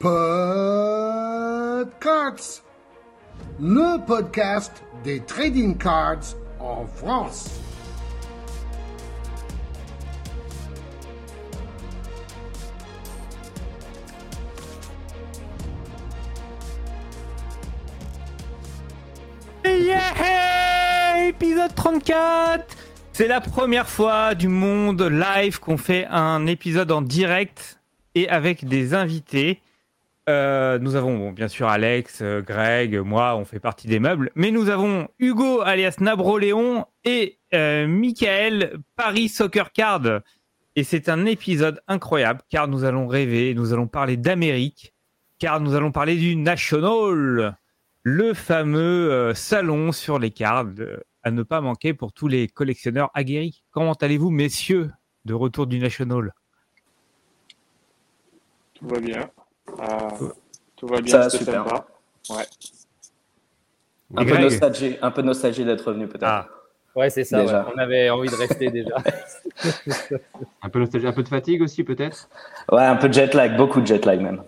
Podcards, le podcast des trading cards en France. Yeah Épisode 34 C'est la première fois du monde live qu'on fait un épisode en direct et avec des invités. Euh, nous avons bien sûr Alex, euh, Greg, moi, on fait partie des meubles, mais nous avons Hugo alias Nabro-Léon et euh, Michael Paris Soccer Card. Et c'est un épisode incroyable car nous allons rêver, nous allons parler d'Amérique, car nous allons parler du National, le fameux euh, salon sur les cartes à ne pas manquer pour tous les collectionneurs aguerris. Comment allez-vous, messieurs, de retour du National? Tout va bien. Euh, tout va bien, Ça super. sympa. Ouais. Un peu, nostalgie, un peu nostalgie d'être revenu peut-être. Ah, Ouais, c'est ça. Déjà. ouais. On avait envie de rester déjà. Un peu, nostalgie, un peu de fatigue aussi, peut-être? Ouais, un peu de jet lag, beaucoup de jet lag même.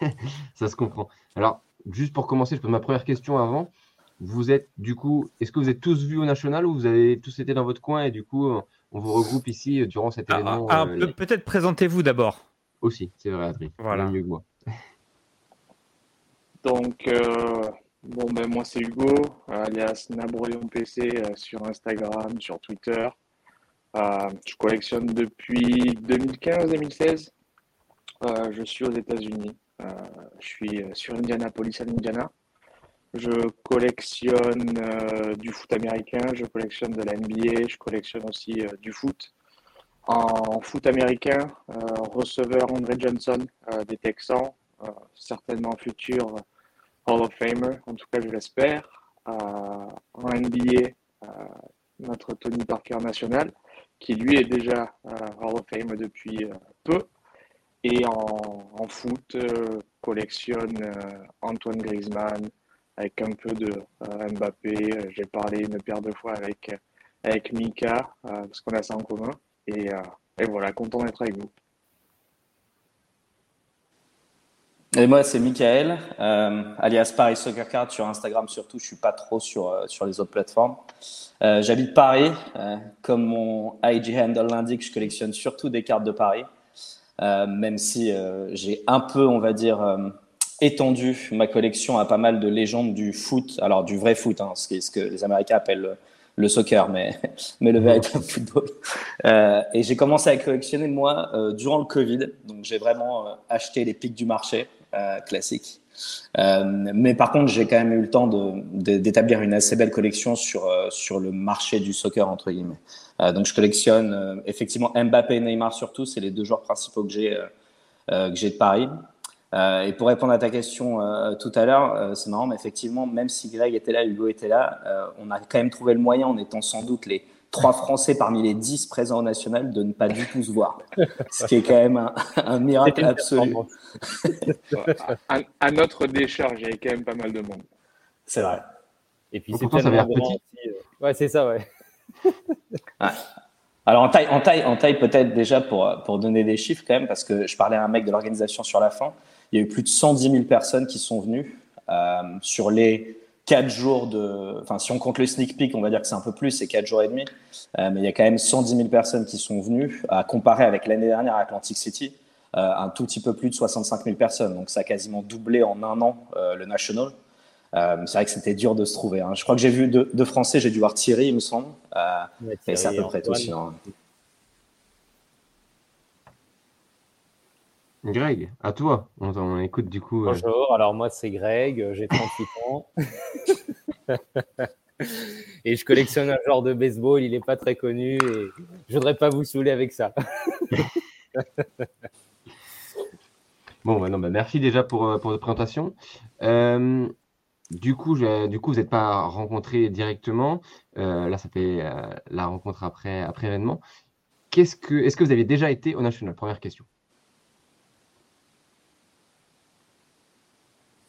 Ça se comprend. Alors, juste pour commencer, je pose ma première question avant. Vous êtes, du coup, est-ce que vous êtes tous vus au National ou vous avez tous été dans votre coin et du coup, on vous regroupe ici durant cet ah, événement ah, euh, pe- peut-être présentez-vous d'abord. aussi C'est vrai, Adrien. Voilà. Mieux que moi. Donc, euh, bon, ben, moi, c'est Hugo, alias Nabroléon PC euh, sur Instagram, sur Twitter. Euh, je collectionne depuis 2015-2016. Euh, je suis aux États-Unis. Je suis sur Indianapolis, à Indiana. Je collectionne du foot américain, je collectionne de la NBA, je collectionne aussi du foot. En foot américain, receveur André Johnson des Texans, certainement futur Hall of Famer, en tout cas je l'espère. Euh, en NBA, euh, notre Tony Parker national, qui lui est déjà euh, Hall of Fame depuis peu. Et en, en foot, collectionne Antoine Griezmann avec un peu de euh, Mbappé. J'ai parlé une paire de fois avec, avec Mika, euh, parce qu'on a ça en commun. Et, euh, et voilà, content d'être avec vous. Et moi, c'est Michael, euh, alias Paris Soccer Card sur Instagram surtout. Je suis pas trop sur, euh, sur les autres plateformes. Euh, J'habite Paris. Comme mon IG handle l'indique, je collectionne surtout des cartes de Paris. Même si j'ai un peu, on va dire, étendu ma collection à pas mal de légendes du foot. Alors, du vrai foot, hein, ce, que les Américains appellent le, soccer, mais, mais le véritable football. Et j'ai commencé à collectionner, moi, durant le Covid. Donc, j'ai vraiment acheté les pics du marché euh, classiques. Euh, mais par contre, j'ai quand même eu le temps d'établir une assez belle collection sur, euh, sur le marché du soccer, entre guillemets. Donc, je collectionne effectivement Mbappé et Neymar surtout. C'est les deux joueurs principaux que j'ai j'ai de Paris. Et pour répondre à ta question tout à l'heure, c'est marrant, mais effectivement, même si Greg était là, Hugo était là, on a quand même trouvé le moyen, en étant sans doute les trois Français parmi les dix présents au national, de ne pas du tout se voir. Ce qui est quand même un, un miracle absolu. à, à notre décharge, il y avait quand même pas mal de monde. C'est vrai. Et puis c'est tellement grand aussi. euh. Ouais, c'est ça, ouais. Alors en taille, en taille, en taille peut-être déjà pour, pour donner des chiffres quand même, parce que je parlais à un mec de l'organisation sur la fin, il y a eu plus de 110 000 personnes qui sont venues euh, sur les quatre jours de... Enfin, si on compte le sneak peek, on va dire que c'est un peu plus, c'est quatre jours et demi, Euh, mais il y a quand même 110 000 personnes qui sont venues, à comparer avec l'année dernière à Atlantic City, euh, un tout petit peu plus de 65 000 personnes, donc ça a quasiment doublé en un an euh, le National. C'est vrai que c'était dur de se trouver. hein. Je crois que j'ai vu deux, Français, j'ai dû voir Thierry, il me semble. Et c'est à peu près tout. Greg, à toi. On, on écoute du coup. euh, Bonjour, alors moi c'est Greg, euh, j'ai 38 ans. et je collectionne un genre de baseball, il n'est pas très connu et je voudrais pas vous saouler avec ça. Bon, bah non, bah merci déjà pour, euh, pour votre présentation. Euh, du coup, je- du coup, vous n'êtes pas rencontrés directement. Euh, là, ça fait la rencontre après, après événement. Qu'est-ce que, est-ce que vous avez déjà été au National? Première question.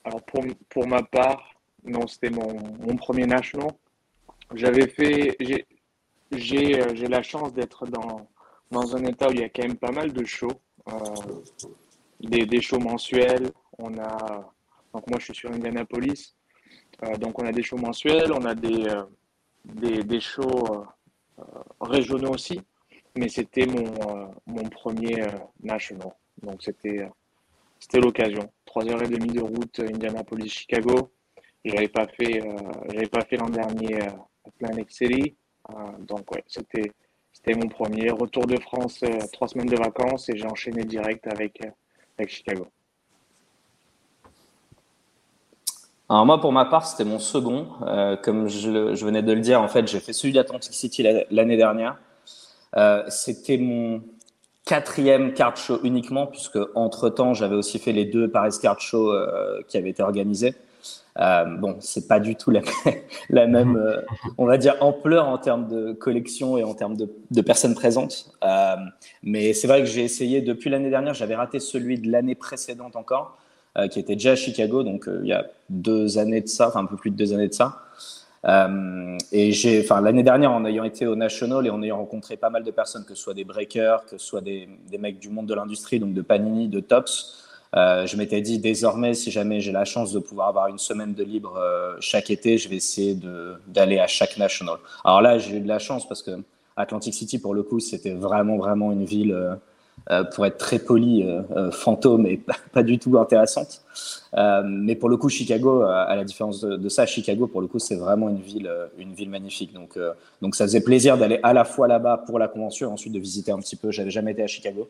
Alors pour, pour ma part, non, c'était mon, mon premier national. J'avais fait, euh, j'ai la chance d'être dans, dans un état où il y a quand même pas mal de shows, euh, des, des shows mensuels. On a, donc moi, je suis sur Indianapolis. Euh, donc, on a des shows mensuels, on a des, des, des, shows régionaux aussi. Mais c'était mon, mon premier national. Donc, c'était c'était l'occasion. Trois heures et demie de route Indianapolis-Chicago. J'avais pas fait, pas fait l'an dernier Atlantic City. donc, ouais, c'était c'était mon premier retour de France, trois semaines de vacances et j'ai enchaîné direct avec, Chicago. Alors moi, pour ma part, c'était mon second. Euh, comme je, je, venais de le dire, en fait, j'ai fait celui d'Atlantic City l'année dernière. Euh, c'était mon quatrième card show uniquement, puisque entre-temps, j'avais aussi fait les deux Paris Card Show euh, qui avaient été organisés. Euh, bon, c'est pas du tout la, la même, euh, on va dire, ampleur en termes de collection et en termes de, de personnes présentes. Euh, mais c'est vrai que j'ai essayé depuis l'année dernière, j'avais raté celui de l'année précédente encore. Euh, qui était déjà à Chicago, donc euh, il y a deux années de ça, enfin un peu plus de deux années de ça. Euh, et j'ai, enfin l'année dernière, en ayant été au National et en ayant rencontré pas mal de personnes, que ce soit des breakers, que ce soit des, mecs du monde de l'industrie, donc de Panini, de Tops, euh, je m'étais dit désormais, si jamais j'ai la chance de pouvoir avoir une semaine de libre euh, chaque été, je vais essayer d'aller à chaque national. Alors là, j'ai eu de la chance parce que Atlantic City, pour le coup, c'était vraiment, vraiment une ville pour être très poli, euh, euh, fantôme et pas, du tout intéressante. mais pour le coup, Chicago, à la différence de, ça, Chicago, pour le coup, c'est vraiment une ville, une ville magnifique. Donc, donc ça faisait plaisir d'aller à la fois là-bas pour la convention et ensuite de visiter un petit peu. J'avais jamais été à Chicago.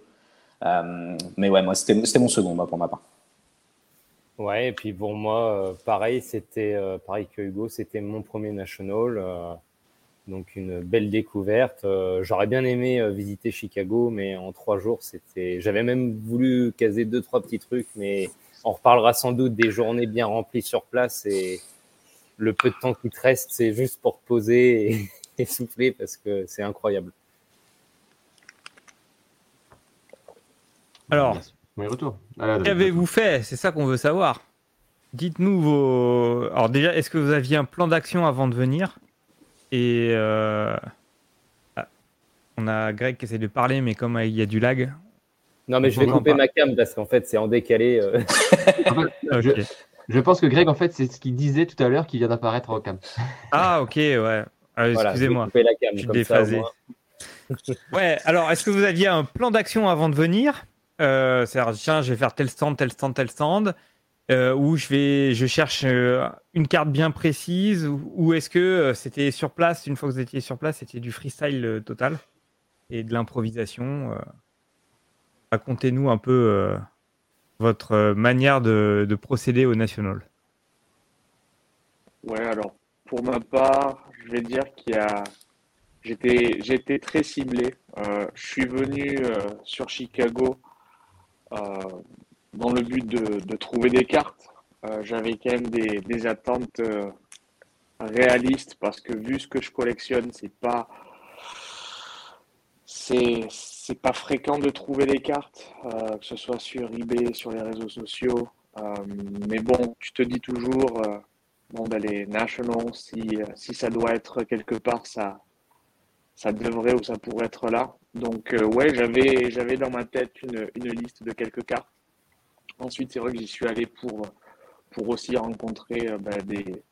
mais ouais, moi, c'était mon second, moi, pour ma part. Ouais, et puis pour moi, pareil, c'était pareil que Hugo, c'était mon premier national. Donc une belle découverte. Euh, j'aurais bien aimé euh, visiter Chicago, mais en trois jours, c'était. J'avais même voulu caser deux trois petits trucs, mais on reparlera sans doute des journées bien remplies sur place et le peu de temps qui te reste, c'est juste pour te poser et, souffler parce que c'est incroyable. Alors, qu'avez-vous fait? C'est ça qu'on veut savoir. Dites-nous vos. Alors déjà, est-ce que vous aviez un plan d'action avant de venir? Et euh, ah, on a Greg qui essaie de parler, mais comme il y a du lag. Non, mais je vais couper ma cam parce qu'en fait, c'est en décalé. Euh. je, pense que Greg, en fait, c'est ce qu'il disait tout à l'heure qui vient d'apparaître en cam. Ah, ok, ouais. Excusez-moi. Je suis déphasé. ouais, alors, est-ce que vous aviez un plan d'action avant de venir? Euh, C'est-à-dire, tiens, je vais faire tel stand, tel stand, tel stand euh, où je vais, je cherche euh, une carte bien précise, ou, est-ce que euh, c'était sur place, une fois que vous étiez sur place, c'était du freestyle euh, total et de l'improvisation Racontez-nous un peu votre manière de, de, procéder au national. Ouais, alors pour ma part, je vais dire qu'il y a, j'étais, j'étais très ciblé. je suis venu sur Chicago dans le but de, de trouver des cartes. Euh, J'avais quand même des, des attentes euh, réalistes parce que vu ce que je collectionne, c'est pas c'est pas fréquent de trouver des cartes, euh, que ce soit sur eBay, sur les réseaux sociaux. Mais bon, tu te dis toujours, bon, ben les si, si ça doit être quelque part, ça, ça devrait ou ça pourrait être là. Donc, ouais, j'avais, j'avais dans ma tête une, une liste de quelques cartes. Ensuite, c'est vrai que j'y suis allé pour, pour aussi rencontrer euh, bah, des,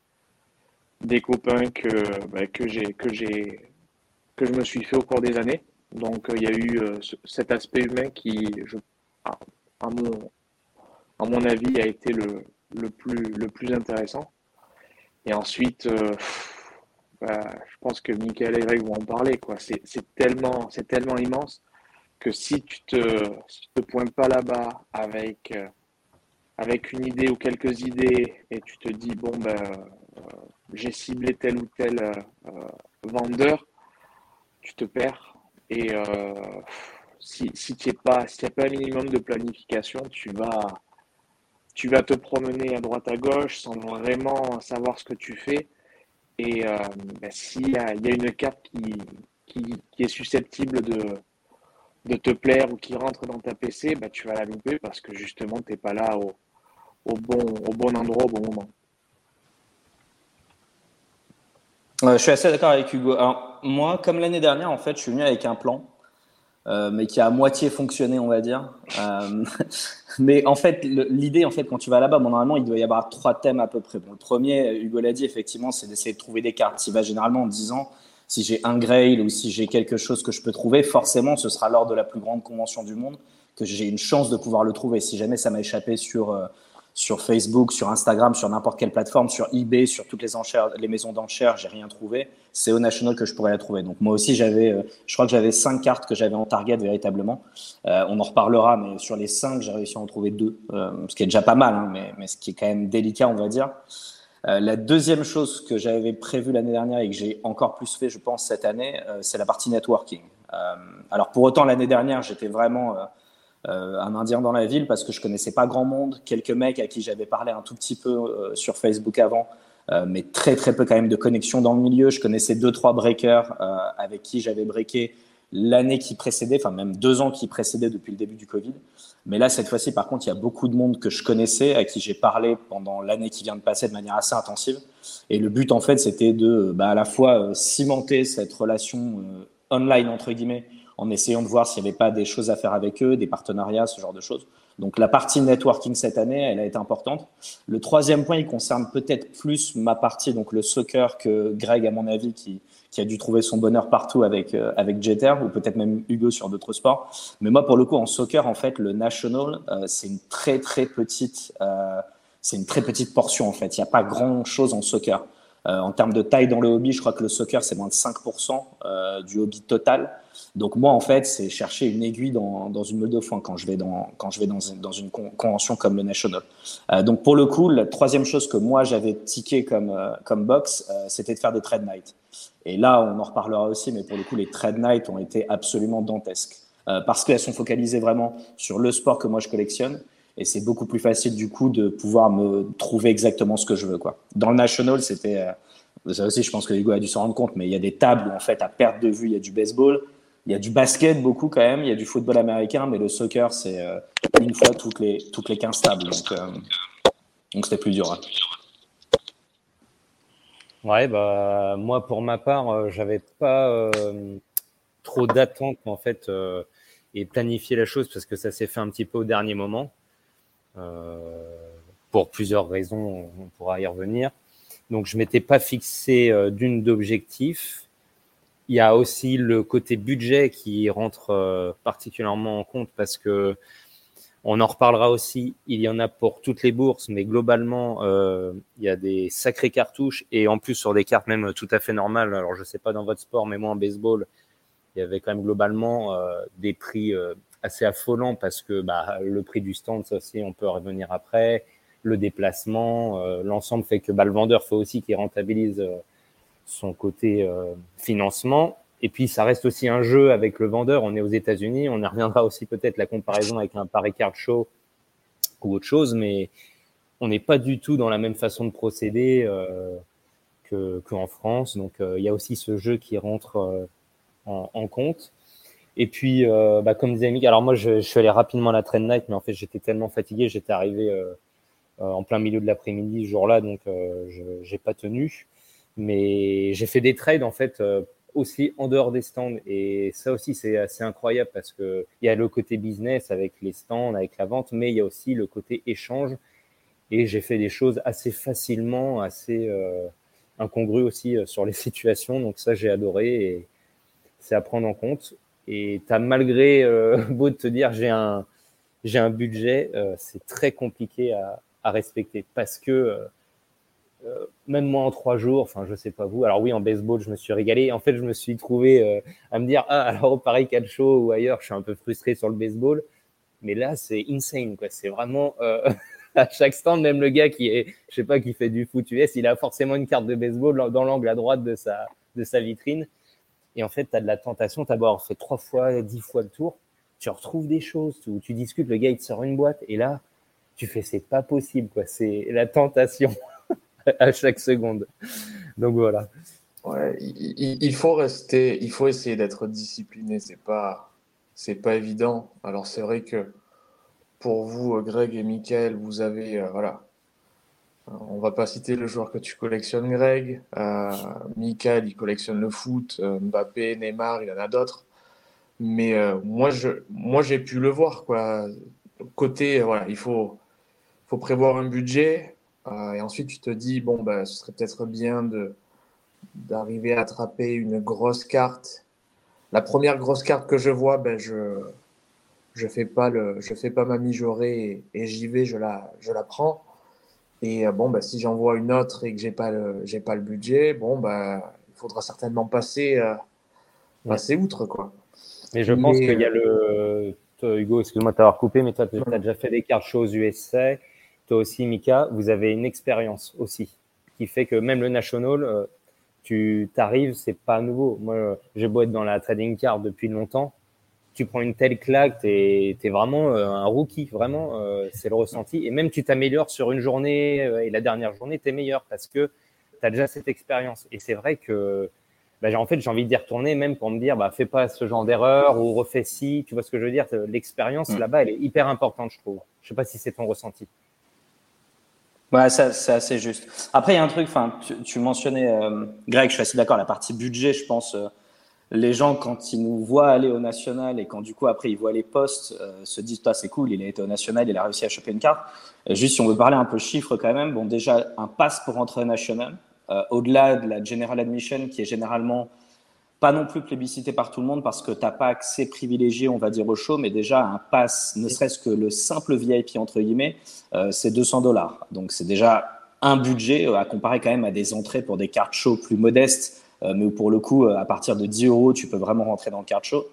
des copains que, bah, que, j'ai, que, j'ai, que je me suis fait au cours des années. Donc, euh, il y a eu euh, cet aspect humain qui, à, mon, à mon avis, a été le, le, plus, le plus intéressant. Et ensuite, bah, je pense que Michael et Greg vont en parler. Quoi. C'est, c'est, tellement, c'est tellement immense que si tu te, te pointes pas là-bas avec, euh, avec une idée ou quelques idées et tu te dis, bon, ben, euh, j'ai ciblé tel ou tel euh, vendeur, tu te perds. Et si, si tu pas, si pas un minimum de planification, tu vas, tu vas te promener à droite à gauche sans vraiment savoir ce que tu fais. Et ben, s'il y, y, a une carte qui, qui, qui est susceptible de, de te plaire ou qui rentre dans ta PC, bah, tu vas la louper parce que justement, tu n'es pas là au, au, bon, au bon endroit au bon moment. je suis assez d'accord avec Hugo. Moi, comme l'année dernière, en fait, je suis venu avec un plan. euh, mais qui a à moitié fonctionné, on va dire. Euh, mais en fait, l'idée, en fait, quand tu vas là-bas, bon, normalement, il doit y avoir trois thèmes à peu près. Bon, le premier, Hugo l'a dit, effectivement, c'est d'essayer de trouver des cartes. Il va généralement en disant, si j'ai un grail ou si j'ai quelque chose que je peux trouver, forcément, ce sera lors de la plus grande convention du monde que j'ai une chance de pouvoir le trouver. Si jamais ça m'a échappé sur euh, sur Facebook, sur Instagram, sur n'importe quelle plateforme, sur eBay, sur toutes les enchères, les maisons d'enchères, j'ai rien trouvé. C'est au National que je pourrais la trouver. Donc moi aussi j'avais, euh, je crois que j'avais cinq cartes que j'avais en target véritablement. Euh, on en reparlera, mais sur les cinq, j'ai réussi à en trouver deux, euh, ce qui est déjà pas mal, hein, mais, mais ce qui est quand même délicat, on va dire. Euh, la deuxième chose que j'avais prévue l'année dernière et que j'ai encore plus fait, je pense, cette année, euh, c'est la partie networking. alors pour autant, l'année dernière, j'étais vraiment euh, un Indien dans la ville parce que je connaissais pas grand monde, quelques mecs à qui j'avais parlé un tout petit peu euh, sur Facebook avant, euh, mais très très peu quand même de connexion dans le milieu. Je connaissais deux trois breakers avec qui j'avais breaké l'année qui précédait, enfin même deux ans qui précédaient depuis le début du Covid. Mais là, cette fois-ci, par contre, il y a beaucoup de monde que je connaissais, à qui j'ai parlé pendant l'année qui vient de passer de manière assez intensive. Et le but, en fait, c'était de, bah, à la fois cimenter cette relation online entre guillemets en essayant de voir s'il n'y avait pas des choses à faire avec eux, des partenariats, ce genre de choses. Donc la partie networking cette année, elle a été importante. Le troisième point, il concerne peut-être plus ma partie, donc le soccer, que Greg, à mon avis, qui, qui a dû trouver son bonheur partout avec, euh, avec Jeter, ou peut-être même Hugo sur d'autres sports. Mais moi, pour le coup, en soccer, en fait, le national, euh, c'est une très, très petite... Euh, c'est une très petite portion en fait. Il n'y a pas grand chose en soccer. Euh, en termes de taille dans le hobby, je crois que le soccer, c'est moins de 5% euh, du hobby total. Donc moi, en fait, c'est chercher une aiguille dans, dans une meule de foin quand je vais dans, quand je vais dans, dans une convention comme le National. Euh, donc pour le coup, la troisième chose que moi, j'avais tiqué comme, euh, comme box, euh, c'était de faire des trade nights. Et là, on en reparlera aussi, mais pour le coup, les trade nights ont été absolument dantesques. parce qu'elles sont focalisées vraiment sur le sport que moi je collectionne et c'est beaucoup plus facile du coup de pouvoir me trouver exactement ce que je veux. Dans le national, c'était euh, ça aussi, je pense que Hugo a dû s'en rendre compte, mais il y a des tables où en fait à perte de vue, il y a du baseball, il y a du basket beaucoup quand même, il y a du football américain, mais le soccer c'est euh, une fois toutes les toutes les 15 tables, donc euh, donc c'était plus dur. Hein. Ouais, bah moi pour ma part, j'avais pas trop d'attente en fait et planifier la chose parce que ça s'est fait un petit peu au dernier moment. Euh, pour plusieurs raisons, on pourra y revenir. Donc, je m'étais pas fixé euh, d'une d'objectifs. Il y a aussi le côté budget qui rentre euh, particulièrement en compte parce que on en reparlera aussi. Il y en a pour toutes les bourses, mais globalement, euh, il y a des sacrées cartouches et en plus sur des cartes même tout à fait normales. Alors, je sais pas dans votre sport, mais moi en baseball, il y avait quand même globalement euh, des prix euh, assez affolant parce que bah, le prix du stand, ça aussi, on peut revenir après, le déplacement, l'ensemble fait que bah, le vendeur faut aussi qu'il rentabilise son côté financement. Et puis, ça reste aussi un jeu avec le vendeur. On est aux États-Unis. On y reviendra aussi peut-être la comparaison avec un Paris Card Show ou autre chose, mais on n'est pas du tout dans la même façon de procéder euh, qu'en France. Donc, il y a aussi ce jeu qui rentre en, en compte. Et puis, euh, bah, comme disait Mick, alors moi, je, suis allé rapidement à la train night, mais en fait, j'étais tellement fatigué, j'étais arrivé euh, euh, en plein milieu de l'après-midi ce jour-là, donc euh, je j'ai pas tenu. Mais j'ai fait des trades en fait euh, aussi en dehors des stands, et ça aussi c'est assez incroyable parce que il y a le côté business avec les stands, avec la vente, mais il y a aussi le côté échange. Et j'ai fait des choses assez facilement, assez euh, incongrues aussi sur les situations, donc ça j'ai adoré et c'est à prendre en compte. Et tu as malgré euh, beau de te dire j'ai un, j'ai un budget, euh, c'est très compliqué à, à, respecter parce que euh, même moi en trois jours, enfin je sais pas vous, alors oui en baseball je me suis régalé. En fait je me suis trouvé euh, à me dire ah alors au Paris Show ou ailleurs je suis un peu frustré sur le baseball, mais là c'est insane quoi. C'est vraiment euh, à chaque stand même le gars qui est je sais pas qui fait du foot US, il a forcément une carte de baseball dans l'angle à droite de sa de sa vitrine. Et en fait, tu as de la tentation, tu as beau fait trois fois, dix fois le tour, tu retrouves des choses où tu discutes, le gars il te sort une boîte, et là, tu fais c'est pas possible, quoi. C'est la tentation à chaque seconde. Donc voilà. Ouais, il, faut rester, il faut essayer d'être discipliné. C'est pas, c'est pas évident. Alors c'est vrai que pour vous, Greg et Michael, vous avez, euh, voilà, on va pas citer le joueur que tu collectionnes, Greg. Euh, Michael, il collectionne le foot. Euh, Mbappé, Neymar, il y en a d'autres. Mais euh, moi, je, moi, j'ai pu le voir. Quoi. Côté, voilà, il faut, faut prévoir un budget. Euh, et ensuite, tu te dis, bon, bah, ce serait peut-être bien de, d'arriver à attraper une grosse carte. La première grosse carte que je vois, ben, je je fais pas le, je fais pas ma mijaurée et, et j'y vais, je la, je la prends. Et euh, bon, ben, si j'en vois une autre et que j'ai pas le, j'ai pas le budget, bon, ben, il faudra certainement passer, euh, passer outre, quoi. Mais je pense Mais, qu'il y a euh, le. Hugo, excuse-moi de t'avoir coupé, mais toi, tu as déjà fait des cartes shows USA. Toi aussi, Mika, vous avez une expérience aussi qui fait que même le National, euh, tu t'arrives, c'est pas nouveau. Moi, j'ai beau être dans la trading card depuis longtemps, tu prends une telle claque, t'es es vraiment euh, un rookie, vraiment, euh, c'est le ressenti. Et même tu t'améliores sur une journée et la dernière journée, t'es meilleur parce que tu as déjà cette expérience. Et c'est vrai que, bah, j'ai- en fait, j'ai envie d'y retourner même pour me dire, bah, fais pas ce genre d'erreur ou refais ci. Tu vois ce que je veux dire? L'expérience Mm. là-bas, elle est hyper importante, je trouve. Je sais pas si c'est ton ressenti. Ouais, ça, c'est assez juste. Après, il y a un truc, enfin, tu, mentionnais, euh, Greg, je suis assez d'accord, la partie budget, je pense, euh, les gens, quand ils nous voient aller au national et quand du coup, après, ils voient les postes, euh, se disent, c'est cool, il a été au national, il a réussi à choper une carte. Juste, si on veut parler un peu chiffres quand même, bon, déjà, un pass pour entrer au national, au-delà de la general admission, qui est généralement pas non plus plébiscité par tout le monde parce que tu n'as pas accès privilégié, on va dire, au show, mais déjà un pass, ne serait-ce que le simple VIP, entre guillemets, euh, c'est 200 dollars. Donc c'est déjà un budget euh, à comparer quand même à des entrées pour des cartes show plus modestes, euh, mais où pour le coup, euh, à partir de 10 euros, tu peux vraiment rentrer dans le card show.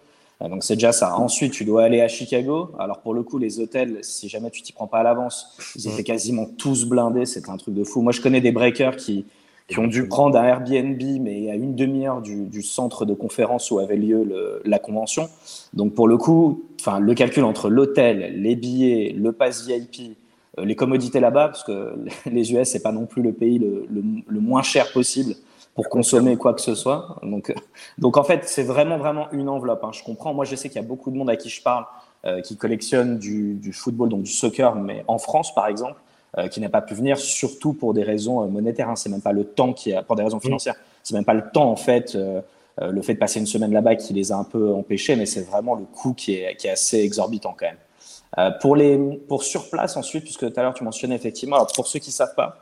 Euh, donc c'est déjà ça. Ensuite, tu dois aller à Chicago. Alors pour le coup, les hôtels, si jamais tu t'y prends pas à l'avance, ils étaient quasiment tous blindés. C'était un truc de fou. Moi, je connais des breakers qui, qui ont dû prendre un Airbnb, mais à une demi-heure du, du centre de conférence où avait lieu le- la convention. Donc pour le coup, enfin le calcul entre l'hôtel, les billets, le pass VIP, euh, les commodités là-bas, parce que les US c'est pas non plus le pays le, le- le moins cher possible pour consommer quoi que ce soit. Donc, euh, donc en fait c'est vraiment vraiment une enveloppe. hein. Je comprends. Moi je sais qu'il y a beaucoup de monde à qui je parle euh, qui collectionne du, du football, donc du soccer, mais en France par exemple euh, qui n'a pas pu venir, surtout pour des raisons euh, monétaires. Hein. C'est même pas le temps qui a, pour des raisons financières. C'est même pas le temps en fait, euh, euh, le fait de passer une semaine là-bas qui les a un peu empêchés, mais c'est vraiment le coût qui est, qui est assez exorbitant quand même. Euh, pour les, pour sur place ensuite, puisque tout à l'heure tu mentionnais effectivement, alors pour ceux qui savent pas,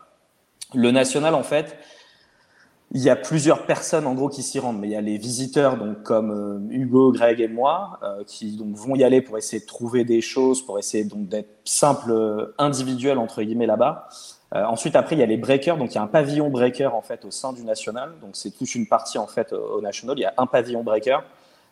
le national en fait, il y a plusieurs personnes en gros qui s'y rendent, mais il y a les visiteurs donc comme euh, Hugo, Greg et moi euh, qui donc vont y aller pour essayer de trouver des choses, pour essayer donc d'être simple euh, individuel entre guillemets là-bas. Euh, ensuite après il y a les breakers, donc il y a un pavillon breaker en fait au sein du national, donc c'est toute une partie en fait au national. Il y a un pavillon breaker.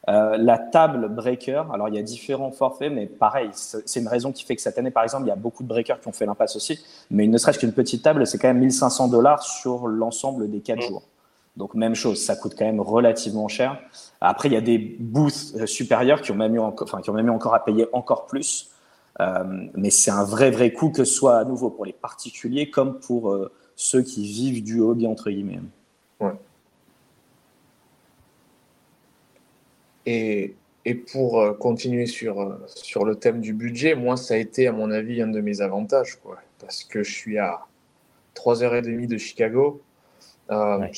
Euh, la table breaker, alors il y a différents forfaits, mais pareil, c'est une raison qui fait que cette année, par exemple, il y a beaucoup de breakers qui ont fait l'impasse aussi, mais ne serait-ce qu'une petite table, c'est quand même 1500 dollars sur l'ensemble des quatre jours. Donc même chose, ça coûte quand même relativement cher. Après, il y a des booths euh, supérieurs qui ont même eu, enco- enfin, qui ont même eu encore à payer encore plus. Euh, mais c'est un vrai, vrai coût, que ce soit à nouveau pour les particuliers comme pour euh, ceux qui vivent du hobby, entre guillemets. Et, et pour euh, continuer sur, euh, sur le thème du budget, moi, ça a été, à mon avis, un de mes avantages, quoi, parce que je suis à 3h30 de Chicago. Euh, Ouais.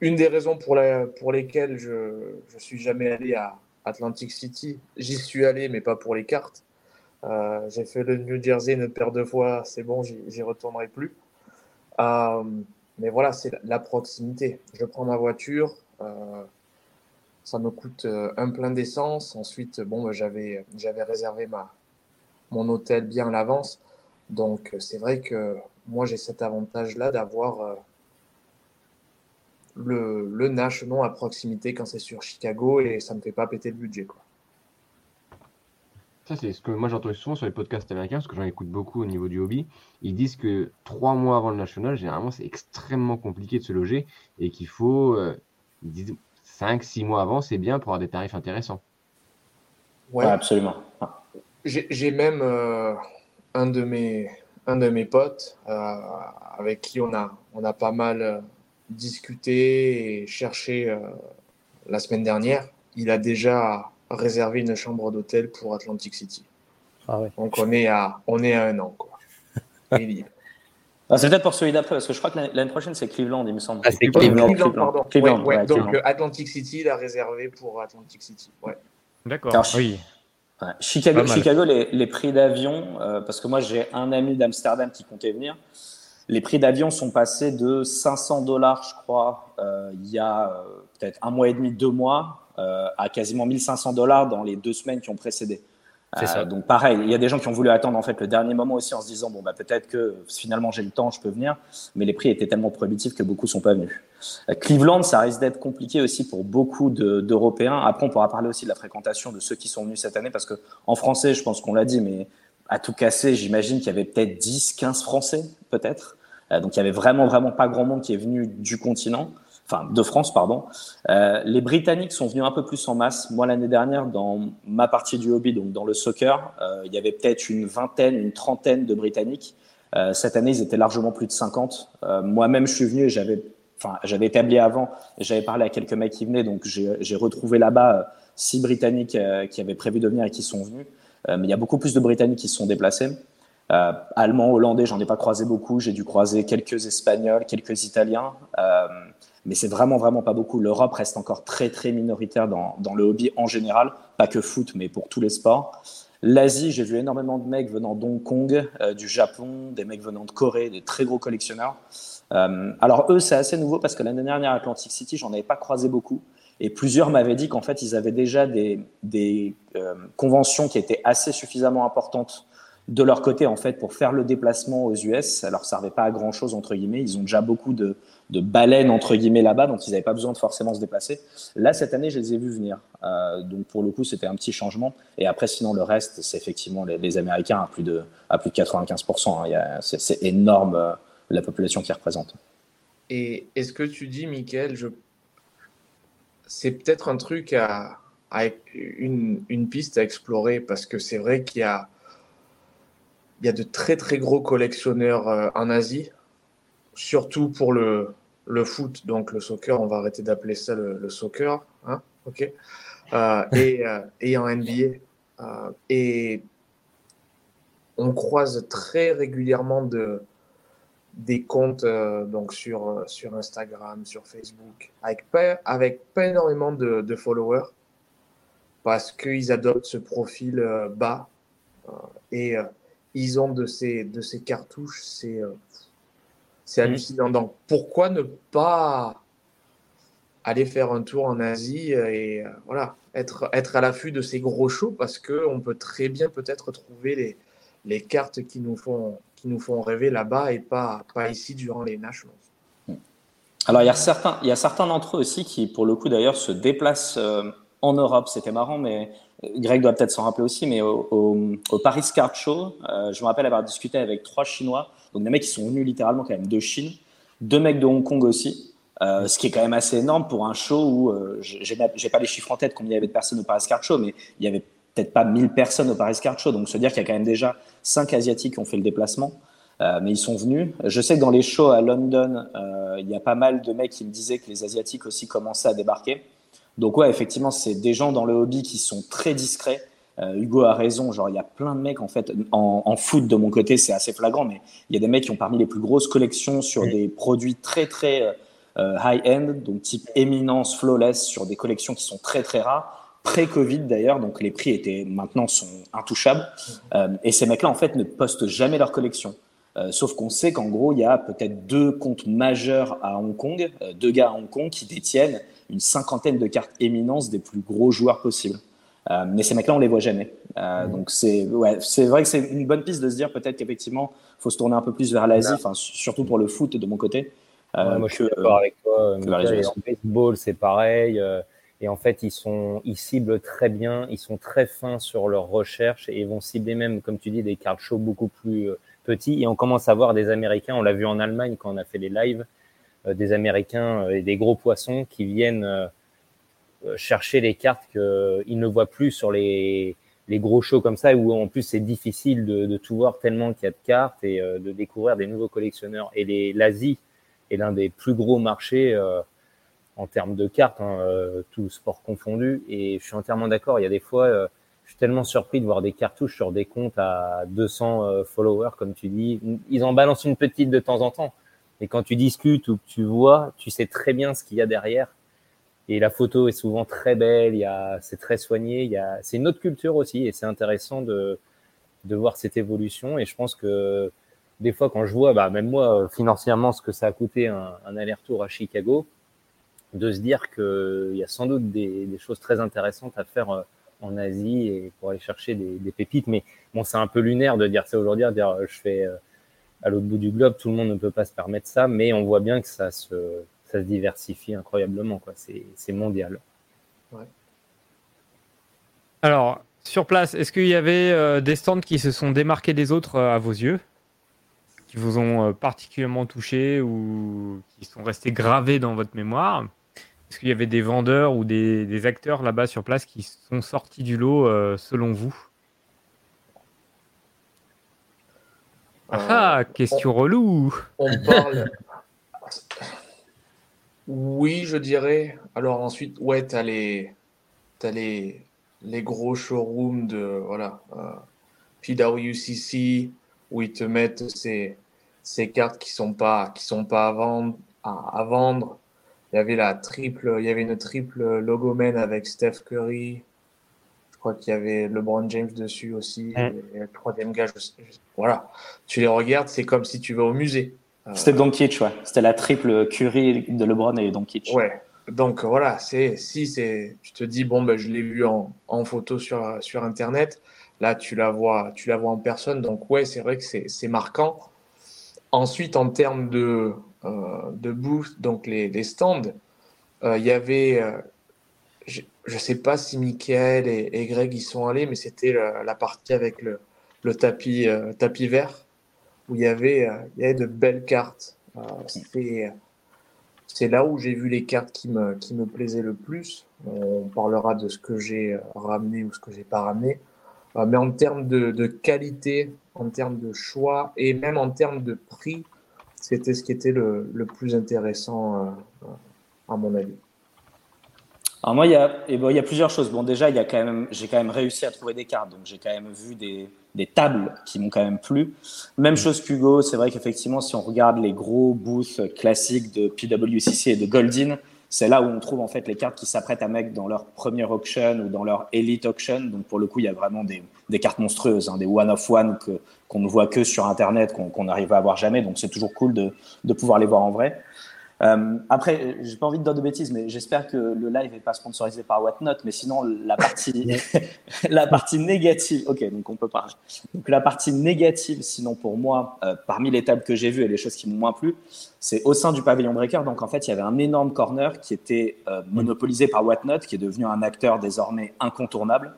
Une des raisons pour, la, pour lesquelles je ne suis jamais allé à Atlantic City, j'y suis allé, mais pas pour les cartes. Euh, J'ai fait le New Jersey une paire de fois, c'est bon, j'y j'y retournerai plus. Euh, mais voilà, c'est la, la proximité. Je prends ma voiture. Ça me coûte euh, un plein d'essence. Ensuite, bon, bah, j'avais j'avais réservé ma, mon hôtel bien à l'avance. Donc, euh, c'est vrai que moi, j'ai cet avantage-là d'avoir euh, le, le National à proximité quand c'est sur Chicago et ça me fait pas péter le budget. Quoi. Ça, c'est ce que moi j'entends souvent sur les podcasts américains, parce que j'en écoute beaucoup au niveau du hobby. Ils disent que trois mois avant le national, généralement, c'est extrêmement compliqué de se loger et qu'il faut, ils disent, cinq, six mois avant, c'est bien pour avoir des tarifs intéressants. Ouais. Ouais, absolument. J'ai j'ai même euh, un, de mes, un de mes potes euh, avec qui on a, on a pas mal euh, discuté et cherché euh, la semaine dernière. Il a déjà réservé une chambre d'hôtel pour Atlantic City. Ah ouais. Donc on est à, on est à un an. Quoi. Il. Ah, c'est peut-être pour celui d'après, parce que je crois que l'année prochaine, c'est Cleveland, il me semble. Ah, c'est Cleveland, Cleveland, pardon. Cleveland, Ouais, ouais, ouais, donc Cleveland. euh, Atlantic City, il a réservé pour Atlantic City. Ouais. D'accord. Oui. Chicago. Chicago les, les prix d'avion, euh, parce que moi j'ai un ami d'Amsterdam qui comptait venir. Les prix d'avion sont passés de 500 dollars, je crois, euh, il y a euh, peut-être un mois et demi, deux mois, euh, à quasiment 1500 dollars dans les deux semaines qui ont précédé. C'est ça. donc pareil, il y a des gens qui ont voulu attendre en fait le dernier moment aussi en se disant bon bah peut-être que finalement j'ai le temps, je peux venir, mais les prix étaient tellement prohibitifs que beaucoup sont pas venus. Euh, Cleveland, ça risque d'être compliqué aussi pour beaucoup de- d'Européens. Après, on pourra parler aussi de la fréquentation de ceux qui sont venus cette année, parce que en français, je pense qu'on l'a dit, mais à tout casser, j'imagine qu'il y avait peut-être 10, 15 Français, peut-être. Euh, donc, il y avait vraiment, vraiment pas grand monde qui est venu du continent, enfin de France, pardon. Euh, les Britanniques sont venus un peu plus en masse. Moi, l'année dernière, dans ma partie du hobby, donc dans le soccer, euh, il y avait peut-être une vingtaine, une trentaine de Britanniques. Euh, cette année, ils étaient largement plus de 50. Euh, Moi-même, je suis venu et j'avais, enfin, j'avais établi avant j'avais parlé à quelques mecs qui venaient, donc j'ai retrouvé là-bas six Britanniques qui avaient prévu de venir et qui sont venus. Mais il y a beaucoup plus de Britanniques qui se sont déplacés. Allemands, Hollandais, j'en ai pas croisé beaucoup. J'ai dû croiser quelques Espagnols, quelques Italiens. Mais c'est vraiment, vraiment pas beaucoup. L'Europe reste encore très, très minoritaire dans, dans le hobby en général, pas que foot, mais pour tous les sports. L'Asie, j'ai vu énormément de mecs venant d'Hong Kong, euh, du Japon, des mecs venant de Corée, des très gros collectionneurs. Euh, alors eux, c'est assez nouveau parce que l'année dernière Atlantic City, j'en avais pas croisé beaucoup. Et plusieurs m'avaient dit qu'en fait, ils avaient déjà des, des euh, conventions qui étaient assez suffisamment importantes de leur côté en fait pour faire le déplacement aux US. Ça leur servait pas à grand chose entre guillemets. Ils ont déjà beaucoup de, de baleines entre guillemets là-bas, donc ils n'avaient pas besoin de forcément se déplacer. Là cette année, je les ai vus venir. Euh, donc pour le coup, c'était un petit changement. Et après, sinon le reste, c'est effectivement les, Américains à plus de à plus de 95%. hein. C'est énorme euh, la population qu'ils représentent. Et est-ce que tu dis, Michael, c'est peut-être un truc à, une, une piste à explorer parce que c'est vrai qu'il y a, y a de très très gros collectionneurs euh, en Asie, surtout pour le, le foot, donc le soccer, on va arrêter d'appeler ça le, soccer, hein, ok, Euh, et, euh, et en NBA. Euh, et on croise très régulièrement de, des comptes donc sur, sur Instagram, sur Facebook, avec pas, avec pas énormément de, de followers, parce qu'ils adoptent ce profil bas et ils ont de ces, de ces cartouches, c'est c'est Mhm. hallucinant. Donc pourquoi ne pas aller faire un tour en Asie et euh, voilà, être, être à l'affût de ces gros shows parce qu'on peut très bien peut-être trouver les, les cartes qui nous font, qui nous font rêver là-bas et pas, pas ici durant les Nationals. Alors, il y a certains, il y a certains d'entre eux aussi qui, pour le coup, d'ailleurs, se déplacent euh, en Europe. C'était marrant, mais euh, Greg doit peut-être s'en rappeler aussi, mais au, Paris Card Show, euh, je me rappelle avoir discuté avec trois Chinois, donc des mecs qui sont venus littéralement quand même de Chine, deux mecs de Hong Kong aussi, euh, ce qui est quand même assez énorme pour un show où, euh, j'ai pas les chiffres en tête combien il y avait de personnes au Paris Card Show, mais il y avait peut-être pas 1000 personnes au Paris Card Show, donc se dire qu'il y a quand même déjà cinq Asiatiques qui ont fait le déplacement. Mais ils sont venus. Je sais que dans les shows à London, il y a pas mal de mecs qui me disaient que les Asiatiques aussi commençaient à débarquer. Donc ouais, effectivement, c'est des gens dans le hobby qui sont très discrets. Euh, Hugo a raison, genre il y a plein de mecs en fait en, en foot de mon côté, c'est assez flagrant, mais il y a des mecs qui ont parmi les plus grosses collections sur des produits très très euh, high-end, donc type éminence, flawless, sur des collections qui sont très très rares pré-Covid d'ailleurs, donc les prix étaient maintenant sont intouchables. Euh, et ces mecs-là en fait ne postent jamais leur collection. Euh, sauf qu'on sait qu'en gros, il y a peut-être deux comptes majeurs à Hong Kong, euh, deux gars à Hong Kong qui détiennent une cinquantaine de cartes éminence des plus gros joueurs possibles. Euh, mais ces mecs-là, on les voit jamais. Euh, Donc c'est ouais, c'est vrai que c'est une bonne piste de se dire peut-être qu'effectivement, faut se tourner un peu plus vers l'Asie, enfin surtout pour le foot de mon côté. Euh, Ouais, moi, je suis d'accord avec toi. Michael. En baseball, c'est pareil. Et en fait, ils sont, ils ciblent très bien. Ils sont très fins sur leurs recherches et ils vont cibler même, comme tu dis, des cartes show beaucoup plus petits. Et on commence à voir des Américains. On l'a vu en Allemagne quand on a fait les lives, des Américains euh, et des gros poissons qui viennent euh, euh, chercher les cartes qu'ils ne voient plus sur les les gros shows comme ça où en plus c'est difficile de, tout voir tellement qu'il y a de cartes et euh, de découvrir des nouveaux collectionneurs. Et l'Asie est l'un des plus gros marchés euh, en termes de cartes, hein, euh, tout sport confondu. Et je suis entièrement d'accord. Il y a des fois, euh, je suis tellement surpris de voir des cartouches sur des comptes à 200 euh, followers, comme tu dis. Ils en balancent une petite de temps en temps. Et quand tu discutes ou que tu vois, tu sais très bien ce qu'il y a derrière. et la photo est souvent très belle, c'est très soigné, il y a, c'est une autre culture aussi et c'est intéressant de, de voir cette évolution. Et je pense que des fois, quand je vois, bah, même moi, financièrement, ce que ça a coûté un, aller-retour à Chicago, de se dire qu'il y a sans doute des, choses très intéressantes à faire euh, en Asie et pour aller chercher des, des pépites. Mais bon, c'est un peu lunaire de dire ça aujourd'hui, de dire je fais euh, à l'autre bout du globe, tout le monde ne peut pas se permettre ça, mais on voit bien que ça se, ça se diversifie incroyablement. Quoi. C'est, c'est mondial. Ouais. Alors, sur place, est-ce qu'il y avait euh, des stands qui se sont démarqués des autres euh, à vos yeux Qui vous ont euh, particulièrement touché ou qui sont restés gravés dans votre mémoire? Est-ce qu'il y avait des vendeurs ou des, des acteurs là-bas sur place qui sont sortis du lot euh, selon vous? Ah, ah question on, relou On parle. Oui, je dirais. Alors ensuite, ouais, t'as les, as les, les gros showrooms de voilà, euh, PWCC où ils te mettent ces, ces cartes qui sont pas qui sont pas à vendre. À, à vendre. Il y avait la triple, il y avait une triple logomen avec Steph Curry. Crois qu'il y avait LeBron James dessus aussi. Mm. Et le troisième gars, je, voilà. Tu les regardes, c'est comme si tu vas au musée. C'était Doncic, ouais. C'était la triple Curry de LeBron et Doncic. Ouais. Donc voilà, c'est si c'est, tu te dis bon ben je l'ai vu en, en photo sur sur internet, là tu la vois, tu la vois en personne, donc ouais c'est vrai que c'est c'est marquant. Ensuite en termes de euh, de booth, donc les, les stands, euh, il y avait, euh, je, sais pas si Michael et, Greg y sont allés, mais c'était la, partie avec le tapis euh, tapis vert où il y avait euh, il y avait de belles cartes. Euh, c'est là où j'ai vu les cartes qui me, qui me plaisaient le plus. On parlera de ce que j'ai ramené ou ce que j'ai pas ramené. Mais en termes de, qualité, en termes de choix et même en termes de prix, c'était ce qui était le, plus intéressant à mon avis. Alors moi, il y, a, et bon, il y a plusieurs choses. Bon, déjà, il y a quand même, j'ai quand même réussi à trouver des cartes, donc j'ai quand même vu des, des tables qui m'ont quand même plu. Même chose qu'Hugo, c'est vrai qu'effectivement, si on regarde les gros booths classiques de PWCC et de Goldin, c'est là où on trouve en fait les cartes qui s'apprêtent à mettre dans leur première auction ou dans leur elite auction. Donc pour le coup, il y a vraiment des, des cartes monstrueuses, hein, des one of one qu'on ne voit que sur internet, qu'on n'arrive à avoir jamais. Donc c'est toujours cool de, de pouvoir les voir en vrai. Euh, après, j'ai pas envie de dire de bêtises, mais j'espère que le live n'est pas sponsorisé par Whatnot. Mais sinon, la partie, la partie négative, ok, donc on peut parler. Donc la partie négative, sinon pour moi, euh, parmi les tables que j'ai vues et les choses qui m'ont moins plu, c'est au sein du pavillon breaker. Donc en fait, il y avait un énorme corner qui était euh, monopolisé par Whatnot, qui est devenu un acteur désormais incontournable.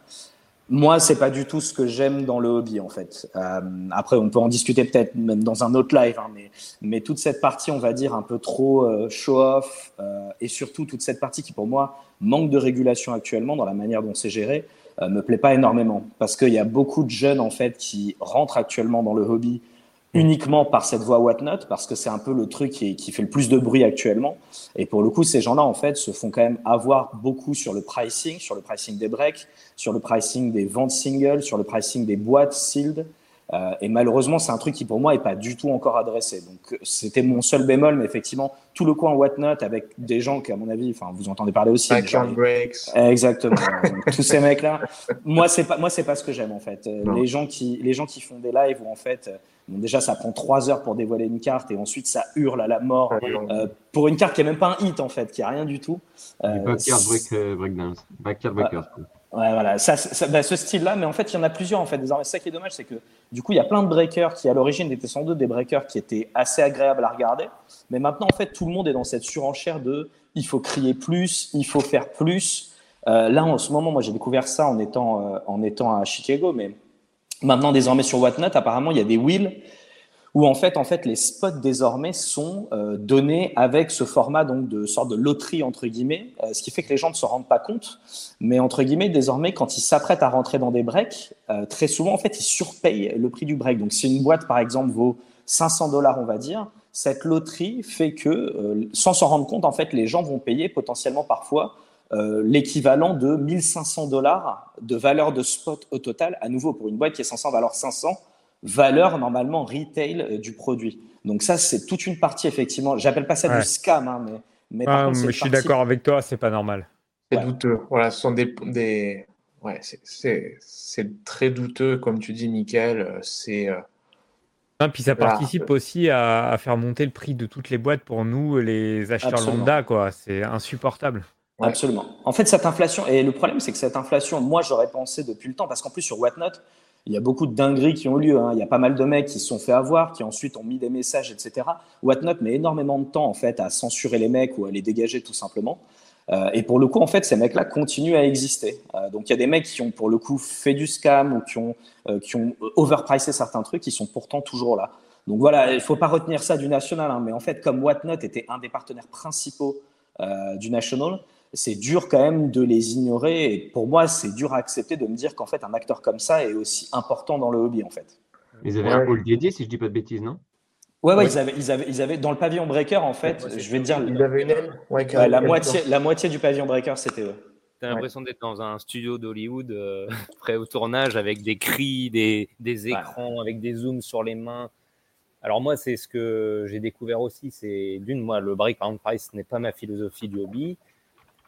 Moi, c'est pas du tout ce que j'aime dans le hobby, en fait. Euh, après, on peut en discuter peut-être même dans un autre live, hein, mais, mais toute cette partie, on va dire, un peu trop euh, show-off, euh, et surtout toute cette partie qui, pour moi, manque de régulation actuellement dans la manière dont c'est géré, euh, me plaît pas énormément. Parce qu'il y a beaucoup de jeunes, en fait, qui rentrent actuellement dans le hobby uniquement par cette voie Whatnot, parce que c'est un peu le truc qui, qui, fait le plus de bruit actuellement. Et pour le coup, ces gens-là, en fait, se font quand même avoir beaucoup sur le pricing, sur le pricing des breaks, sur le pricing des ventes singles, sur le pricing des boîtes sealed. Euh, et malheureusement, c'est un truc qui pour moi est pas du tout encore adressé. Donc c'était mon seul bémol, mais effectivement, tout le coin Whatnot avec des gens qui, à mon avis, enfin, vous entendez parler aussi. Gens, breaks. Exactement. tous ces mecs-là. Moi, c'est pas, moi, c'est pas ce que j'aime en fait. Non. Les gens qui, les gens qui font des lives où en fait, bon, déjà, ça prend trois heures pour dévoiler une carte et ensuite ça hurle à la mort euh, pour une carte qui est même pas un hit en fait, qui a rien du tout. Euh, backyard break, euh, breakdance, backyard breakers. Ouais, voilà, ça, ça, bah, ce style-là, mais en fait, il y en a plusieurs en fait. Désormais, ça qui est dommage, c'est que du coup, il y a plein de breakers qui, à l'origine, étaient sans doute des breakers qui étaient assez agréables à regarder, mais maintenant, en fait, tout le monde est dans cette surenchère de il faut crier plus, il faut faire plus. Euh, là, en ce moment, moi, j'ai découvert ça en étant, euh, en étant à Chicago, mais maintenant, désormais, sur Whatnot, apparemment, il y a des wheels où en fait, en fait, les spots désormais sont euh, donnés avec ce format donc de sorte de loterie entre guillemets, euh, ce qui fait que les gens ne se rendent pas compte. Mais entre guillemets, désormais, quand ils s'apprêtent à rentrer dans des breaks, euh, très souvent, en fait, ils surpayent le prix du break. Donc, si une boîte, par exemple, vaut 500 dollars, on va dire, cette loterie fait que, sans s'en rendre compte, en fait, les gens vont payer potentiellement parfois l'équivalent de 1500 dollars de valeur de spot au total. À nouveau, pour une boîte qui est censée valoir 500 valeur normalement retail euh, du produit. Donc ça, c'est toute une partie effectivement. J'appelle pas ça ouais. du scam, hein, mais Mais par Ah, contre, mais c'est je suis d'accord avec toi, c'est pas normal. C'est Ouais. douteux. Voilà, ce sont des, des... Ouais, c'est- c'est c'est très douteux, comme tu dis, Michael. euh, C'est euh, puis ça participe aussi à, à faire monter le prix de toutes les boîtes pour nous, les acheteurs Absolument. lambda, quoi. C'est insupportable. Ouais. Absolument. En fait, cette inflation, et le problème, c'est que cette inflation, moi, j'aurais pensé depuis le temps, parce qu'en plus, sur Whatnot, il y a beaucoup de dingueries qui ont lieu. hein. Il y a pas mal de mecs qui se sont fait avoir, qui ensuite ont mis des messages, etc. Whatnot met énormément de temps, en fait, à censurer les mecs ou à les dégager, tout simplement. Euh, et pour le coup, en fait, ces mecs-là continuent à exister. Euh, donc, il y a des mecs qui ont, pour le coup, fait du scam ou qui ont, euh, overpricé certains trucs, qui sont pourtant toujours là. Donc voilà, il faut pas retenir ça du national, hein, mais en fait, comme Whatnot était un des partenaires principaux euh, du national, c'est dur quand même de les ignorer. Et pour moi, c'est dur à accepter de me dire qu'en fait, un acteur comme ça est aussi important dans le hobby, en fait. Ils avaient Ouais. un hall dédié, si je dis pas de bêtises, non? Ouais, ouais, Oui. Ils, avaient, ils, avaient, ils avaient dans le pavillon breaker, en fait, je vais te dire, Il avait une aile Ouais, ouais, carrément. la, moitié, la moitié du pavillon breaker, c'était eux. T'as l'impression d'être dans un studio d'Hollywood euh, prêt au tournage avec des cris, des, des écrans, avec des zooms sur les mains. Alors moi, c'est ce que j'ai découvert aussi. C'est d'une, moi, le break par price n'est pas ma philosophie du hobby.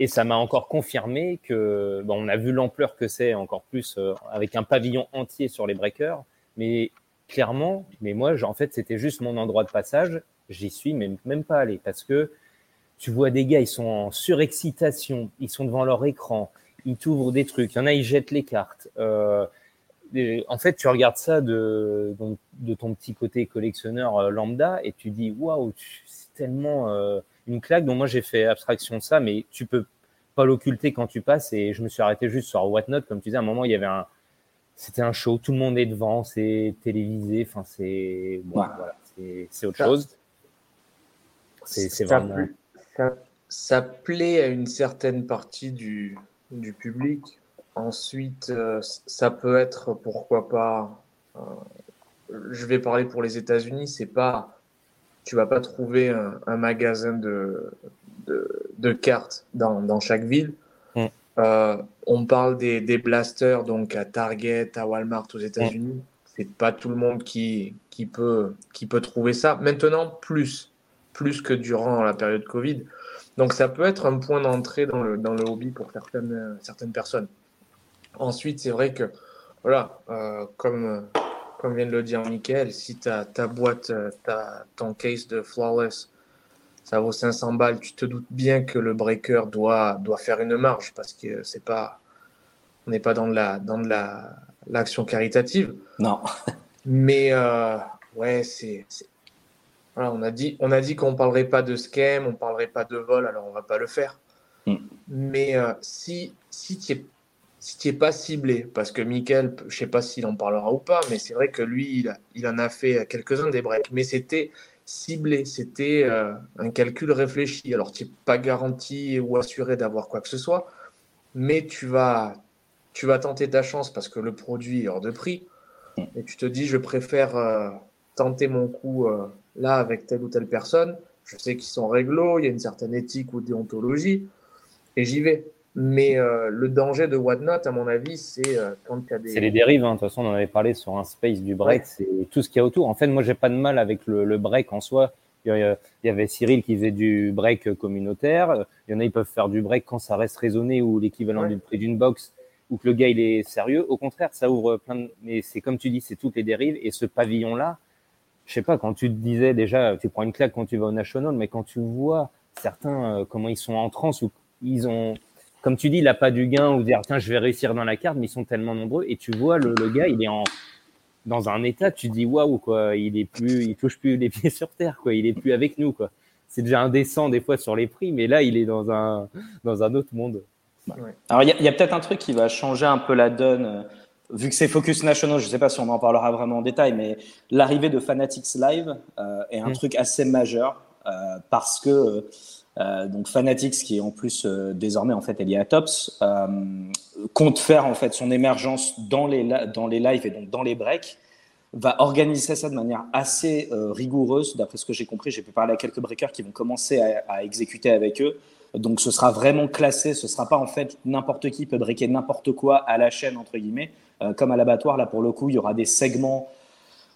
Et ça m'a encore confirmé que, bon, on a vu l'ampleur que c'est, encore plus euh, avec un pavillon entier sur les breakers. Mais clairement, mais moi, en fait, c'était juste mon endroit de passage. J'y suis même, même pas allé parce que tu vois des gars, ils sont en surexcitation, ils sont devant leur écran, ils t'ouvrent des trucs, il y en a, ils jettent les cartes. Euh, en fait, tu regardes ça de, de ton petit côté collectionneur euh, lambda et tu dis waouh, c'est tellement une claque. Donc moi, j'ai fait abstraction de ça, mais tu peux pas l'occulter quand tu passes. Et je me suis arrêté juste sur Whatnot, comme tu disais. À un moment, il y avait un, c'était un show, tout le monde est devant, c'est télévisé. Enfin, c'est bon, Ouais. voilà, c'est c'est autre Ça- chose. C'est c'est Ça vraiment. pla- Ça, ça plaît à une certaine partie du, du public. Ensuite, euh, ça peut être, pourquoi pas, euh, je vais parler pour les États-Unis, c'est pas, tu vas pas trouver un, un magasin de, de, de cartes dans, dans chaque ville. Mm. Euh, on parle des, des blasters, donc à Target, à Walmart aux États-Unis. C'est pas tout le monde qui, qui, peut, qui peut trouver ça. Maintenant, plus, plus que durant la période Covid. Donc ça peut être un point d'entrée dans le, dans le hobby pour certaines, certaines personnes. Ensuite, c'est vrai que, voilà, euh, comme, comme vient de le dire Mickaël, si ta, ta boîte, euh, ta, ton case de Flawless, ça vaut 500 balles, tu te doutes bien que le breaker doit, doit faire une marge parce que c'est pas, on n'est pas dans de la, dans de la, l'action caritative. Non. Mais euh, ouais, c'est. Voilà, on a dit, on a dit qu'on parlerait pas de scam, on parlerait pas de vol, alors on va pas le faire. Mm. Mais euh, si si tu si t'y es pas ciblé, parce que Mickaël, je sais pas s'il en parlera ou pas, mais c'est vrai que lui, il, en a fait quelques-uns des breaks, mais c'était ciblé, c'était euh, un calcul réfléchi. Alors tu n'es pas garanti ou assuré d'avoir quoi que ce soit, mais tu vas tu vas tenter ta chance parce que le produit est hors de prix et tu te dis je préfère euh, tenter mon coup euh, là avec telle ou telle personne. Je sais qu'ils sont réglo, il y a une certaine éthique ou déontologie et j'y vais. Mais euh, le danger de Whatnot, à mon avis, c'est euh, quand il y a des. C'est les dérives, hein. de toute façon, on en avait parlé sur un space du break, Ouais. c'est tout ce qu'il y a autour. En fait, moi, j'ai pas de mal avec le, le break en soi. Il y, a- il y avait Cyril qui faisait du break communautaire. Il y en a, ils peuvent faire du break quand ça reste raisonné ou l'équivalent Ouais. du prix d'une box ou que le gars il est sérieux. Au contraire, ça ouvre plein de. Mais c'est comme tu dis, c'est toutes les dérives. Et ce pavillon-là, je sais pas, quand tu te disais déjà, tu prends une claque quand tu vas au National, mais quand tu vois certains, euh, comment ils sont en transe ou ils ont comme tu dis, il n'a pas du gain ou dire tiens, je vais réussir dans la carte, mais ils sont tellement nombreux et tu vois le, le gars, il est en dans un état, tu dis waouh quoi, il est plus, il touche plus les pieds sur terre quoi, il est plus avec nous quoi. C'est déjà indécent des fois sur les prix, mais là il est dans un dans un autre monde. Alors, il y a, peut-être un truc qui va changer un peu la donne, euh, vu que c'est Focus National, je ne sais pas si on en parlera vraiment en détail, mais l'arrivée de Fanatics Live euh, est un Mm. truc assez majeur euh, parce que euh, donc Fanatics, qui est en plus euh, désormais en fait est euh, compte faire en fait son émergence dans les dans les lives et donc dans les breaks va organiser ça de manière assez rigoureuse. D'après ce que j'ai compris, j'ai pu parler à quelques breakers qui vont commencer à, exécuter avec eux. Donc ce sera vraiment classé, ce sera pas en fait n'importe qui peut breaker n'importe quoi à la chaîne entre guillemets. Comme à l'abattoir, là pour le coup, il y aura des segments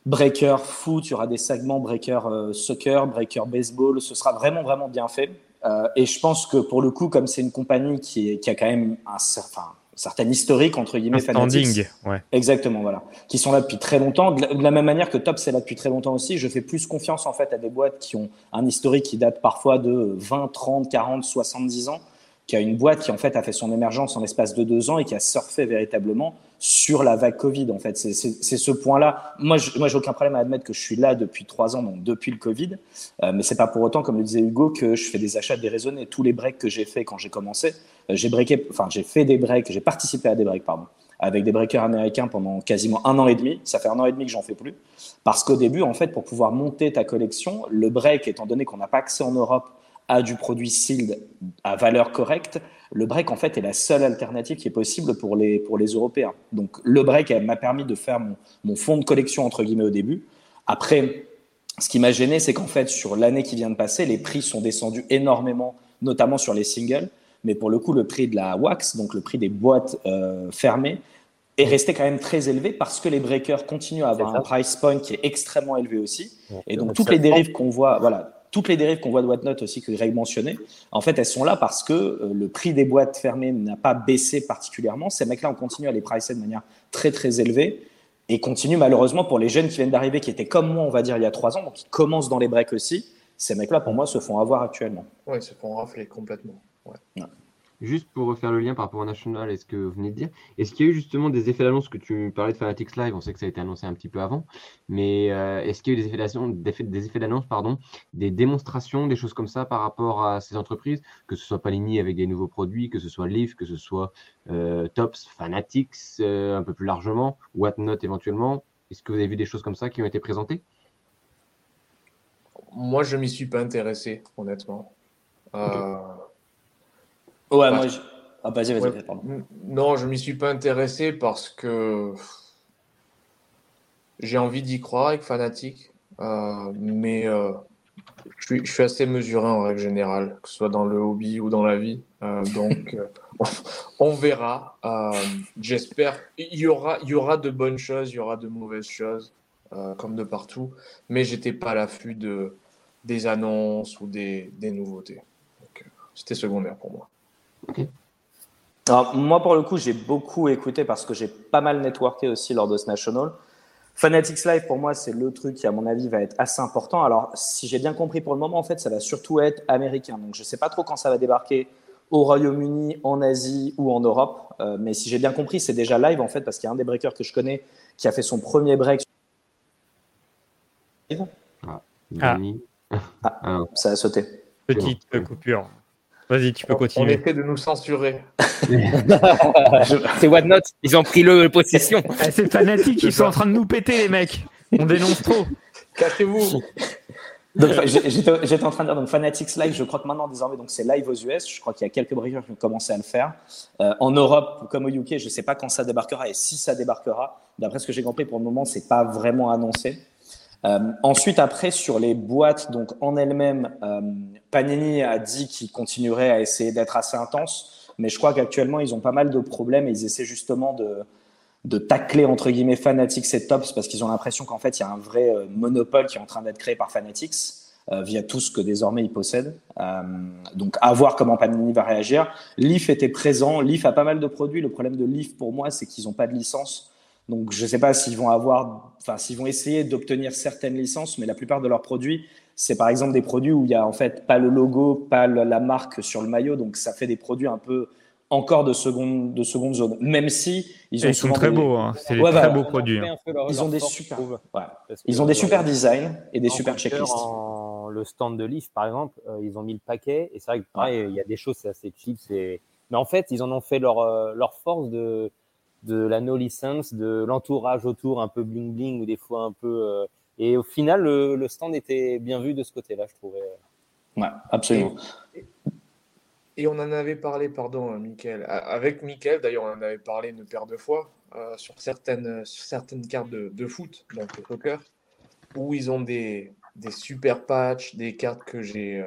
breaker foot, il y aura des segments breaker soccer, breaker baseball. Ce sera vraiment vraiment bien fait. Euh, et je pense que pour le coup, comme c'est une compagnie qui, est, qui a quand même un certain, certain historique, entre guillemets, Un standing, ouais. Exactement, voilà. Qui sont là depuis très longtemps. De la, de la même manière que Top, c'est là depuis très longtemps aussi. Je fais plus confiance en fait à des boîtes qui ont un historique qui date parfois de 20, 30, 40, 70 ans, qui a une boîte qui en fait a fait son émergence en l'espace de deux ans et qui a surfé véritablement sur la vague Covid. En fait, c'est ce point-là. Moi, je, moi, j'ai aucun problème à admettre que je suis là depuis trois ans, donc depuis le Covid. Euh, mais c'est pas pour autant, comme le disait Hugo, que je fais des achats déraisonnés. Tous les breaks que j'ai fait quand j'ai commencé, euh, j'ai breaké, enfin, j'ai fait des breaks, j'ai participé à des breaks, pardon avec des breakers américains pendant quasiment un an et demi. Ça fait un an et demi que j'en fais plus. Parce qu'au début, en fait, pour pouvoir monter ta collection, le break, étant donné qu'on n'a pas accès en Europe à du produit sealed à valeur correcte, le break, en fait, est la seule alternative qui est possible pour les, pour les Européens. Donc, le break m'a permis de faire mon, mon fonds de collection, entre guillemets, au début. Après, ce qui m'a gêné, c'est qu'en fait, sur l'année qui vient de passer, les prix sont descendus énormément, notamment sur les singles. Mais pour le coup, le prix de la wax, donc le prix des boîtes euh, fermées, est resté quand même très élevé parce que les breakers continuent à avoir un price point qui est extrêmement élevé aussi. Et donc, toutes les dérives qu'on voit, voilà, toutes les dérives qu'on voit de Whatnot aussi que Greg mentionnait, en fait, elles sont là parce que euh, le prix des boîtes fermées n'a pas baissé particulièrement. Ces mecs-là, on continue à les pricer de manière très, très élevée et continuent malheureusement pour les jeunes qui viennent d'arriver, qui étaient comme moi, on va dire, il y a trois ans, donc qui commencent dans les breaks aussi. Ces mecs-là, pour moi, se font avoir actuellement. Ils se font rafler complètement. Ouais. Juste pour refaire le lien par rapport au national et ce que vous venez de dire, est-ce qu'il y a eu justement des effets d'annonce que tu parlais de Fanatics Live, on sait que ça a été annoncé un petit peu avant, mais euh, est-ce qu'il y a eu des effets d'annonce, des effets, des effets d'annonce, pardon, des démonstrations, des choses comme ça par rapport à ces entreprises, que ce soit Panini avec des nouveaux produits, que ce soit Leaf, que ce soit euh, Tops, Fanatics euh, un peu plus largement, Whatnot éventuellement, est-ce que vous avez vu des choses comme ça qui ont été présentées? Moi, je m'y suis pas intéressé, honnêtement. Euh, Ouais, Bah, moi, je... ah, vas-y, vas-y, Ouais. pardon. n- non, je m'y suis pas intéressé parce que j'ai envie d'y croire avec Fnatic, euh, mais euh, je suis, je suis assez mesuré en règle générale, que ce soit dans le hobby ou dans la vie. Euh, donc, on verra. J'espère. Il y aura, il y aura de bonnes choses, il y aura de mauvaises choses, comme de partout. Mais j'étais pas à l'affût de, des annonces ou des, des nouveautés. C'était secondaire pour moi. Alors, moi, pour le coup, j'ai beaucoup écouté parce que j'ai pas mal networké aussi lors de ce National. Fanatics Live, pour moi, c'est le truc qui, à mon avis, va être assez important. Alors, si j'ai bien compris pour le moment, en fait, ça va surtout être américain. Donc, je sais pas trop quand ça va débarquer au Royaume-Uni, en Asie ou en Europe. Euh, mais si j'ai bien compris, c'est déjà live, en fait, parce qu'il y a un des breakers que je connais qui a fait son premier break. Ah. Denis Ah. Ah, Ça a sauté. Petite coupure. Vas-y, tu peux On- On continuer. essaie de nous censurer. C'est Whatnot, ils ont pris le possession. Ah, c'est fanatique, ils sont en train de nous péter, les mecs. On dénonce trop. Cachez-vous. J'étais en train de dire donc Fanatics Live, je crois que maintenant désormais donc c'est live aux US. Je crois qu'il y a quelques breakers qui ont commencé à le faire. Euh, en Europe comme au UK, je ne sais pas quand ça débarquera et si ça débarquera. D'après ce que j'ai compris pour le moment, c'est pas vraiment annoncé. Euh, ensuite, après sur les boîtes donc en elles-mêmes, euh, Panini a dit qu'il continuerait à essayer d'être assez intense, mais je crois qu'actuellement ils ont pas mal de problèmes et ils essaient justement de de tacler entre guillemets Fanatics et Tops parce qu'ils ont l'impression qu'en fait il y a un vrai euh, monopole qui est en train d'être créé par Fanatics euh, via tout ce que désormais ils possèdent. Euh, donc à voir comment Panini va réagir. Leaf était présent, Leaf a pas mal de produits. Le problème de Leaf pour moi c'est qu'ils n'ont pas de licence. Donc je ne sais pas s'ils vont avoir, enfin s'ils vont essayer d'obtenir certaines licences, mais la plupart de leurs produits c'est par exemple des produits où il y a en fait pas le logo, pas le- la marque sur le maillot, donc ça fait des produits un peu encore de seconde de seconde zone. Même si ils ont ils sont très des- beaux, hein. c'est des très beaux Ils ont produits. hein. leur- Ils ont des super, Ils ont des super designs et des en super checklists. En, le stand de Leaf, par exemple, euh, ils ont mis le paquet. Et c'est vrai que pareil, il y a des choses, c'est assez cheap. c'est- Mais en fait, ils en ont fait leur, euh, leur force de, de la no license, de l'entourage autour un peu bling bling ou des fois un peu. euh, Et au final, le, le stand était bien vu de ce côté-là, je trouvais. Ouais, absolument. Et on en avait parlé, pardon, Michael. A- Avec Michael, d'ailleurs, on en avait parlé une paire de fois euh, sur, certaines, sur certaines cartes de, de foot, donc le soccer, où ils ont des, des super patchs, des cartes que j'ai, euh,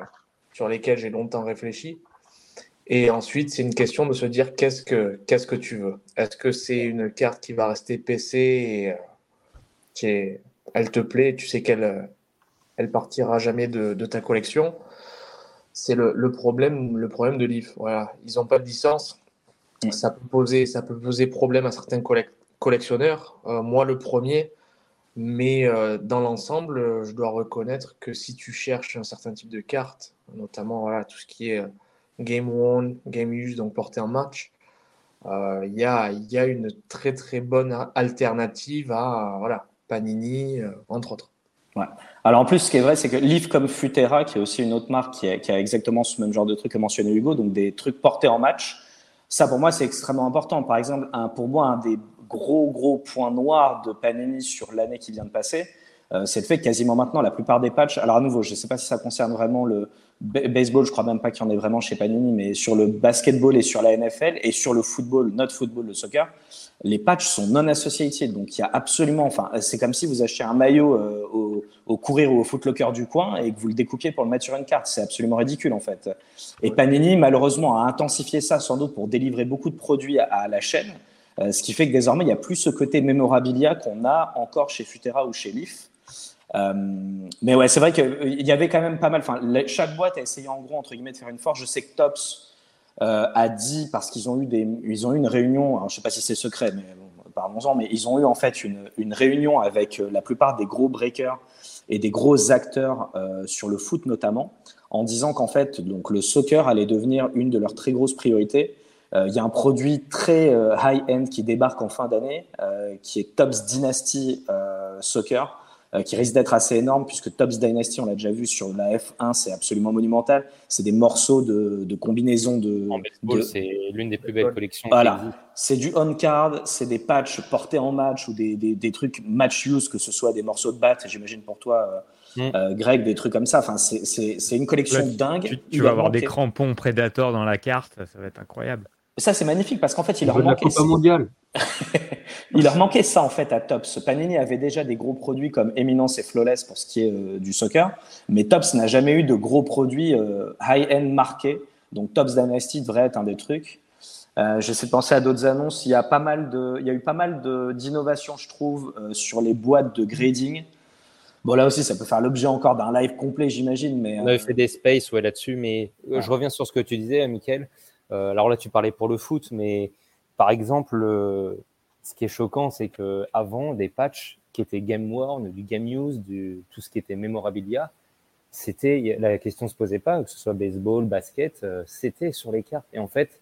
sur lesquelles j'ai longtemps réfléchi. Et ensuite, c'est une question de se dire qu'est-ce que, qu'est-ce que tu veux? Est-ce que c'est une carte qui va rester PC et euh, qui est- elle te plaît, tu sais qu'elle euh, elle partira jamais de, de ta collection? C'est le, le problème, le problème de Leaf. Voilà, ils n'ont pas de licence. Ça peut poser, ça peut poser problème à certains collec- collectionneurs. Euh, moi, le premier. Mais euh, dans l'ensemble, je dois reconnaître que si tu cherches un certain type de carte, notamment voilà, tout ce qui est Game One, Game Use, donc porté en match, euh, il y, a, une très très bonne alternative à voilà, Panini, euh, entre autres. Alors en plus, ce qui est vrai, c'est que Leaf comme Futera, qui est aussi une autre marque qui a, exactement ce même genre de truc que mentionné Hugo, donc des trucs portés en match, ça pour moi c'est extrêmement important. Par exemple, pour moi, un des gros gros points noirs de Panini sur l'année qui vient de passer, euh, c'est le fait quasiment maintenant la plupart des patchs, alors à nouveau, je ne sais pas si ça concerne vraiment le baseball, je crois même pas qu'il y en ait vraiment chez Panini, mais sur le basketball et sur la NFL et sur le football, notre football, le soccer, les patchs sont non associated. Donc il y a absolument, enfin, c'est comme si vous achetiez un maillot euh, au, au courir ou au footlocker du coin et que vous le découpiez pour le mettre sur une carte. C'est absolument ridicule en fait. Et Panini, malheureusement, a intensifié ça sans doute pour délivrer beaucoup de produits à, à la chaîne. Euh, ce qui fait que désormais, il n'y a plus ce côté memorabilia qu'on a encore chez Futera ou chez Leaf. Euh, mais ouais, c'est vrai qu'il y avait quand même pas mal. Enfin, chaque boîte a essayé en gros entre guillemets de faire une force. Je sais que Tops euh, a dit parce qu'ils ont eu ont eu une réunion. Alors, je sais pas si c'est secret, mais bon, parlons-en. Mais ils ont eu en fait une, réunion avec euh, la plupart des gros breakers et des gros acteurs euh, sur le foot notamment, en disant qu'en fait, donc le soccer allait devenir une de leurs très grosses priorités. Euh, Il y a un produit très euh, high-end qui débarque en fin d'année, euh, qui est Tops Dynasty euh, Soccer, euh, qui risque d'être assez énorme puisque Tops Dynasty, on l'a déjà vu sur la F1, c'est absolument monumental. C'est des morceaux de, de combinaisons de, En baseball, de- c'est l'une des plus belles collections. Voilà. c'est du on-card, c'est des patchs portés en match ou des, des, des trucs match use, que ce soit des morceaux de batte, j'imagine pour toi, euh, Mm. euh, Greg, des trucs comme ça. Enfin, c'est- une collection Ouais, dingue. Tu, tu vas avoir des crampons Predator dans la carte, ça va être incroyable. Ça, c'est magnifique parce qu'en fait, il leur la manquait Copa mondiale. Il leur manquait ça en fait à Tops. Panini avait déjà des gros produits comme Eminence et Flawless pour ce qui est euh, du soccer, mais Tops n'a jamais eu de gros produits euh, high-end marqués. Donc Tops Dynasty devrait être un des trucs. Euh, J'essaie de penser à d'autres annonces. Il y a pas mal de, il y a eu pas mal de- d'innovations, je trouve, euh, sur les boîtes de grading. Bon là aussi, ça peut faire l'objet encore d'un live complet, j'imagine, mais On avait fait des spaces ouais, là-dessus, mais je reviens sur ce que tu disais, Michael. Euh, alors là, tu parlais pour le foot, mais par exemple, euh, ce qui est choquant, c'est que avant des patchs qui étaient game worn, du game use, du, tout ce qui était memorabilia, c'était la question se posait pas, que ce soit baseball, basket, euh, c'était sur les cartes. Et en fait,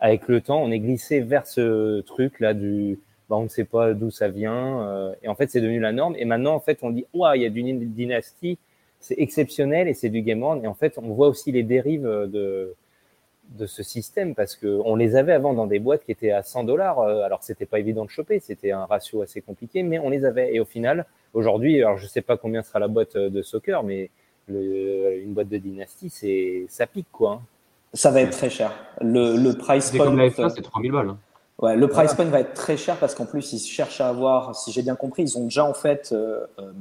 avec le temps, on est glissé vers ce truc là du, bah, on ne sait pas d'où ça vient, et en fait, c'est devenu la norme. Et maintenant, en fait, on dit, ouais, il y a du dynastie, c'est exceptionnel et c'est du game on. Et en fait, on voit aussi les dérives de, de ce système parce que on les avait avant dans des boîtes qui étaient à 100 dollars. Alors, c'était pas évident de choper, c'était un ratio assez compliqué, mais on les avait. Et au final, aujourd'hui, alors je sais pas combien sera la boîte de soccer, mais le, une boîte de dynastie, c'est ça pique quoi. hein. ça va être très cher. Le, le price point. la F1, c'est 3000 balles. hein. Ouais, le price point va être très cher parce qu'en plus, ils cherchent à avoir, si j'ai bien compris, ils ont déjà en fait euh, euh,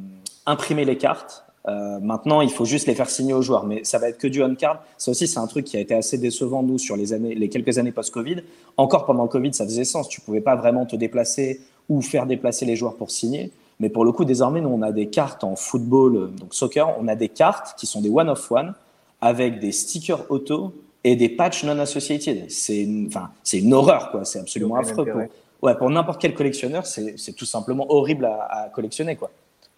imprimé les cartes. Euh, maintenant, il faut juste les faire signer aux joueurs, mais ça va être que du on-card. Ça aussi, c'est un truc qui a été assez décevant, nous, sur les, années, les quelques années post-Covid. Encore pendant le Covid, ça faisait sens. Tu pouvais pas vraiment te déplacer ou faire déplacer les joueurs pour signer. Mais pour le coup, désormais, nous, on a des cartes en football, euh, donc soccer, on a des cartes qui sont des one-of-one avec des stickers auto et des patchs non associated. C'est une, enfin, c'est une horreur, quoi. C'est absolument affreux. Pour, ouais, pour n'importe quel collectionneur, c'est c'est tout simplement horrible à, à collectionner, quoi.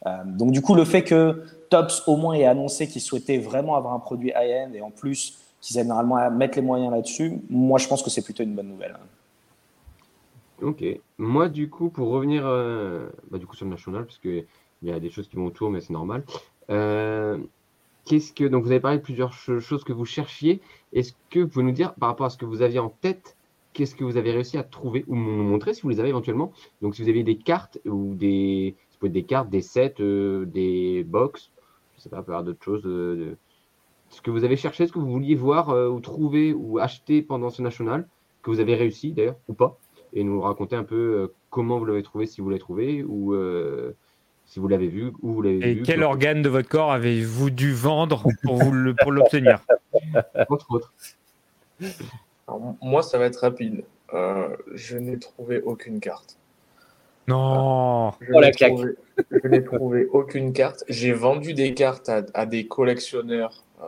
Euh, donc, du coup, le fait que Tops, au moins, ait annoncé qu'ils souhaitaient vraiment avoir un produit high-end et en plus qu'ils aient normalement à mettre les moyens là-dessus, moi, je pense que c'est plutôt une bonne nouvelle. Ok. Moi, du coup, pour revenir euh, bah, du coup, sur le national, parce qu'il y a des choses qui vont autour, mais c'est normal. Euh, Qu'est-ce que donc vous avez parlé de plusieurs ch- choses que vous cherchiez. Est-ce que vous pouvez nous dire par rapport à ce que vous aviez en tête, qu'est-ce que vous avez réussi à trouver ou nous montrer si vous les avez éventuellement. Donc si vous avez des cartes ou des, ça peut être des cartes, des sets, euh, des box, je sais pas, peut y avoir d'autres choses. euh, de- Ce que vous avez cherché, ce que vous vouliez voir euh, ou trouver ou acheter pendant ce national, que vous avez réussi d'ailleurs ou pas, et nous raconter un peu euh, comment vous l'avez trouvé, si vous l'avez trouvé ou euh, si vous l'avez vu, où vous l'avez Et quel organe de votre corps avez-vous dû vendre pour vous le- pour l'obtenir? Entre autres. Alors, moi, ça va être rapide. Euh, je n'ai trouvé aucune carte. Non Je Oh, la n'ai claque. trouvé- je n'ai trouvé aucune carte. J'ai vendu des cartes à, à des collectionneurs euh,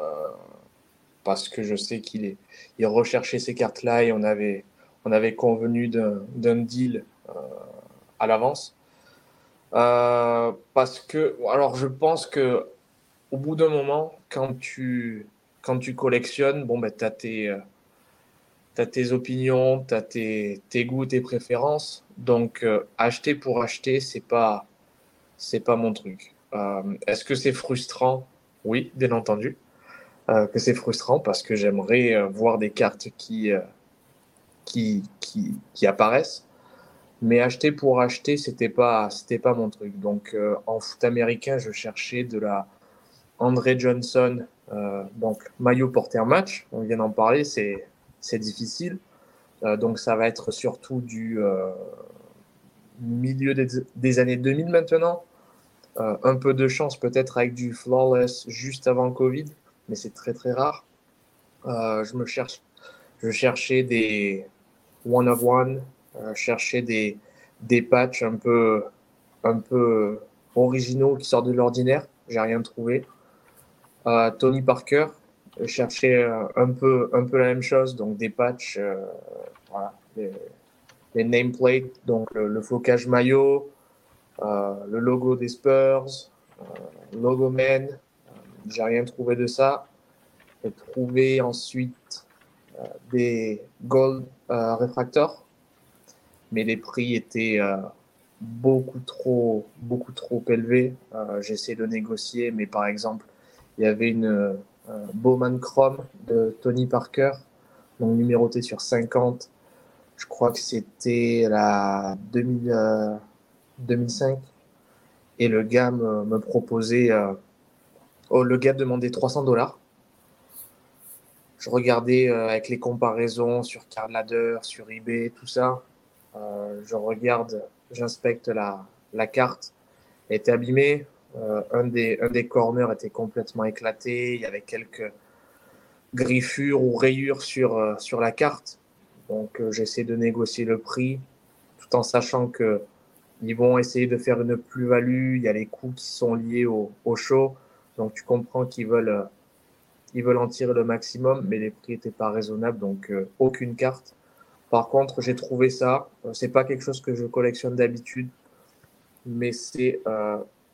parce que je sais qu'il est, il recherchait ces cartes-là et on avait, on avait convenu d'un deal euh, à l'avance. Euh, parce que, alors je pense que au bout d'un moment, quand tu, quand tu collectionnes, bon, ben, tu as tes, euh, t'as tes opinions, tu as tes, tes, goûts, tes préférences. Donc, acheter pour acheter, c'est pas, c'est pas mon truc. Est-ce que c'est frustrant? Oui, bien entendu. que c'est frustrant parce que j'aimerais voir des cartes qui, qui, qui, apparaissent. Mais acheter pour acheter, c'était pas, pas mon truc. Donc, euh, en foot américain, je cherchais de la André Johnson, euh, donc maillot porté match. On vient d'en parler, c'est, c'est difficile. Euh, donc, ça va être surtout du euh, milieu des, années 2000 maintenant. Euh, un peu de chance peut-être avec du flawless juste avant Covid, mais c'est très très rare. je me cherche, je cherchais des one of one, chercher des, des patchs un peu, un peu originaux qui sortent de l'ordinaire. J'ai rien trouvé. Tony Parker, chercher euh, un peu, un peu la même chose, donc des patchs, euh, voilà, les, les, nameplates, donc le, le flocage maillot, euh, le logo des Spurs, logo man. J'ai rien trouvé de ça. J'ai trouvé ensuite des gold euh, réfracteurs, mais les prix étaient beaucoup trop, beaucoup trop élevés. Euh, J'essaie de négocier, mais par exemple, il y avait une Bowman Chrome de Tony Parker, donc numéroté sur 50. Je crois que c'était la 2000, 2005. Et le gars me, proposait, oh, le gars demandait 300 dollars je regardais euh, avec les comparaisons sur Cardladder, sur eBay, tout ça. Euh, je regarde, j'inspecte la, la carte. Elle était abîmée. Euh, un, des, un des corners était complètement éclaté. Il y avait quelques griffures ou rayures sur, euh, sur la carte. Donc euh, j'essaie de négocier le prix tout en sachant que ils vont essayer de faire une plus-value. Il y a les coûts qui sont liés au, au show. Donc tu comprends qu'ils veulent veulent en tirer le maximum, mais les prix n'étaient pas raisonnables, donc aucune carte. Par contre, j'ai trouvé ça. C'est pas quelque chose que je collectionne d'habitude, mais c'est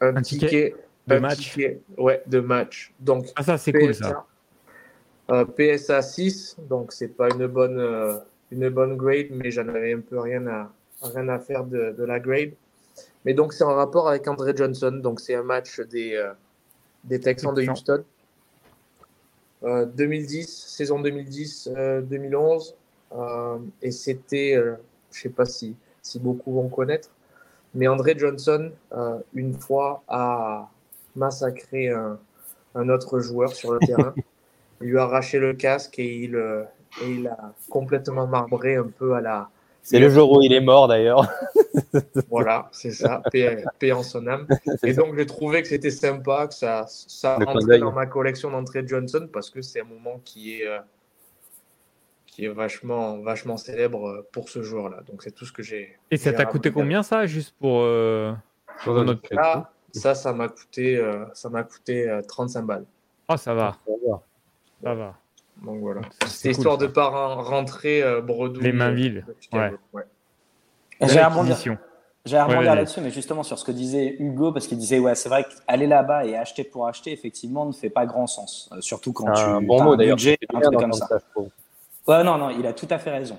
un, un, ticket, ticket de un match. Ticket, ouais, de match. Donc, ah, ça, c'est cool, ça. Euh, PSA 6, donc c'est pas une bonne, euh, une bonne grade, mais j'en avais un peu rien à, rien à faire de, de la grade. Mais donc, c'est en rapport avec André Johnson. Donc, c'est un match des, euh, des Texans de Houston. 2010, saison 2010-2011. Euh, et c'était, euh, je sais pas si, si beaucoup vont connaître, mais André Johnson, euh, une fois, a massacré un, un autre joueur sur le terrain. Il lui a arraché le casque et il, et il a complètement marbré un peu à la. C'est le jour où il est mort d'ailleurs. voilà, c'est ça, paix, paix, en son âme. Et donc j'ai trouvé que c'était sympa, que ça, ça rentrait dans ma collection d'André Johnson parce que c'est un moment qui est, euh, qui est vachement, vachement célèbre pour ce joueur-là. Donc c'est tout ce que j'ai. Et ça t'a coûté combien ça, juste pour, euh, pour notre ah, Ça, ça m'a coûté, euh, ça m'a coûté euh, 35 balles. Oh, ça va. Ça va. Donc voilà. C'est histoire cool, de pas rentrer euh, bredouille. Les mains vides. Ouais. ouais. J'ai un rebondir, j'ai un rebondir ouais, là-dessus, mais justement sur ce que disait Hugo, parce qu'il disait ouais, c'est vrai qu'aller là-bas et acheter pour acheter, effectivement, ne fait pas grand sens, euh, surtout quand un tu bon mot d'ailleurs, un truc comme ça. Ouais, non, non, il a tout à fait raison.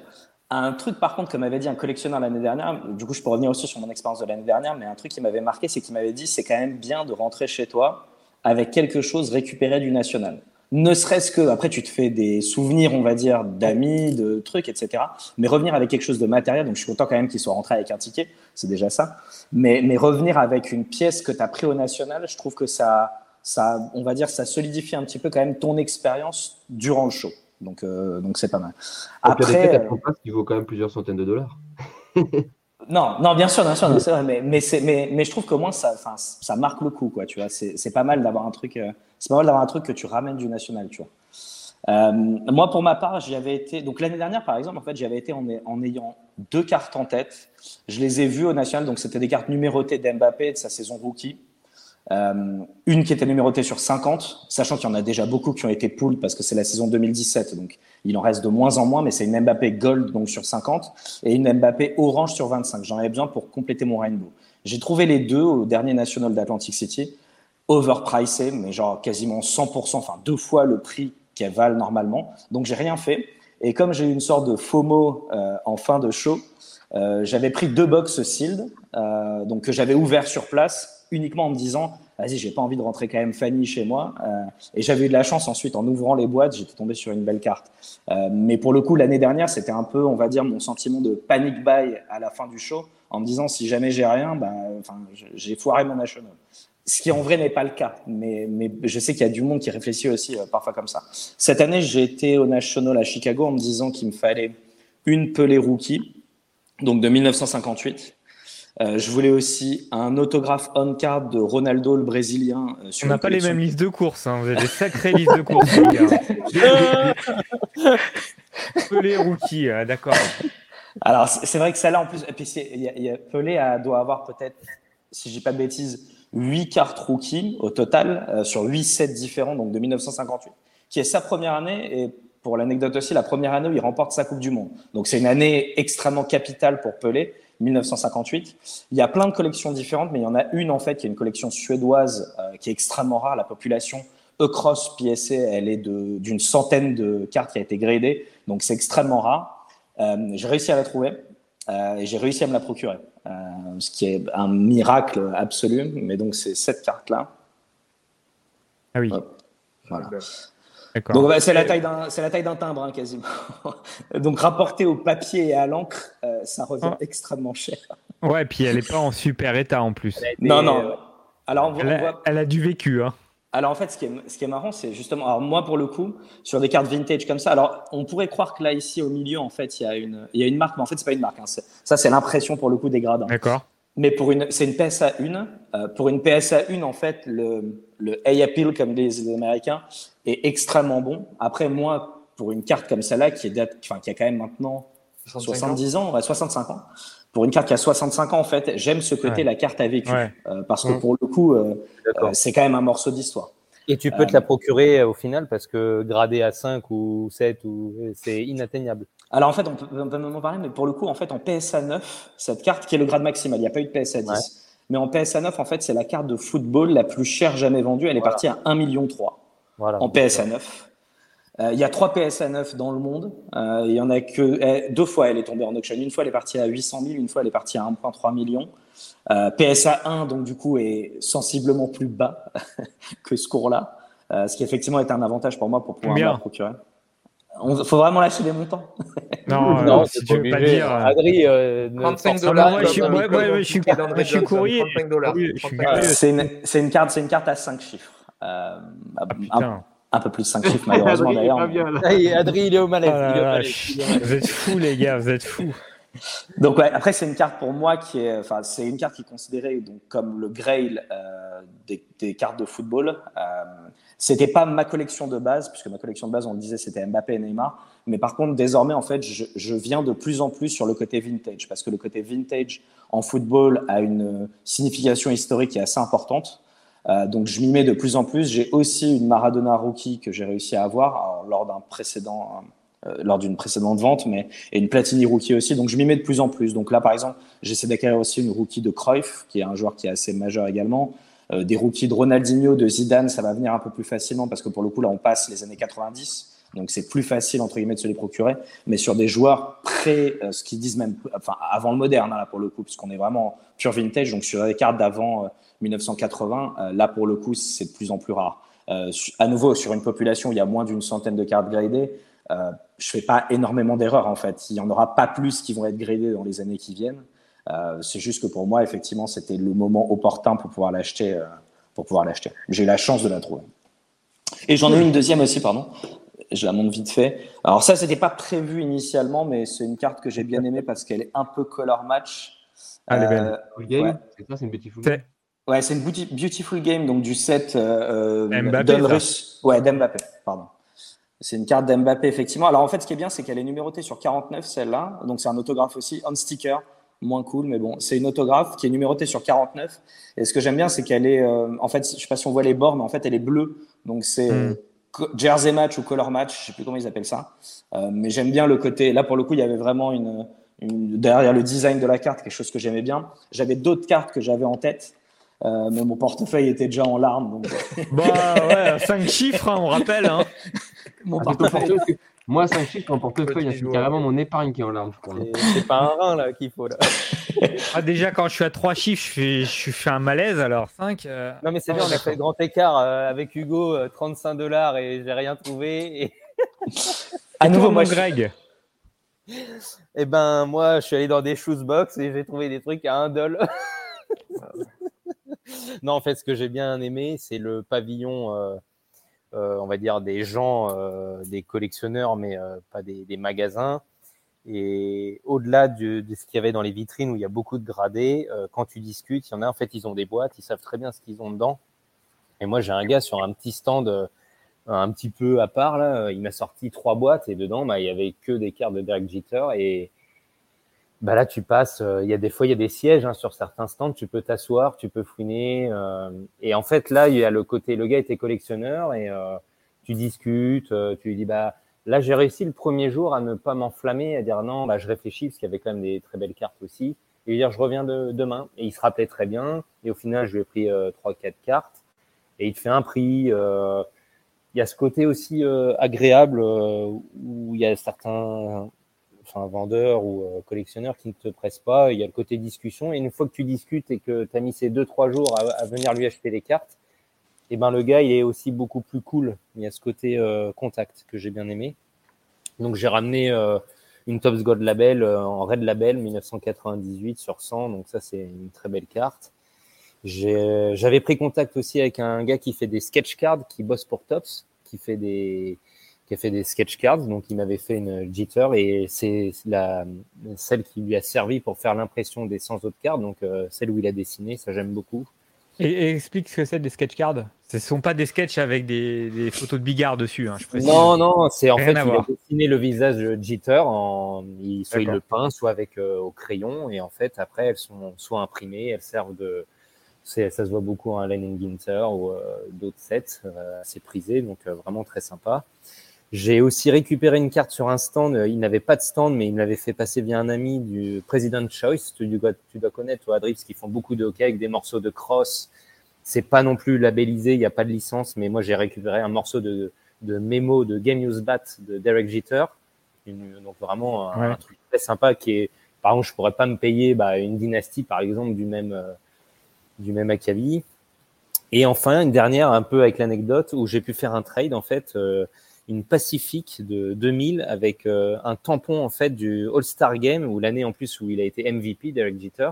Un truc, par contre, que m'avait dit un collectionneur l'année dernière, du coup, je peux revenir aussi sur mon expérience de l'année dernière, mais un truc qui m'avait marqué, c'est qu'il m'avait dit c'est quand même bien de rentrer chez toi avec quelque chose récupéré du national ne serait-ce que, après, tu te fais des souvenirs, on va dire, d'amis, de trucs, etc. Mais revenir avec quelque chose de matériel, donc je suis content quand même qu'il soit rentré avec un ticket, c'est déjà ça. Mais, mais revenir avec une pièce que tu as pris au national, je trouve que ça, ça, on va dire, ça solidifie un petit peu quand même ton expérience durant le show. Donc, euh, donc c'est pas mal. Après, euh... qui vaut quand même plusieurs centaines de dollars. Non, non, bien sûr, bien sûr, c'est vrai, mais, mais, mais, mais, je trouve qu'au moins ça, ça marque le coup, quoi, tu vois. C'est pas mal d'avoir un truc, euh, c'est pas mal d'avoir un truc que tu ramènes du national, tu vois. Euh, moi, pour ma part, j'y avais été. Donc l'année dernière, par exemple, en fait, j'y avais été en, en, ayant deux cartes en tête. Je les ai vues au national, donc c'était des cartes numérotées d'Mbappé de sa saison rookie. Euh, une qui était numérotée sur 50, sachant qu'il y en a déjà beaucoup qui ont été pool parce que c'est la saison 2017, donc il en reste de moins en moins, mais c'est une Mbappé Gold donc sur 50 et une Mbappé Orange sur 25. J'en avais besoin pour compléter mon rainbow. J'ai trouvé les deux au dernier National d'Atlantic City, overpricé, mais genre quasiment 100%, enfin deux fois le prix qu'elles valent normalement. Donc j'ai rien fait. Et comme j'ai eu une sorte de FOMO euh, en fin de show, euh, j'avais pris deux box sealed, donc que j'avais ouvert sur place uniquement en me disant vas-y, j'ai pas envie de rentrer quand même Fanny chez moi. Euh, et j'avais eu de la chance ensuite en ouvrant les boîtes, j'étais tombé sur une belle carte. Euh, mais pour le coup, l'année dernière, c'était un peu, on va dire, mon sentiment de panic buy à la fin du show, en me disant si jamais j'ai rien, enfin, j'ai foiré mon national. Ce qui en vrai n'est pas le cas, mais, mais je sais qu'il y a du monde qui réfléchit aussi euh, parfois comme ça. Cette année, j'ai été au National à Chicago en me disant qu'il me fallait une pelée rookie, donc de 1958. Euh, je voulais aussi un autographe on-card de Ronaldo, le Brésilien. euh, sur On n'a pas les mêmes listes de courses, hein. vous avez des sacrées listes de courses, les gars. Pelé rookie, euh, d'accord. Alors, c'est vrai que celle-là, en plus, y a, il y a- Pelé a- doit avoir peut-être, si je dis pas de bêtises, 8 cartes rookie au total, sur 8 sets différents, donc de 1958, qui est sa première année, et pour l'anecdote aussi, la première année où il remporte sa Coupe du Monde. Donc c'est une année extrêmement capitale pour Pelé, 1958. Il y a plein de collections différentes, mais il y en a une, en fait, qui est une collection suédoise, euh, qui est extrêmement rare. La population Across PSA, elle est de- d'une centaine de cartes qui a été gradée, donc c'est extrêmement rare. Euh, j'ai réussi à la trouver euh, et j'ai réussi à me la procurer, euh, ce qui est un miracle absolu. Mais donc c'est cette carte-là. Ah oui, Hop. Voilà. Donc bah, c'est la taille d'un c'est la taille d'un timbre hein, quasiment. donc rapporté au papier et à l'encre, euh, ça revient Ah. extrêmement cher. Ouais, puis elle est pas en super état en plus. Non non. euh, Alors on voit- Elle on a, voit, elle a du vécu, hein. Alors en fait, ce qui est, ce qui est marrant, c'est justement, alors moi pour le coup, sur des cartes vintage comme ça, alors on pourrait croire que là ici au milieu, en fait, il y a une, il y a une marque, mais en fait c'est pas une marque. hein. C'est- ça c'est l'impression pour le coup des gradins. D'accord. Mais pour une, c'est une PSA 1. Euh, pour une PSA 1, en fait, le, le A-Appeal, comme disent les Américains, est extrêmement bon. Après, moi, pour une carte comme celle-là, qui est date, enfin, qui a quand même maintenant 70 ans, ouais, 65 ans. Pour une carte qui a 65 ans, en fait, j'aime ce côté, Ouais. la carte a vécu. Ouais. Euh, parce que Mm. pour le coup, euh, euh, c'est quand même un morceau d'histoire. Et tu peux Euh, te la procurer au final parce que gradé à 5 ou 7 ou c'est inatteignable. Alors en fait, on peut, on peut en parler, mais pour le coup, en fait, en PSA 9, cette carte qui est le grade maximal, il n'y a pas eu de PSA 10. Ouais. Mais en PSA 9, en fait, c'est la carte de football la plus chère jamais vendue. Elle est Voilà. partie à 1,3 million Voilà. en PSA 9. Euh, il y a trois PSA 9 dans le monde. Euh, il y en a que eh, deux fois elle est tombée en auction. Une fois elle est partie à 800 000, une fois elle est partie à 1,3 million. Euh, PSA 1 donc du coup est sensiblement plus bas que ce cours-là, euh, ce qui effectivement est un avantage pour moi pour pouvoir me Combien la procurer. Il faut vraiment lâcher des montants. Non, euh, Non, si tu veux pas dire. Adri, euh, ne 35 force Ah, dollars. moi, je suis- courrier. 35 dollars. Oui, je suis 35 curieux. C'est une, une carte à 5 chiffres. Euh, Ah, un, peu plus de 5 chiffres malheureusement Adrien, d'ailleurs. pas mais- bien, là. Ah, et Adri, il est au malaise. malaise. Vous êtes fous, les gars, vous êtes fous. Donc ouais, après c'est une carte pour moi qui est, enfin c'est une carte qui est considérée donc comme le Grail euh, des, des cartes de football. Euh, c'était pas ma collection de base puisque ma collection de base on le disait c'était Mbappé et Neymar. Mais par contre désormais en fait je, je viens de plus en plus sur le côté vintage parce que le côté vintage en football a une signification historique qui est assez importante. Euh, donc je m'y mets de plus en plus. J'ai aussi une Maradona rookie que j'ai réussi à avoir lors d'un précédent, euh, lors d'une précédente vente, mais et une Platini rookie aussi. Donc je m'y mets de plus en plus. Donc là, par exemple, j'essaie d'acquérir aussi une rookie de Cruyff, qui est un joueur qui est assez majeur également. Euh, des rookies de Ronaldinho, de Zidane, ça va venir un peu plus facilement parce que pour le coup, là, on passe les années 90. Donc c'est plus facile entre guillemets de se les procurer, mais sur des joueurs pré, euh, ce qu'ils disent même, enfin avant le moderne hein, là pour le coup, puisqu'on est vraiment pure vintage, donc sur des cartes d'avant euh, 1980, euh, là pour le coup c'est de plus en plus rare. Euh, à nouveau sur une population où il y a moins d'une centaine de cartes gradées, euh, je fais pas énormément d'erreurs en fait. Il y en aura pas plus qui vont être gradées dans les années qui viennent. Euh, c'est juste que pour moi effectivement c'était le moment opportun pour pouvoir l'acheter, euh, pour pouvoir l'acheter. J'ai eu la chance de la trouver. Et j'en ai une deuxième aussi, pardon. Je la montre vite fait. Alors ça, c'était pas prévu initialement, mais c'est une carte que j'ai bien aimée parce qu'elle est un peu color match. Ah, elle est belle. Euh, Full game, c'est ça, c'est une beautiful C'est- game. Ouais, c'est une beautiful game, donc du set euh, euh, d'Ulrich. Ouais, d'Mbappé, pardon. C'est une carte d'Mbappé, effectivement. Alors en fait, ce qui est bien, c'est qu'elle est numérotée sur 49, celle-là. Donc c'est un autographe aussi, on sticker. moins cool, mais bon, c'est une autographe qui est numérotée sur 49. Et ce que j'aime bien, c'est qu'elle est, euh, en fait, je sais pas si on voit les bords, mais en fait, elle est bleue. Donc c'est Mm. co- jersey match ou color match, je sais plus comment ils appellent ça. Euh, mais j'aime bien le côté. Là, pour le coup, il y avait vraiment une, une- derrière le design de la carte quelque chose que j'aimais bien. J'avais d'autres cartes que j'avais en tête, euh, mais mon portefeuille était déjà en larmes. Donc, euh, Bah ouais, 5 chiffres, hein, on rappelle. Hein. mon Ah, portefeuille. Moi, 5 chiffres en portefeuille, c'est carrément mon épargne qui est en larmes. C'est- pas un rein là qu'il faut là. Ah, déjà, quand je suis à 3 chiffres, je fais, je fais un malaise, alors 5. Non mais c'est bien, on a fait le grand écart euh, avec Hugo, euh, 35 dollars et j'ai rien trouvé. Et, À nouveau, moi, mon je- Greg? et ben moi, je suis allé dans des shoesbox et j'ai trouvé des trucs à 1 dollar. Non, en fait, ce que j'ai bien aimé, c'est le pavillon, euh, euh, on va dire des gens, euh, des collectionneurs, mais pas des, magasins. Et au-delà de, ce qu'il y avait dans les vitrines où il y a beaucoup de gradés, quand tu discutes, il y en a en fait, ils ont des boîtes, ils savent très bien ce qu'ils ont dedans. Et moi, j'ai un gars sur un petit stand un petit peu à part là, il m'a sorti trois boîtes et dedans, bah, il y avait que des cartes de Derek Jeter et bah là, tu passes. euh, Il y a des fois, il y a des sièges hein, sur certains stands. Tu peux t'asseoir, tu peux fouiner. euh, et en fait, là, il y a le côté. Le gars était collectionneur et euh, tu discutes. tu lui dis bah là, j'ai réussi le premier jour à ne pas m'enflammer, à dire non, bah je réfléchis parce qu'il y avait quand même des très belles cartes aussi. Et lui dire je reviens de, demain. Et il se rappelait très bien. Et au final, je lui ai pris trois, quatre cartes. Et il te fait un prix. il y a ce côté aussi agréable où il y a certains enfin, vendeurs ou euh, collectionneurs qui ne te pressent pas. Il y a le côté discussion. Et une fois que tu discutes et que tu as mis ces deux, trois jours à, venir lui acheter les cartes, et ben le gars, il est aussi beaucoup plus cool. Il y a ce côté euh, contact que j'ai bien aimé. Donc j'ai ramené euh, une Tops God Label en Red Label 1998 sur 100. Donc ça, c'est une très belle carte. J'avais pris contact aussi avec un gars qui fait des sketch cards, qui bosse pour Tops, qui fait des qui a fait des sketch cards, donc il m'avait fait une jitter et c'est la celle qui lui a servi pour faire l'impression des 100 autres cartes, donc euh, celle où il a dessiné, ça j'aime beaucoup. Et, et explique ce que c'est des sketch cards. Ce ne sont pas des sketchs avec des, des photos de Bigard dessus, hein, je précise. Non, non, c'est en Rien fait à il a dessiné le visage de Jitter, en, il, soit il le peint, soit avec euh, au crayon, et en fait après elles sont soit imprimées, elles servent de, ça se voit beaucoup en Allen Ginter ou euh, d'autres sets assez prisés, donc vraiment très sympa. J'ai aussi récupéré une carte sur un stand. euh, Il n'avait pas de stand, mais il me l'avait fait passer via un ami du President Choice. Tu dois, tu dois connaître, toi, Adrix, qui font beaucoup de hockey avec des morceaux de cross. C'est pas non plus labellisé, il n'y a pas de licence, mais moi j'ai récupéré un morceau de, de mémo de Game Use Bat de Derek Jeter. Une- donc vraiment un, Ouais. un truc très sympa qui est, par exemple, je pourrais pas me payer bah, une dynastie, par exemple, du même, euh, du même acabit. Et enfin, une dernière, un peu avec l'anecdote, où j'ai pu faire un trade, en fait, euh, une Pacifique de 2000 avec euh, un tampon, en fait, du All-Star Game, où l'année en plus où il a été MVP, Derek Jeter.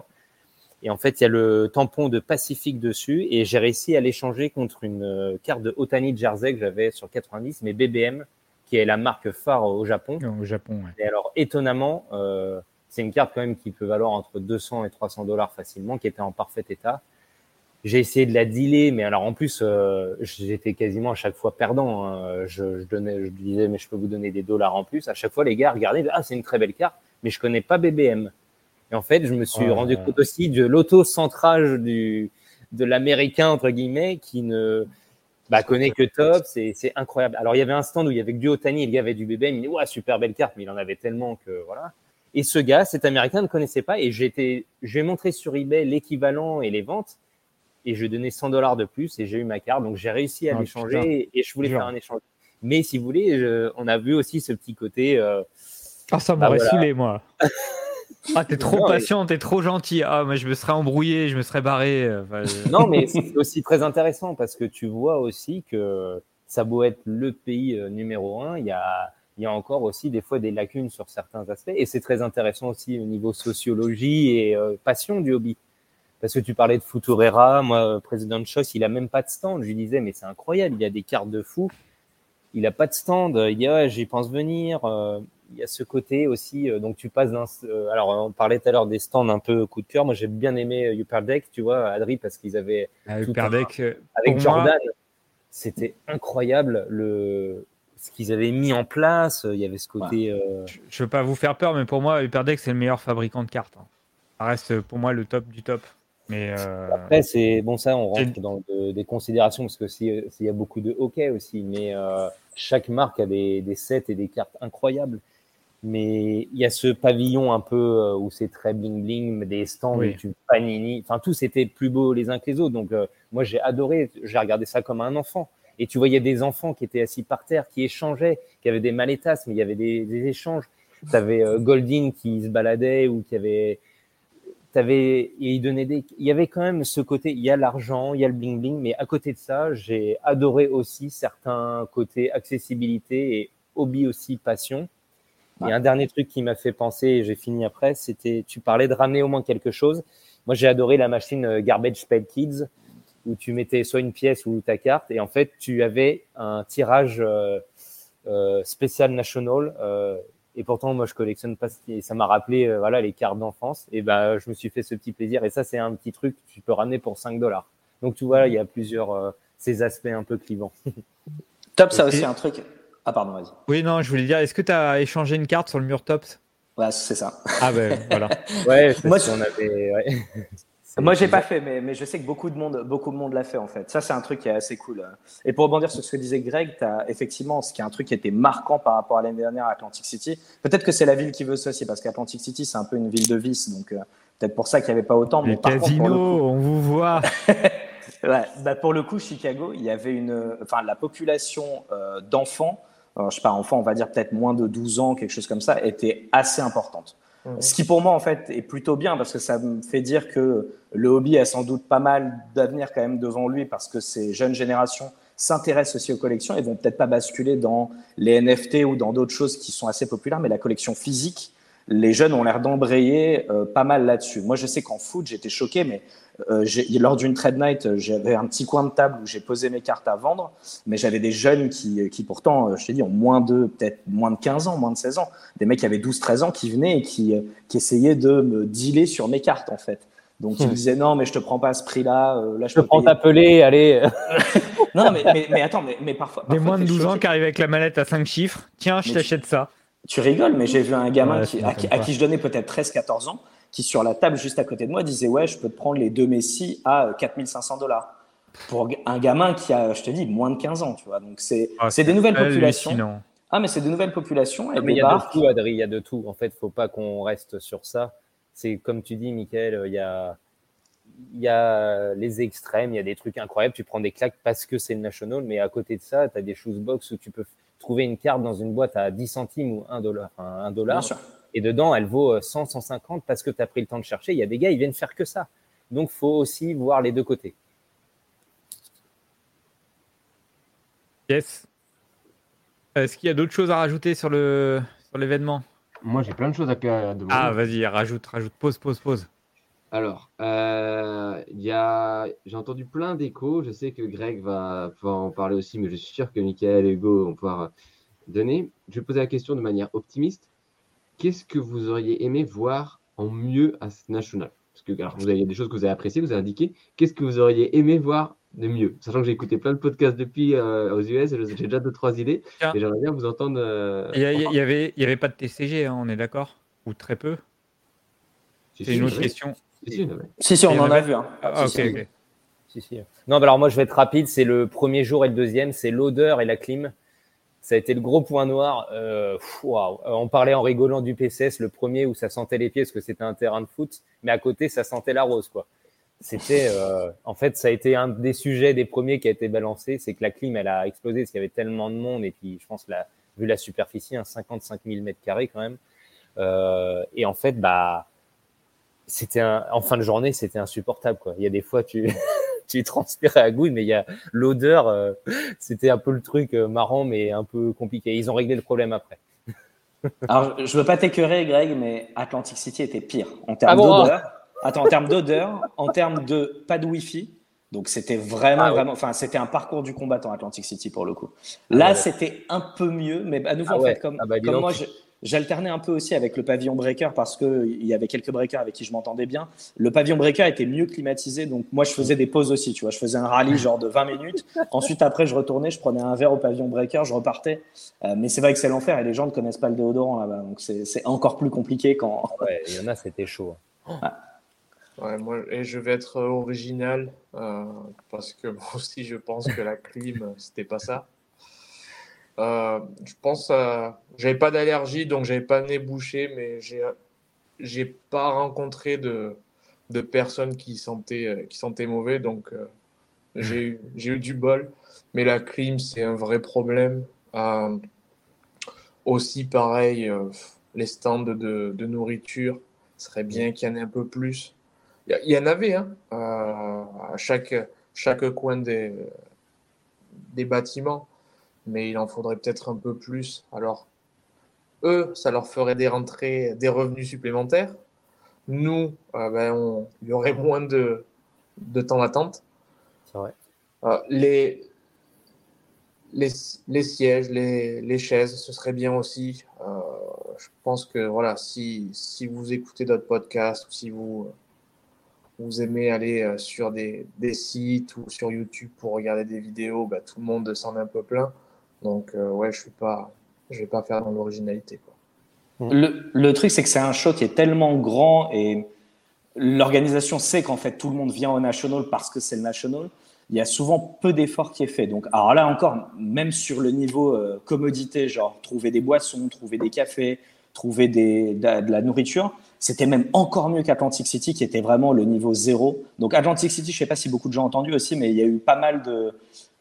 Et en fait, il y a le tampon de Pacifique dessus, et j'ai réussi à l'échanger contre une euh, carte de Otani Jersey que j'avais sur 90, mais BBM, qui est la marque phare au Japon. Au Japon, ouais. Et alors, étonnamment, euh, c'est une carte quand même qui peut valoir entre 200 et 300 dollars facilement, qui était en parfait état. J'ai essayé de la dealer, mais alors en plus, euh, j'étais quasiment à chaque fois perdant. hein. Je, je, donnais, je disais, mais je peux vous donner des dollars en plus. À chaque fois, les gars regardaient, ah, c'est une très belle carte, mais je connais pas BBM. Et en fait, je me suis rendu compte aussi de l'auto-centrage du, de l'américain, entre guillemets, qui ne bah, connaît que top. C'est incroyable. Alors, il y avait un stand où il y avait que du Otani, le gars avait du BBM. Il dit, ouais, super belle carte, mais il en avait tellement que voilà. Et ce gars, cet américain, ne connaissait pas. Et vais montrer sur eBay l'équivalent et les ventes. Et je donné 100 dollars de plus et j'ai eu ma carte. Donc, j'ai réussi à Oh, l'échanger et, et je voulais faire un échange. Mais si vous voulez, je- on a vu aussi ce petit côté. euh, Ah, ça Bah, m'aurait voilà. saoulé, moi. Ah, t'es trop Non, mais- patient, t'es trop gentil. Ah, moi, je me serais embrouillé, je me serais barré. euh, enfin, euh, Non, mais c'est aussi très intéressant parce que tu vois aussi que ça a beau être le pays euh, numéro un, il y a, il y a encore aussi des fois des lacunes sur certains aspects. Et c'est très intéressant aussi au niveau sociologie et euh, passion du hobby. Parce que tu parlais de Futurera, moi, président Choice, il a même pas de stand. Je lui disais, mais c'est incroyable, il a des cartes de fou. Il a pas de stand. Il dit, ouais, j'y pense venir. Euh, il y a ce côté aussi. euh, donc, tu passes d'un. euh, alors, on parlait tout à l'heure des stands un peu coup de cœur. Moi, j'ai bien aimé euh, Upper Deck, tu vois, Adri, parce qu'ils avaient avec tout Perdec, euh, avec moi- Jordan, c'était incroyable le ce qu'ils avaient mis en place. Il y avait ce côté. euh, je, je veux pas vous faire peur, mais pour moi, Hyperdeck, c'est le meilleur fabricant de cartes. hein. ça reste pour moi le top du top. Mais euh, Après, c'est bon, ça, on rentre dans de- des considérations parce que s'il s'il y a beaucoup de hockey aussi, mais euh, chaque marque a des, des sets et des cartes incroyables. Mais il y a ce pavillon un peu euh, où c'est très bling bling, des stands Oui. panini, enfin tous étaient plus beaux les uns que les autres. Donc euh, moi j'ai adoré, j'ai regardé ça comme un enfant. Et tu voyais des enfants qui étaient assis par terre, qui échangeaient, qui avaient des malétas, mais il y avait des, des échanges. Tu avais Goldin qui se baladait ou qui avait il donnait des il y avait quand même ce côté il y a l'argent il y a le bling bling mais à côté de ça j'ai adoré aussi certains côtés accessibilité et hobby aussi passion. Et un dernier truc qui m'a fait penser et j'ai fini après c'était tu parlais de ramener au moins quelque chose. Moi j'ai adoré la machine euh, Garbage Pail Kids où tu mettais soit une pièce ou ta carte et en fait tu avais un tirage euh, euh, spécial national euh, et pourtant, moi, je collectionne pas. ce qui- Et ça m'a rappelé, euh, voilà, les cartes d'enfance. Et ben, je me suis fait ce petit plaisir. Et ça, c'est un petit truc que tu peux ramener pour 5 dollars. Donc, tu vois, il y a plusieurs euh, ces aspects un peu clivants. Top, ça aussi un truc. Ah, pardon, vas-y. oui, non, je voulais dire, est-ce que tu as échangé une carte sur le mur Tops? Ouais, c'est ça. Ah ben voilà. Ouais, Moi, qu'on avait. Ouais. Moi, j'ai pas fait, mais, mais je sais que beaucoup de monde, beaucoup de monde l'a fait en fait. Ça, c'est un truc qui est assez cool. Et pour rebondir sur ce que disait Greg, as, effectivement, ce qui est un truc qui était marquant par rapport à l'année dernière à Atlantic City. Peut-être que c'est la ville qui veut ça aussi, parce qu'Atlantic City, c'est un peu une ville de vice, donc euh, peut-être pour ça qu'il n'y avait pas autant. Mais par contre, pour le casinos, coup- on vous voit. Ouais, bah pour le coup, Chicago, il y avait une, enfin, la population euh, d'enfants, je sais pas, enfants, on va dire peut-être moins de 12 ans, quelque chose comme ça, était assez importante. Mhm. Ce qui pour moi, en fait, est plutôt bien parce que ça me fait dire que le hobby a sans doute pas mal d'avenir quand même devant lui parce que ces jeunes générations s'intéressent aussi aux collections et vont peut-être pas basculer dans les NFT ou dans d'autres choses qui sont assez populaires, mais la collection physique, les jeunes ont l'air d'embrayer euh, pas mal là-dessus. Moi, je sais qu'en foot, j'étais choqué, mais euh, j'ai- lors d'une trade night, euh, j'avais un petit coin de table où j'ai posé mes cartes à vendre, mais j'avais des jeunes qui, qui pourtant, euh, je t'ai dit, ont moins de, peut-être moins de 15 ans, moins de 16 ans. Des mecs qui avaient 12-13 ans qui venaient et qui, euh, qui essayaient de me dealer sur mes cartes, en fait. Donc, ils me disaient, non, mais je te prends pas à ce prix-là. euh, là, je Je peux prends t'appeler, allez. Non, mais, mais, mais attends, mais, mais parfois. Des moins de t'es 12 ans qui arrivent avec la mallette à 5 chiffres. Tiens, je t'achète ça. Tu rigoles, mais j'ai vu un gamin Ouais, qui, à, qui je donnais peut-être 13-14 ans, qui sur la table juste à côté de moi disait Ouais, je peux te prendre les deux Messi à euh, 4500 dollars. Pour un gamin qui a, je te dis, moins de 15 ans, tu vois. Donc, c'est Ah, c'est des nouvelles populations. Ah, mais c'est des nouvelles populations. Et Mais il y a de tout, Adri, il y a de tout. En fait, faut pas qu'on reste sur ça. C'est comme tu dis, Michael, il y a, il y a les extrêmes, il y a des trucs incroyables. Tu prends des claques parce que c'est le national, mais à côté de ça, tu as des box où tu peux trouver une carte dans une boîte à 10 centimes ou 1 dollar. Enfin, 1 Bien dollar sûr. Et dedans, elle vaut euh, 100, 150 parce que tu as pris le temps de chercher. Il y a des gars, ils viennent faire que ça. Donc, faut aussi voir les deux côtés. Yes. Est-ce qu'il y a d'autres choses à rajouter sur le sur l'événement? Moi, j'ai plein de choses à, demander. Ah, vas-y, rajoute, rajoute. Pause, pause, pause. Alors, euh, il y a... j'ai entendu plein d'échos. Je sais que Greg va pouvoir en parler aussi, mais je suis sûr que Michael et Hugo vont pouvoir donner. Je vais poser la question de manière optimiste. Qu'est-ce que vous auriez aimé voir en mieux à ce national? Parce que alors, vous avez il y a des choses que vous avez appréciées, vous avez indiqué. Qu'est-ce que vous auriez aimé voir de mieux? Sachant que j'ai écouté plein de podcasts depuis euh, aux US, et j'ai déjà deux trois idées. Et j'aimerais bien vous entendre. euh, Il y, a- il y avait, il y avait pas de TCG, hein, on est d'accord? Ou très peu? C'est une autre oui. question. Si, si, on en a vu. Hein. Ah, Si, ok, si. ok. Si, si. Non, bah alors moi, je vais être rapide. C'est le premier jour et le deuxième. C'est l'odeur et la clim. Ça a été le gros point noir. Euh, waouh. Euh, on parlait en rigolant du PCS, le premier où ça sentait les pieds parce que c'était un terrain de foot, mais à côté, ça sentait la rose, quoi. C'était, euh, en fait, ça a été un des sujets des premiers qui a été balancé, c'est que la clim, elle a explosé parce qu'il y avait tellement de monde et puis, je pense, la, vu la superficie, un 55 000 mètres carrés quand même. Euh, et en fait, bah, c'était en fin de journée, c'était insupportable, quoi. Il y a des fois, tu, tu transpirais à goutte, mais il y a l'odeur, euh, c'était un peu le truc euh, marrant, mais un peu compliqué. Ils ont réglé le problème après. Alors, je veux pas t'écœurer, Greg, mais Atlantic City était pire en termes Ah bon d'odeur. Attends, en termes d'odeur, en termes de pas de Wi-Fi. Donc, c'était vraiment, Ah ouais. vraiment, enfin, c'était un parcours du combattant Atlantic City pour le coup. Là, ouais. c'était un peu mieux, mais à nouveau, Ah en ouais. fait, comme, Ah bah, comme moi, je- j'alternais un peu aussi avec le pavillon breaker parce que il y avait quelques breakers avec qui je m'entendais bien. Le pavillon breaker était mieux climatisé, donc moi, je faisais des pauses aussi, tu vois. Je faisais un rallye genre de 20 minutes. Ensuite, après, je retournais, je prenais un verre au pavillon breaker, je repartais. Euh, mais c'est vrai que c'est l'enfer et les gens ne connaissent pas le déodorant là-bas, donc c'est encore plus compliqué quand. Ouais, il y en a, c'était chaud. Ouais, moi, et je vais être original euh, parce que moi aussi je pense que la clim, c'était pas ça. Euh, je pense, euh, j'avais pas d'allergie donc j'avais pas le nez bouché, mais j'ai, j'ai pas rencontré de, de personnes qui sentaient, euh, mauvais donc euh, j'ai eu, du bol. Mais la clim, c'est un vrai problème. Aussi, pareil, les stands de, de nourriture, serait bien qu'il y en ait un peu plus. Il y, en avait, hein, à chaque, coin des bâtiments, mais il en faudrait peut-être un peu plus. Alors, eux, ça leur ferait des rentrées, des revenus supplémentaires. Nous, euh, ben, on- il y aurait moins de, de temps d'attente. C'est vrai. Euh, les, les, les sièges, les, les chaises, ce serait bien aussi. Euh, je pense que voilà, si, si vous écoutez d'autres podcasts ou si vous, vous aimez aller sur des, des sites ou sur YouTube pour regarder des vidéos, bah, tout le monde s'en est un peu plein. Donc, euh, ouais, je suis pas, je vais pas faire dans l'originalité. quoi. Le, le truc, c'est que c'est un show qui est tellement grand et l'organisation sait qu'en fait tout le monde vient au National parce que c'est le National. Il y a souvent peu d'efforts qui est fait. Donc, alors là encore, même sur le niveau euh, commodité, genre trouver des boissons, trouver des cafés, trouver des, de, de la nourriture, c'était même encore mieux qu'Atlantic City qui était vraiment le niveau zéro. Donc Atlantic City, je sais pas si beaucoup de gens ont entendu aussi, mais il y a eu pas mal de,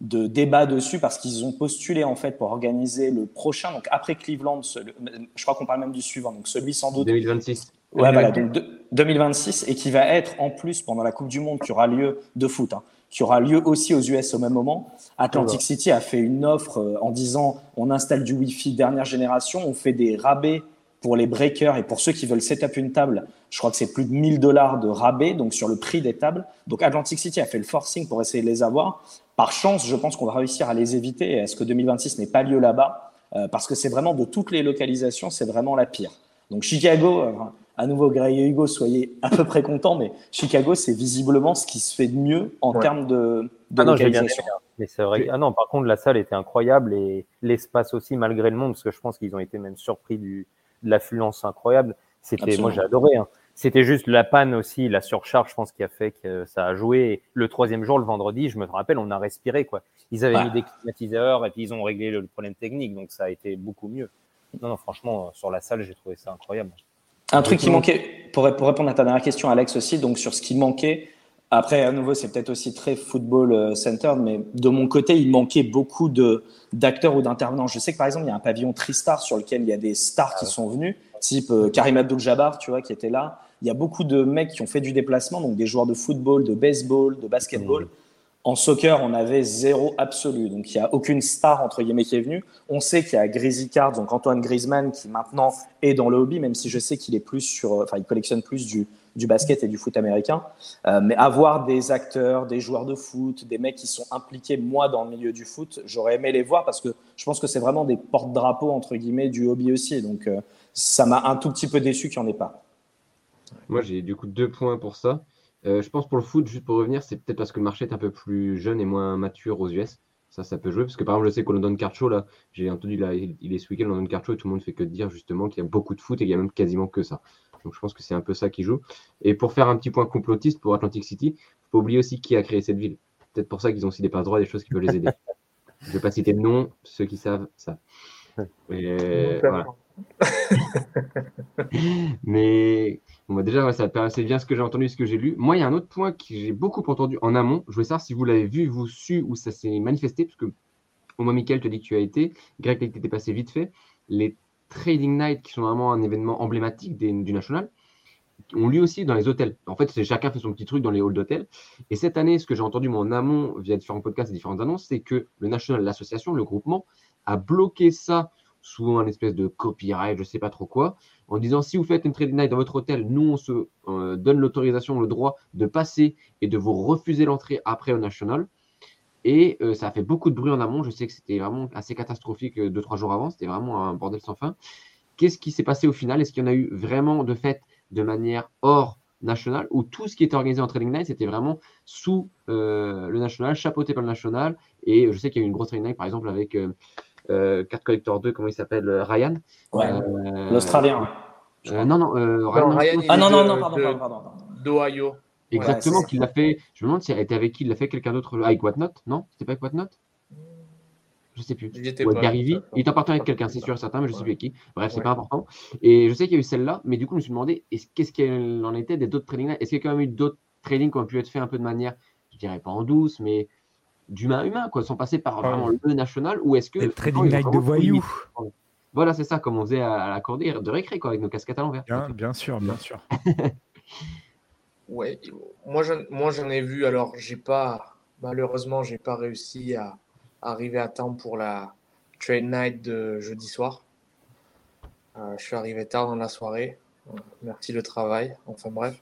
de débats dessus parce qu'ils ont postulé en fait pour organiser le prochain, donc après Cleveland, je crois qu'on parle même du suivant, donc celui sans doute 2026. Ouais, voilà, donc de- 2026 et qui va être en plus pendant la Coupe du Monde qui aura lieu de foot, hein, qui aura lieu aussi aux US au même moment. Atlantic City a fait une offre euh, en disant on installe du Wi-Fi dernière génération, on fait des rabais pour les breakers et pour ceux qui veulent setup une table. Je crois que c'est plus de 1000 dollars de rabais donc sur le prix des tables. Donc Atlantic City a fait le forcing pour essayer de les avoir. Par chance, je pense qu'on va réussir à les éviter et à ce que 2026 n'ait pas lieu là-bas? Euh, parce que c'est vraiment de toutes les localisations, c'est vraiment la pire. Donc Chicago, euh, à nouveau Greg et Hugo, soyez à peu près contents, mais Chicago, c'est visiblement ce qui se fait de mieux en Ouais. termes de, de Ah non, bien localisation. Mais c'est vrai. Ah non, par contre, la salle était incroyable et l'espace aussi, malgré le monde, parce que je pense qu'ils ont été même surpris du, de l'affluence incroyable. C'était, moi, j'ai adoré. hein. C'était juste la panne aussi, la surcharge, je pense, qui a fait que ça a joué. Le troisième jour, le vendredi, je me rappelle, on a respiré, quoi. Ils avaient Ouais. mis des climatiseurs et puis ils ont réglé le, problème technique, donc ça a été beaucoup mieux. Non, non, franchement, euh, sur la salle, j'ai trouvé ça incroyable. Un truc qui manquait, pour, pour répondre à ta dernière question, Alex, aussi, donc sur ce qui manquait, après, à nouveau, c'est peut-être aussi très football euh, centered, mais de mon côté, il manquait beaucoup de d'acteurs ou d'intervenants. Je sais que par exemple, il y a un pavillon Tristar sur lequel il y a des stars qui sont venus, type euh, Karim Abdul-Jabbar, tu vois, qui était là. Il y a beaucoup de mecs qui ont fait du déplacement, donc des joueurs de football, de baseball, de basketball. En soccer, on avait zéro absolu. Donc, il n'y a aucune star, entre guillemets, qui est venue. On sait qu'il y a Grizzly Cards, donc Antoine Griezmann, qui maintenant est dans le hobby, même si je sais qu'il est plus sur, enfin, il collectionne plus du, du basket et du foot américain. Euh, mais avoir des acteurs, des joueurs de foot, des mecs qui sont impliqués, moi, dans le milieu du foot, j'aurais aimé les voir parce que je pense que c'est vraiment des porte-drapeaux, entre guillemets, du hobby aussi. Donc, euh, ça m'a un tout petit peu déçu qu'il n'y en ait pas. Moi, j'ai du coup deux points pour ça. Euh, je pense pour le foot, juste pour revenir, c'est peut-être parce que le marché est un peu plus jeune et moins mature aux US. Ça, ça peut jouer. Parce que par exemple, je sais qu'au London Card Show, là, j'ai entendu, là, il est ce week-end, le London Card Show, et tout le monde fait que dire justement qu'il y a beaucoup de foot et qu'il y a même quasiment que ça. Donc je pense que c'est un peu ça qui joue. Et pour faire un petit point complotiste pour Atlantic City, faut pas oublier aussi qui a créé cette ville. Peut-être pour ça qu'ils ont aussi des passe droits, des choses qui peuvent les aider. je ne vais pas citer le nom, ceux qui savent. Et, voilà. Mais bon, bah, déjà, ouais, ça paraît assez bien ce que j'ai entendu, ce que j'ai lu. Moi, il y a un autre point que j'ai beaucoup entendu en amont. Je voulais savoir si vous l'avez vu, vous su, ou ça s'est manifesté, parce que au moins, Michael te dit que tu as été. Greg, tu étais passé vite fait. Les Trading Night, qui sont vraiment un événement emblématique du National, ont lieu aussi dans les hôtels. En fait, chacun fait son petit truc dans les halls d'hôtel. Et cette année, ce que j'ai entendu en amont via différents podcasts et différentes annonces, c'est que le National, l'association, le groupement, a bloqué ça sous un espèce de copyright, je sais pas trop quoi, en disant si vous faites une trading night dans votre hôtel, nous on se euh, donne l'autorisation, le droit de passer et de vous refuser l'entrée après au National. Et euh, ça a fait beaucoup de bruit en amont. Je sais que c'était vraiment assez catastrophique euh, deux, trois jours avant. C'était vraiment un bordel sans fin. Qu'est-ce qui s'est passé au final? Est-ce qu'il y en a eu vraiment de fait de manière hors national ou tout ce qui était organisé en trading night, c'était vraiment sous euh, le national, chapeauté par le national? Et je sais qu'il y a eu une grosse trading night, par exemple, avec euh, euh, Card Collector 2, comment il s'appelle euh, Ryan? Ouais. Euh, L'Australien. euh, non, non, euh, Ryan, Non, Ryan, Ah non, non, non, pardon, pardon, pardon. d'Ohio. Exactement, qu'il l'a fait. Je me demande s'il était avec qui Il l'a fait quelqu'un d'autre avec Whatnot Non? C'était pas avec Whatnot Je sais plus. Pas, ça, V. Il est en partant avec quelqu'un, c'est sûr et certain, mais je sais Ouais. plus avec qui. Bref, c'est Ouais. pas important. Et je sais qu'il y a eu celle-là, mais du coup, je me suis demandé est-ce- qu'est-ce qu'il en était des d'autres trading Est-ce qu'il y a quand même eu d'autres trading qui ont pu être faits un peu de manière, je dirais pas en douce, mais d'humain à humain, quoi, sans passer par Ouais. vraiment le national Ou est-ce que. Des vraiment, trading night de voyous. Voilà, c'est ça, comme on faisait à, à la cordée de récré, quoi, avec nos casquettes à l'envers. Bien, bien sûr, bien sûr. Ouais, moi j'en, moi j'en ai vu, alors j'ai pas, malheureusement, j'ai pas réussi à arriver à temps pour la trade night de jeudi soir. Euh, je suis arrivé tard dans la soirée. Euh, Merci le travail, enfin bref.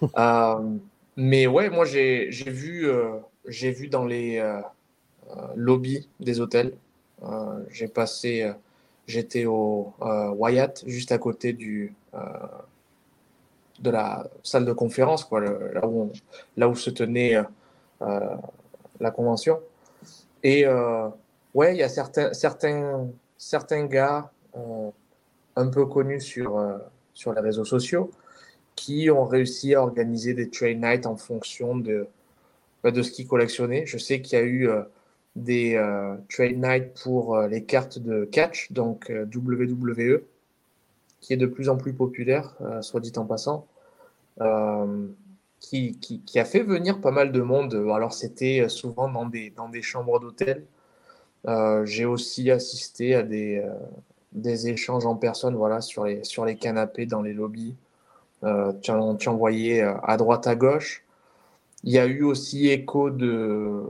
Euh, mais ouais, moi j'ai, j'ai vu, euh, j'ai vu dans les lobbies des hôtels. J'ai passé, j'étais au Wyatt, juste à côté du, de la salle de conférence, quoi, là, où se tenait euh, euh, la convention. Et euh, ouais, il y a certains, certains, certains gars un peu connus sur, les réseaux sociaux qui ont réussi à organiser des trade nights en fonction de, bah, de ce qu'ils collectionnaient. Je sais qu'il y a eu des trade nights pour les cartes de catch, donc WWE, qui est de plus en plus populaire, soit dit en passant, qui, qui, a fait venir pas mal de monde. Alors, c'était souvent dans des, dans des chambres d'hôtel. Euh, J'ai aussi assisté à des, euh, des échanges en personne voilà, sur, les, sur les canapés, dans les lobbies. Euh, tu, en, voyais euh, à droite, à gauche. Il y a eu aussi écho de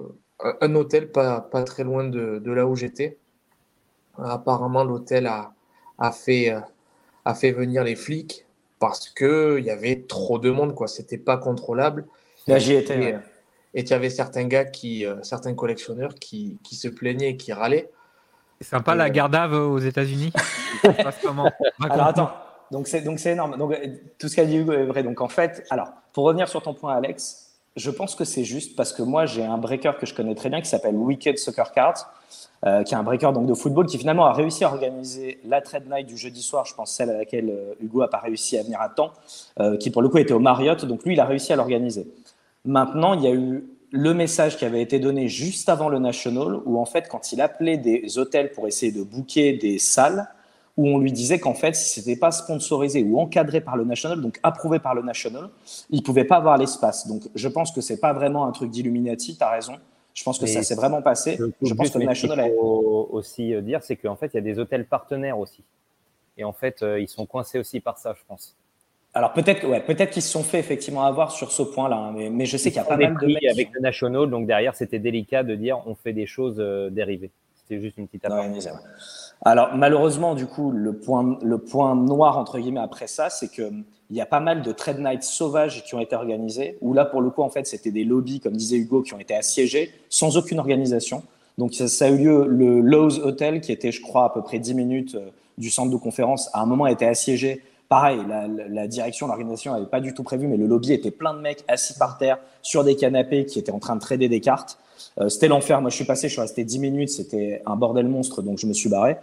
un hôtel pas, pas très loin de, de là où j'étais. Apparemment, l'hôtel a, a, fait, euh, a fait venir les flics parce qu'il y avait trop de monde, quoi. C'était pas contrôlable. Là, j'y étais. Et tu avais certains gars, qui, euh, certains collectionneurs qui, qui se plaignaient et qui râlaient. C'est sympa la Euh, Gardave aux États-Unis. Alors attends, donc c'est donc c'est énorme. Donc euh, tout ce qu'a dit Hugo est vrai. Donc en fait, alors pour revenir sur ton point, Alex, je pense que c'est juste parce que moi j'ai un breaker que je connais très bien qui s'appelle Wicked Soccer Cards, euh, qui est un breaker donc de football qui finalement a réussi à organiser la trade night du jeudi soir. Je pense celle à laquelle euh, Hugo a pas réussi à venir à temps, euh, qui pour le coup était au Marriott. Donc lui il a réussi à l'organiser. Maintenant, il y a eu le message qui avait été donné juste avant le National, où en fait, quand il appelait des hôtels pour essayer de booker des salles, où on lui disait qu'en fait, si c'était pas sponsorisé ou encadré par le National, donc approuvé par le National, il pouvait pas avoir l'espace. Donc, je pense que c'est pas vraiment un truc d'Illuminati. Tu as raison. Je pense que Mais ça s'est vraiment passé. Je pense que le ce National. a- faut aussi euh, dire, c'est qu'en fait, il y a des hôtels partenaires aussi. Et en fait, euh, ils sont coincés aussi par ça, je pense. Alors peut-être, ouais, peut-être qu'ils se sont fait effectivement avoir sur ce point-là, hein, mais, mais je sais qu'il y a pas mal de mecs. avec le National, donc derrière, c'était délicat de dire on fait des choses euh, dérivées. C'était juste une petite aparté. Alors malheureusement, du coup, le point, le point noir entre guillemets après ça, c'est que hum, il y a pas mal de trade nights sauvages qui ont été organisés. Où là, pour le coup, en fait, c'était des lobbies, comme disait Hugo, qui ont été assiégés sans aucune organisation. Donc ça, ça a eu lieu le Lowe's Hotel, qui était, je crois, à peu près 10 minutes euh, du centre de conférence, à un moment a été assiégé. Pareil, la- la direction, l'organisation n'avait pas du tout prévu, mais le lobby était plein de mecs assis par terre sur des canapés qui étaient en train de trader des cartes. Euh, c'était l'enfer. Moi, je suis passé, je suis resté 10 minutes. C'était un bordel monstre, donc je me suis barré.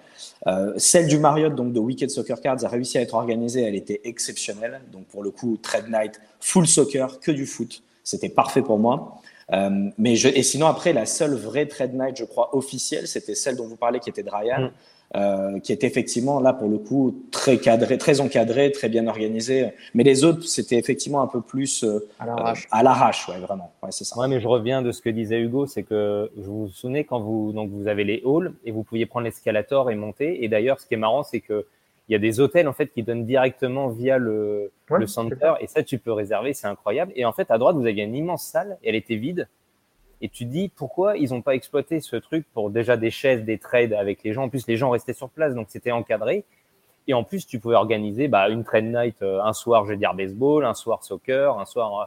Euh, celle du Marriott, donc de Wicked Soccer Cards, a réussi à être organisée. Elle était exceptionnelle. Donc, pour le coup, trade night, full soccer, que du foot. C'était parfait pour moi. Euh, mais et sinon, après, la seule vraie trade night, je crois, officielle, c'était celle dont vous parlez, qui était de Ryan, Mm. Euh, qui était effectivement, là, pour le coup, très cadré, très encadré, très bien organisé. Mais les autres, c'était effectivement un peu plus euh, À l'arrache. à l'arrache, ouais, vraiment. Ouais, c'est ça. Ouais, mais je reviens de ce que disait Hugo, c'est que je vous souvenez quand vous donc vous avez les halls et vous pouviez prendre l'escalator et monter. Et d'ailleurs, ce qui est marrant, c'est que il y a des hôtels en fait qui donnent directement via le, Ouais, le center et ça tu peux réserver, c'est incroyable. Et en fait, à droite, vous aviez une immense salle et elle était vide. Et tu dis pourquoi ils n'ont pas exploité ce truc pour déjà des chaises, des trades avec les gens? En plus, les gens restaient sur place, donc c'était encadré. Et en plus, tu pouvais organiser bah, une trade night euh, un soir, je vais dire baseball, un soir soccer, un soir. euh,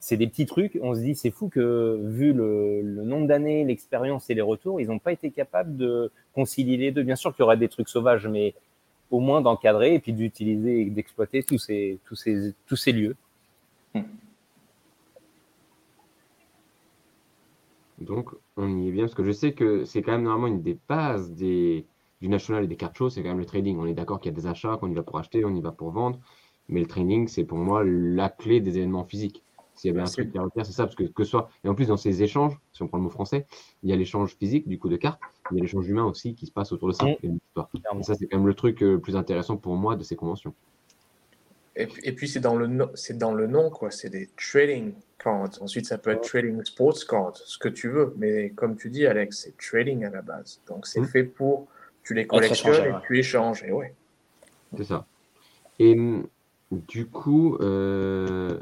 c'est des petits trucs. On se dit, c'est fou que vu le, nombre d'années, l'expérience et les retours, ils n'ont pas été capables de concilier les deux. Bien sûr qu'il y aurait des trucs sauvages, mais au moins d'encadrer et puis d'utiliser et d'exploiter tous ces, lieux. Donc, on y est bien, parce que je sais que c'est quand même normalement une des bases des, du national et des cartes shows, c'est quand même le trading. On est d'accord qu'il y a des achats, qu'on y va pour acheter, on y va pour vendre. Mais le training, c'est pour moi la clé des événements physiques. S'il y avait un truc retenir, c'est ça, parce que que soit. Et en plus, dans ces échanges, si on prend le mot français, il y a l'échange physique, du coup, de cartes, il y a l'échange humain aussi qui se passe autour de ça. Mm. Et ça, c'est quand même le truc euh, le plus intéressant pour moi de ces conventions. Et, puis- et puis, c'est dans, le c'est dans le nom, quoi. C'est des trading cards. Ensuite, ça peut être trading sports cards, ce que tu veux. Mais comme tu dis, Alex, c'est trading à la base. Donc, c'est Mm. fait pour. Tu les collectionnes et ouais. tu échanges. Et ouais. C'est ça. Et hum, du coup, euh,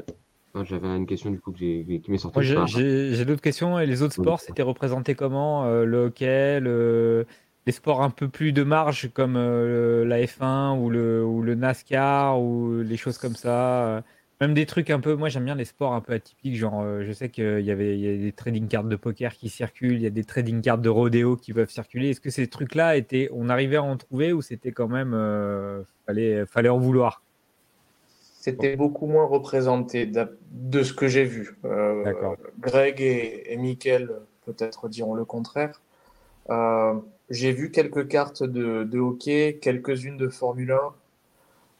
ah, j'avais une question du coup que j'ai- qui m'est sortie. J'ai- d'autres questions. Et les autres sports, c'était représenté comment Euh, Le hockey, le- les sports un peu plus de marge comme euh, la F1 ou le, ou le NASCAR ou les choses comme ça. euh, Même des trucs un peu. Moi, j'aime bien les sports un peu atypiques. Genre, euh, je sais qu'il y avait il y a des trading cards de poker qui circulent, il y a des trading cards de rodéo qui peuvent circuler. Est-ce que ces trucs-là étaient. On arrivait à en trouver ou c'était quand même. euh, fallait, fallait en vouloir? C'était beaucoup moins représenté de ce que j'ai vu. D'accord. Greg et, et Mickaël peut-être diront le contraire. Euh, j'ai vu quelques cartes de, de hockey, quelques-unes de Formule 1.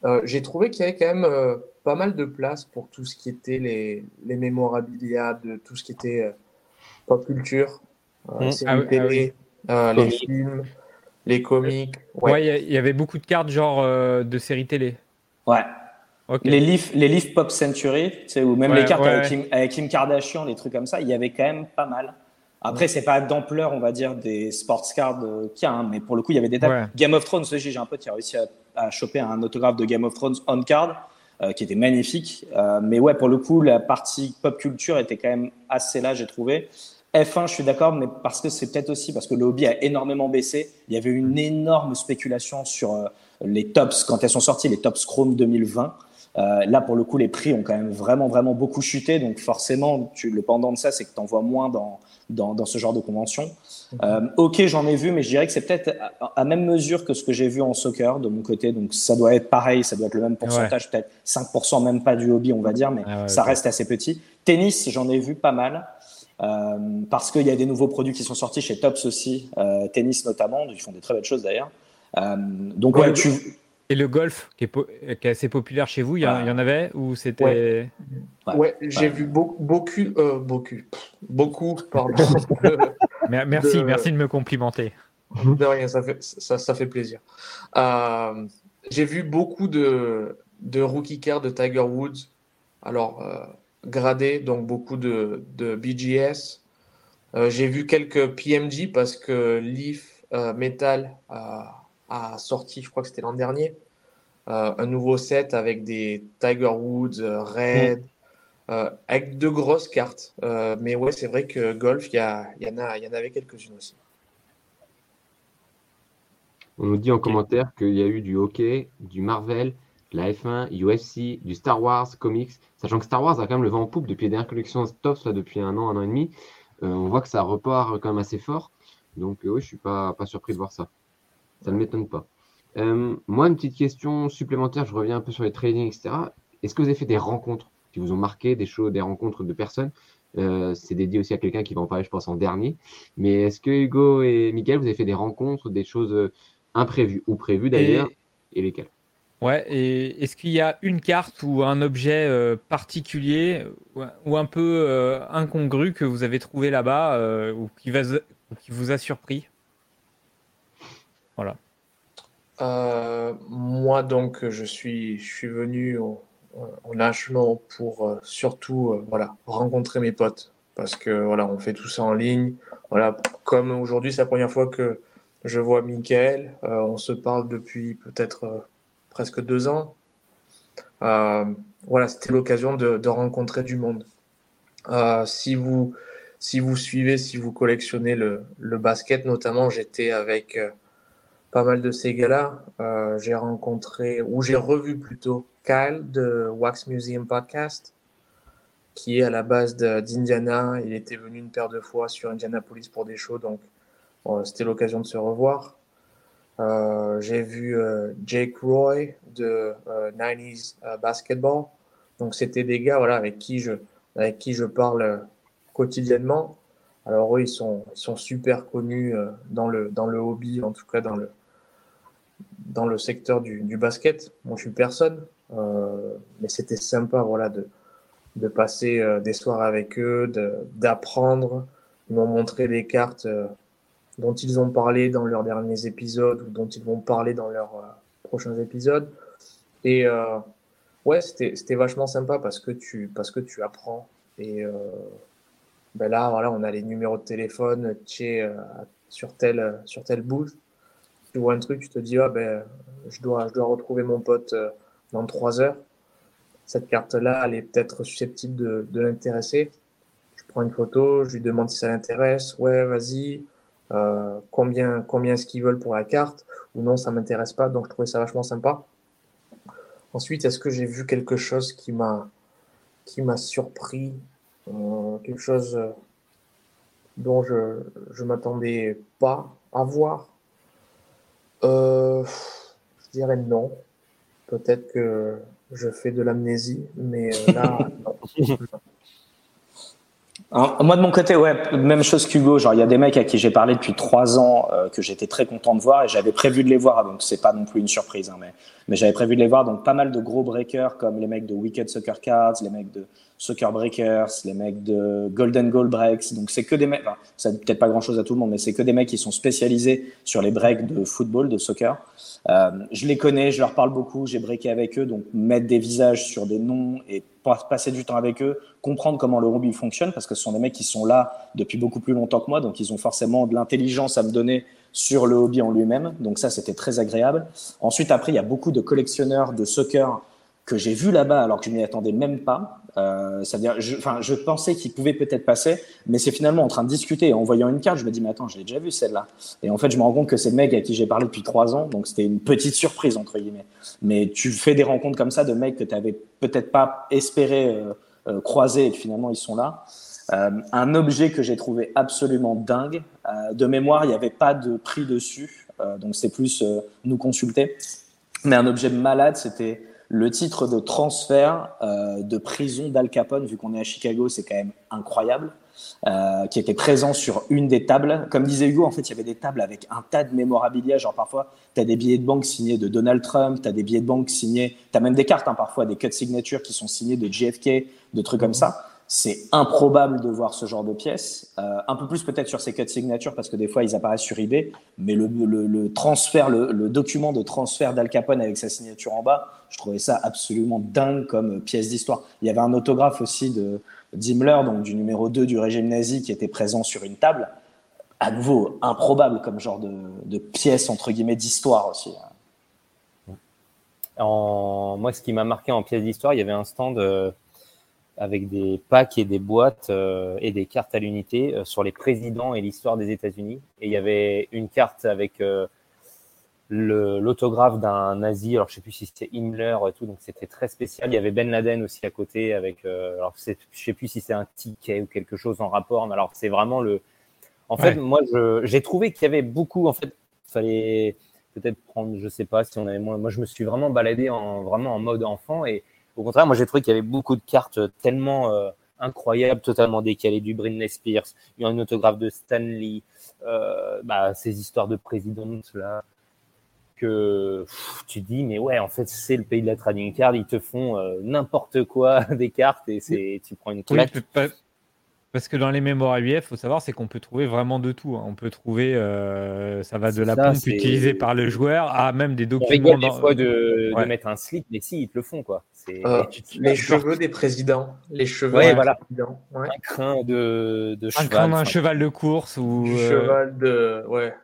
Euh, j'ai trouvé qu'il y avait quand même euh, pas mal de place pour tout ce qui était les, les mémorabilia, de tout ce qui était euh, pop culture, euh, Mm. séries Ah oui, ah télé, euh, les Comics. films, les comics. Ouais. Ouais, il y avait beaucoup de cartes genre euh, de séries télé. Ouais. Les livres, les livres Pop Century, tu sais, ou même Ouais, les cartes ouais, avec. Kim, avec Kim Kardashian, des trucs comme ça, il y avait quand même pas mal. Après, c'est pas d'ampleur, on va dire, des sports cards qu'il y a, hein, mais pour le coup, il y avait des. Ouais. Game of Thrones, j'ai j'ai un pote qui a réussi à, à choper un autographe de Game of Thrones on card, euh, qui était magnifique. Euh, mais ouais, pour le coup, la partie pop culture était quand même assez là, j'ai trouvé. F1, je suis d'accord, mais parce que c'est peut-être aussi parce que le hobby a énormément baissé. Il y avait une énorme spéculation sur euh, les tops quand elles sont sorties, les tops Chrome 2020. Euh, là, pour le coup, les prix ont quand même vraiment, vraiment beaucoup chuté. Donc, forcément, tu, le pendant de ça, c'est que tu en vois moins dans, dans, dans ce genre de convention. Euh, ok, j'en ai vu, mais je dirais que c'est peut-être à, à même mesure que ce que j'ai vu en soccer de mon côté. Donc, ça doit être pareil, ça doit être le même pourcentage, peut-être 5%, même pas du hobby, on va dire, mais Ah ouais, ça reste assez petit. Tennis, j'en ai vu pas mal. Euh, parce qu'il y a des nouveaux produits qui sont sortis chez Tops aussi, tennis notamment, ils font des très belles choses d'ailleurs. Donc Ouais, tu, Et le golf, qui est, po- qui est assez populaire chez vous, il y, en- y en avait Ou c'était. Ouais. Ouais. Ouais, j'ai Ouais. vu beaucoup, beaucoup, euh, beaucoup, beaucoup, pardon. de- Mer- Merci, De- merci de me complimenter. De rien, ça fait, ça, ça fait plaisir. Euh, j'ai vu beaucoup de, de rookie cards de Tiger Woods. Alors, euh, gradés, donc beaucoup de, de BGS. Euh, j'ai vu quelques PMG parce que Leaf euh, Metal a, sorti, je crois que c'était l'an dernier, euh, un nouveau set avec des Tiger Woods, euh, Red, euh, avec de grosses cartes. Euh, mais ouais, c'est vrai que golf, il y, a- il y, en a- il y en avait quelques-unes aussi. On nous dit en commentaire qu'il y a eu du hockey, du Marvel, de la F1, UFC, du Star Wars, comics. Sachant que Star Wars a quand même le vent en poupe depuis les dernières collections Tops, là, depuis un an, un an et demi. On voit que ça repart quand même assez fort. Donc oui, je suis pas, pas surpris de voir ça. Ça ne m'étonne pas. Euh, moi, une petite question supplémentaire, je reviens un peu sur les trading, etc. Est-ce que vous avez fait des rencontres qui vous ont marqué, des choses, des rencontres de personnes? Euh, C'est dédié aussi à quelqu'un qui va en parler, je pense, en dernier. Mais est-ce que Hugo et Mickaël, vous avez fait des rencontres, des choses euh, imprévues ou prévues d'ailleurs, et... lesquelles? Ouais, et est-ce qu'il y a une carte ou un objet euh, particulier ou, ou un peu euh, incongru que vous avez trouvé là-bas euh, ou, qui va, ou qui vous a surpris? Euh, moi, donc, je suis, venu au, National pour euh, surtout euh, voilà, rencontrer mes potes. Parce que voilà, on fait tout ça en ligne. Voilà, comme aujourd'hui, c'est la première fois que je vois Michael. Euh, on se parle depuis peut-être presque deux ans. Voilà, c'était l'occasion de, rencontrer du monde. Si vous, si vous suivez, si vous collectionnez le, basket, notamment, j'étais avec pas mal de ces gars-là. Euh, j'ai rencontré, ou j'ai revu plutôt, Kyle de Wax Museum Podcast, qui est à la base d'Indiana. Il était venu une paire de fois sur Indianapolis pour des shows, donc euh, c'était l'occasion de se revoir. Euh, j'ai vu euh, Jake Roy de euh, 90s euh, Basketball. Donc c'était des gars voilà, avec, qui je, avec qui je parle euh, quotidiennement. Alors eux, ils sont, ils sont super connus euh, dans, le, dans le hobby, en tout cas dans le, dans le secteur du, basket. Moi, je suis personne. Euh, mais c'était sympa, voilà, de, de passer euh, des soirs avec eux, d'apprendre. Ils m'ont montré des cartes euh, dont ils ont parlé dans leurs derniers épisodes ou dont ils vont parler dans leurs prochains épisodes. Et ouais, c'était vachement sympa parce que tu, parce que tu apprends. Et ben là, voilà, on a les numéros de téléphone euh, sur tel, sur tel booth. Tu vois un truc, tu te dis, ah ben, je dois, je dois retrouver mon pote euh, dans trois heures. Cette carte-là, elle est peut-être susceptible de, de l'intéresser. Je prends une photo, je lui demande si ça l'intéresse. Ouais, vas-y. Euh, combien combien est-ce qu'ils veulent pour la carte? Ou non, ça m'intéresse pas. Donc, je trouvais ça vachement sympa. Ensuite, est-ce que j'ai vu quelque chose qui m'a qui m'a surpris, euh, quelque chose euh, dont je je m'attendais pas à voir? Euh, je dirais non. Peut-être que je fais de l'amnésie, mais euh, là, non. Moi de mon côté, ouais, même chose qu'Hugo. Genre, il y a des mecs à qui j'ai parlé depuis trois ans euh, que j'étais très content de voir et j'avais prévu de les voir. Donc c'est pas non plus une surprise, hein, mais mais j'avais prévu de les voir. Donc pas mal de gros breakers comme les mecs de Wicked Soccer Cards, les mecs de Soccer Breakers, les mecs de Golden Goal Breaks. Donc c'est que des mecs. Enfin, ça dit peut-être pas grand-chose à tout le monde, mais c'est que des mecs qui sont spécialisés sur les breaks de football, de soccer. Euh, je les connais, je leur parle beaucoup, j'ai breaké avec eux, donc mettre des visages sur des noms et pas- passer du temps avec eux, comprendre comment le rugby fonctionne, parce que ce sont des mecs qui sont là depuis beaucoup plus longtemps que moi, donc ils ont forcément de l'intelligence à me donner sur le hobby en lui-même. Donc ça, c'était très agréable. Ensuite, après, il y a beaucoup de collectionneurs de soccer que j'ai vus là-bas alors que je m'y attendais même pas. Euh, C'est-à-dire, enfin, je pensais qu'ils pouvaient peut-être passer, mais c'est finalement en train de discuter en voyant une carte, je me dis mais attends, je l'ai déjà vue celle-là. Et en fait, je me rends compte que c'est le mec à qui j'ai parlé depuis trois ans, donc c'était une petite surprise entre guillemets. Mais tu fais des rencontres comme ça de mecs que tu avais peut-être pas espéré euh, euh, croiser et que finalement ils sont là. Un objet que j'ai trouvé absolument dingue. De mémoire, il n'y avait pas de prix dessus, donc c'est plus nous consulter. Mais un objet malade, c'était le titre de transfert euh, de prison d'Al Capone, vu qu'on est à Chicago, c'est quand même incroyable, euh, qui était présent sur une des tables. Comme disait Hugo, en fait, il y avait des tables avec un tas de mémorabilia, genre parfois, tu as des billets de banque signés de Donald Trump, tu as des billets de banque signés, tu as même des cartes hein, parfois, des cut signatures qui sont signées de JFK, de trucs comme ça. C'est improbable de voir ce genre de pièces. Euh, un peu plus peut-être sur ces cut signatures parce que des fois ils apparaissent sur eBay, mais le, transfert, le, document de transfert d'Al Capone avec sa signature en bas, je trouvais ça absolument dingue comme pièce d'histoire. Il y avait un autographe aussi de d'Himmler, donc du numéro 2 du régime nazi, qui était présent sur une table. À nouveau, improbable comme genre de, de pièce entre guillemets d'histoire aussi. En... Moi, ce qui m'a marqué en pièce d'histoire, il y avait un stand euh, avec des packs et des boîtes euh, et des cartes à l'unité euh, sur les présidents et l'histoire des États-Unis. Et il y avait une carte avec euh, l'autographe d'un nazi. Alors, je sais plus si c'était Himmler et tout, donc c'était très spécial. Il y avait Ben Laden aussi à côté avec. alors, je sais plus si c'est un ticket ou quelque chose en rapport. Mais alors, c'est vraiment le. En fait, moi, j'ai trouvé qu'il y avait beaucoup. En fait, fallait peut-être prendre, je sais pas si on avait moins. Moi, je me suis vraiment baladé en vraiment en mode enfant et au contraire, moi, j'ai trouvé qu'il y avait beaucoup de cartes tellement euh, incroyables, totalement décalées du Britney Spears, il y a un autographe de Stanley, euh, bah, ces histoires de présidence là que pff, tu dis mais ouais en fait c'est le pays de la trading card ils te font euh, n'importe quoi des cartes et c'est tu prends une Oui, claque. pas- parce que dans les mémoires UF, faut savoir, c'est qu'on peut trouver vraiment de tout. hein. On peut trouver, euh, ça va de la ça, pompe utilisée par le joueur à même des on documents. rigole des dans- fois de, mettre un slip mais si ils te le font quoi Euh, les cheveux des présidents. Les cheveux Ouais, des voilà. présidents. Ouais. un crin de, de un cheval. crin d'un cheval de course ou, Du euh, cheval de. Ouais.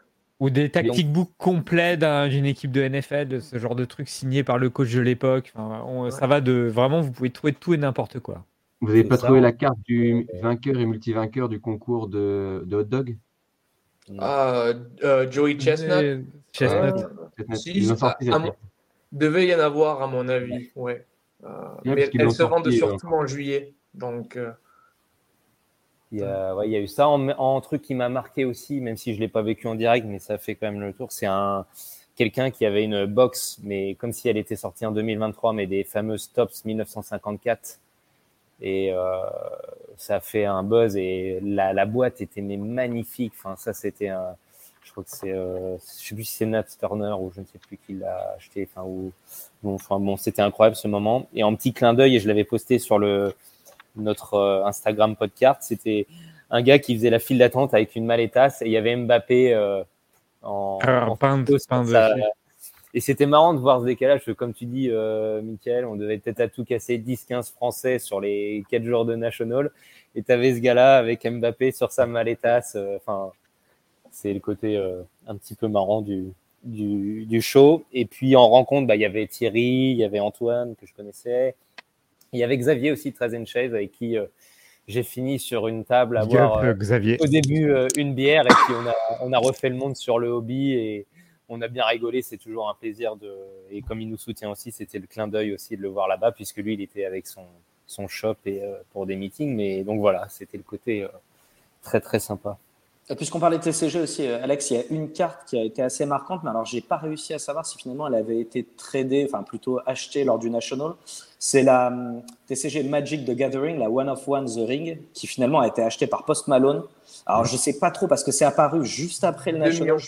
ou des tactiques books complets d'un- d'une équipe de NFL, de ce genre de truc signé par le coach de l'époque. Enfin, on- Ça va de vraiment, vous pouvez trouver tout et n'importe quoi. Vous n'avez pas ça. trouvé la carte du vainqueur et multivainqueur du concours de, de hot dog? Ah, euh, Joey Chestnut. Et- Chestnut. Euh, si, Ils ont à- sorti à cette mon- carte. devait y en avoir à mon avis. Ouais. Euh, mais l'ont se vendent surtout en juillet. Donc. euh, Il y, a, ouais, il y a eu ça en, en truc qui m'a marqué aussi, même si je l'ai pas vécu en direct, mais ça fait quand même le tour. C'est un quelqu'un qui avait une box, mais comme si elle était sortie en 2023, mais des fameuses Tops 1954. Et euh, ça a fait un buzz et la, la boîte était mais magnifique. Enfin, ça c'était un. je crois que c'est, euh, je sais plus si c'est Nat Turner ou je ne sais plus qui l'a acheté. Enfin, ou, bon, enfin bon, c'était incroyable ce moment. Et en petit clin d'œil, et je l'avais posté sur le notre euh, Instagram podcast, c'était un gars qui faisait la file d'attente avec une maletasse et il y avait Mbappé euh, en, Ah, en peint de- de- sa- Et c'était marrant de voir ce décalage, parce que comme tu dis, euh, Michael, on devait peut-être à tout casser 10-15 Français sur les 4 jours de National. Et tu avais ce gars-là avec Mbappé sur sa maletasse. euh, Enfin, c'est le côté euh, un petit peu marrant du, du, du show. Et puis en rencontre, bah, il y avait Thierry, il y avait Antoine que je connaissais. Il y avait Xavier aussi, très Chaise, avec qui euh, j'ai fini sur une table à boire euh, Xavier. au début euh, une bière et puis on a, on a refait le monde sur le hobby et on a bien rigolé, c'est toujours un plaisir de. Et comme il nous soutient aussi, c'était le clin d'œil aussi de le voir là-bas, puisque lui, il était avec son, son shop et, euh, pour des meetings. Mais donc voilà, c'était le côté euh, très très sympa. Puisqu'on parlait de TCG aussi, euh, Alex, il y a une carte qui a été assez marquante, mais alors j'ai pas réussi à savoir si finalement elle avait été tradée, enfin plutôt achetée lors du National. C'est la TCG Magic The Gathering, la One of One The Ring, qui finalement a été achetée par Post Malone. Alors je sais pas trop parce que c'est apparu juste après le National.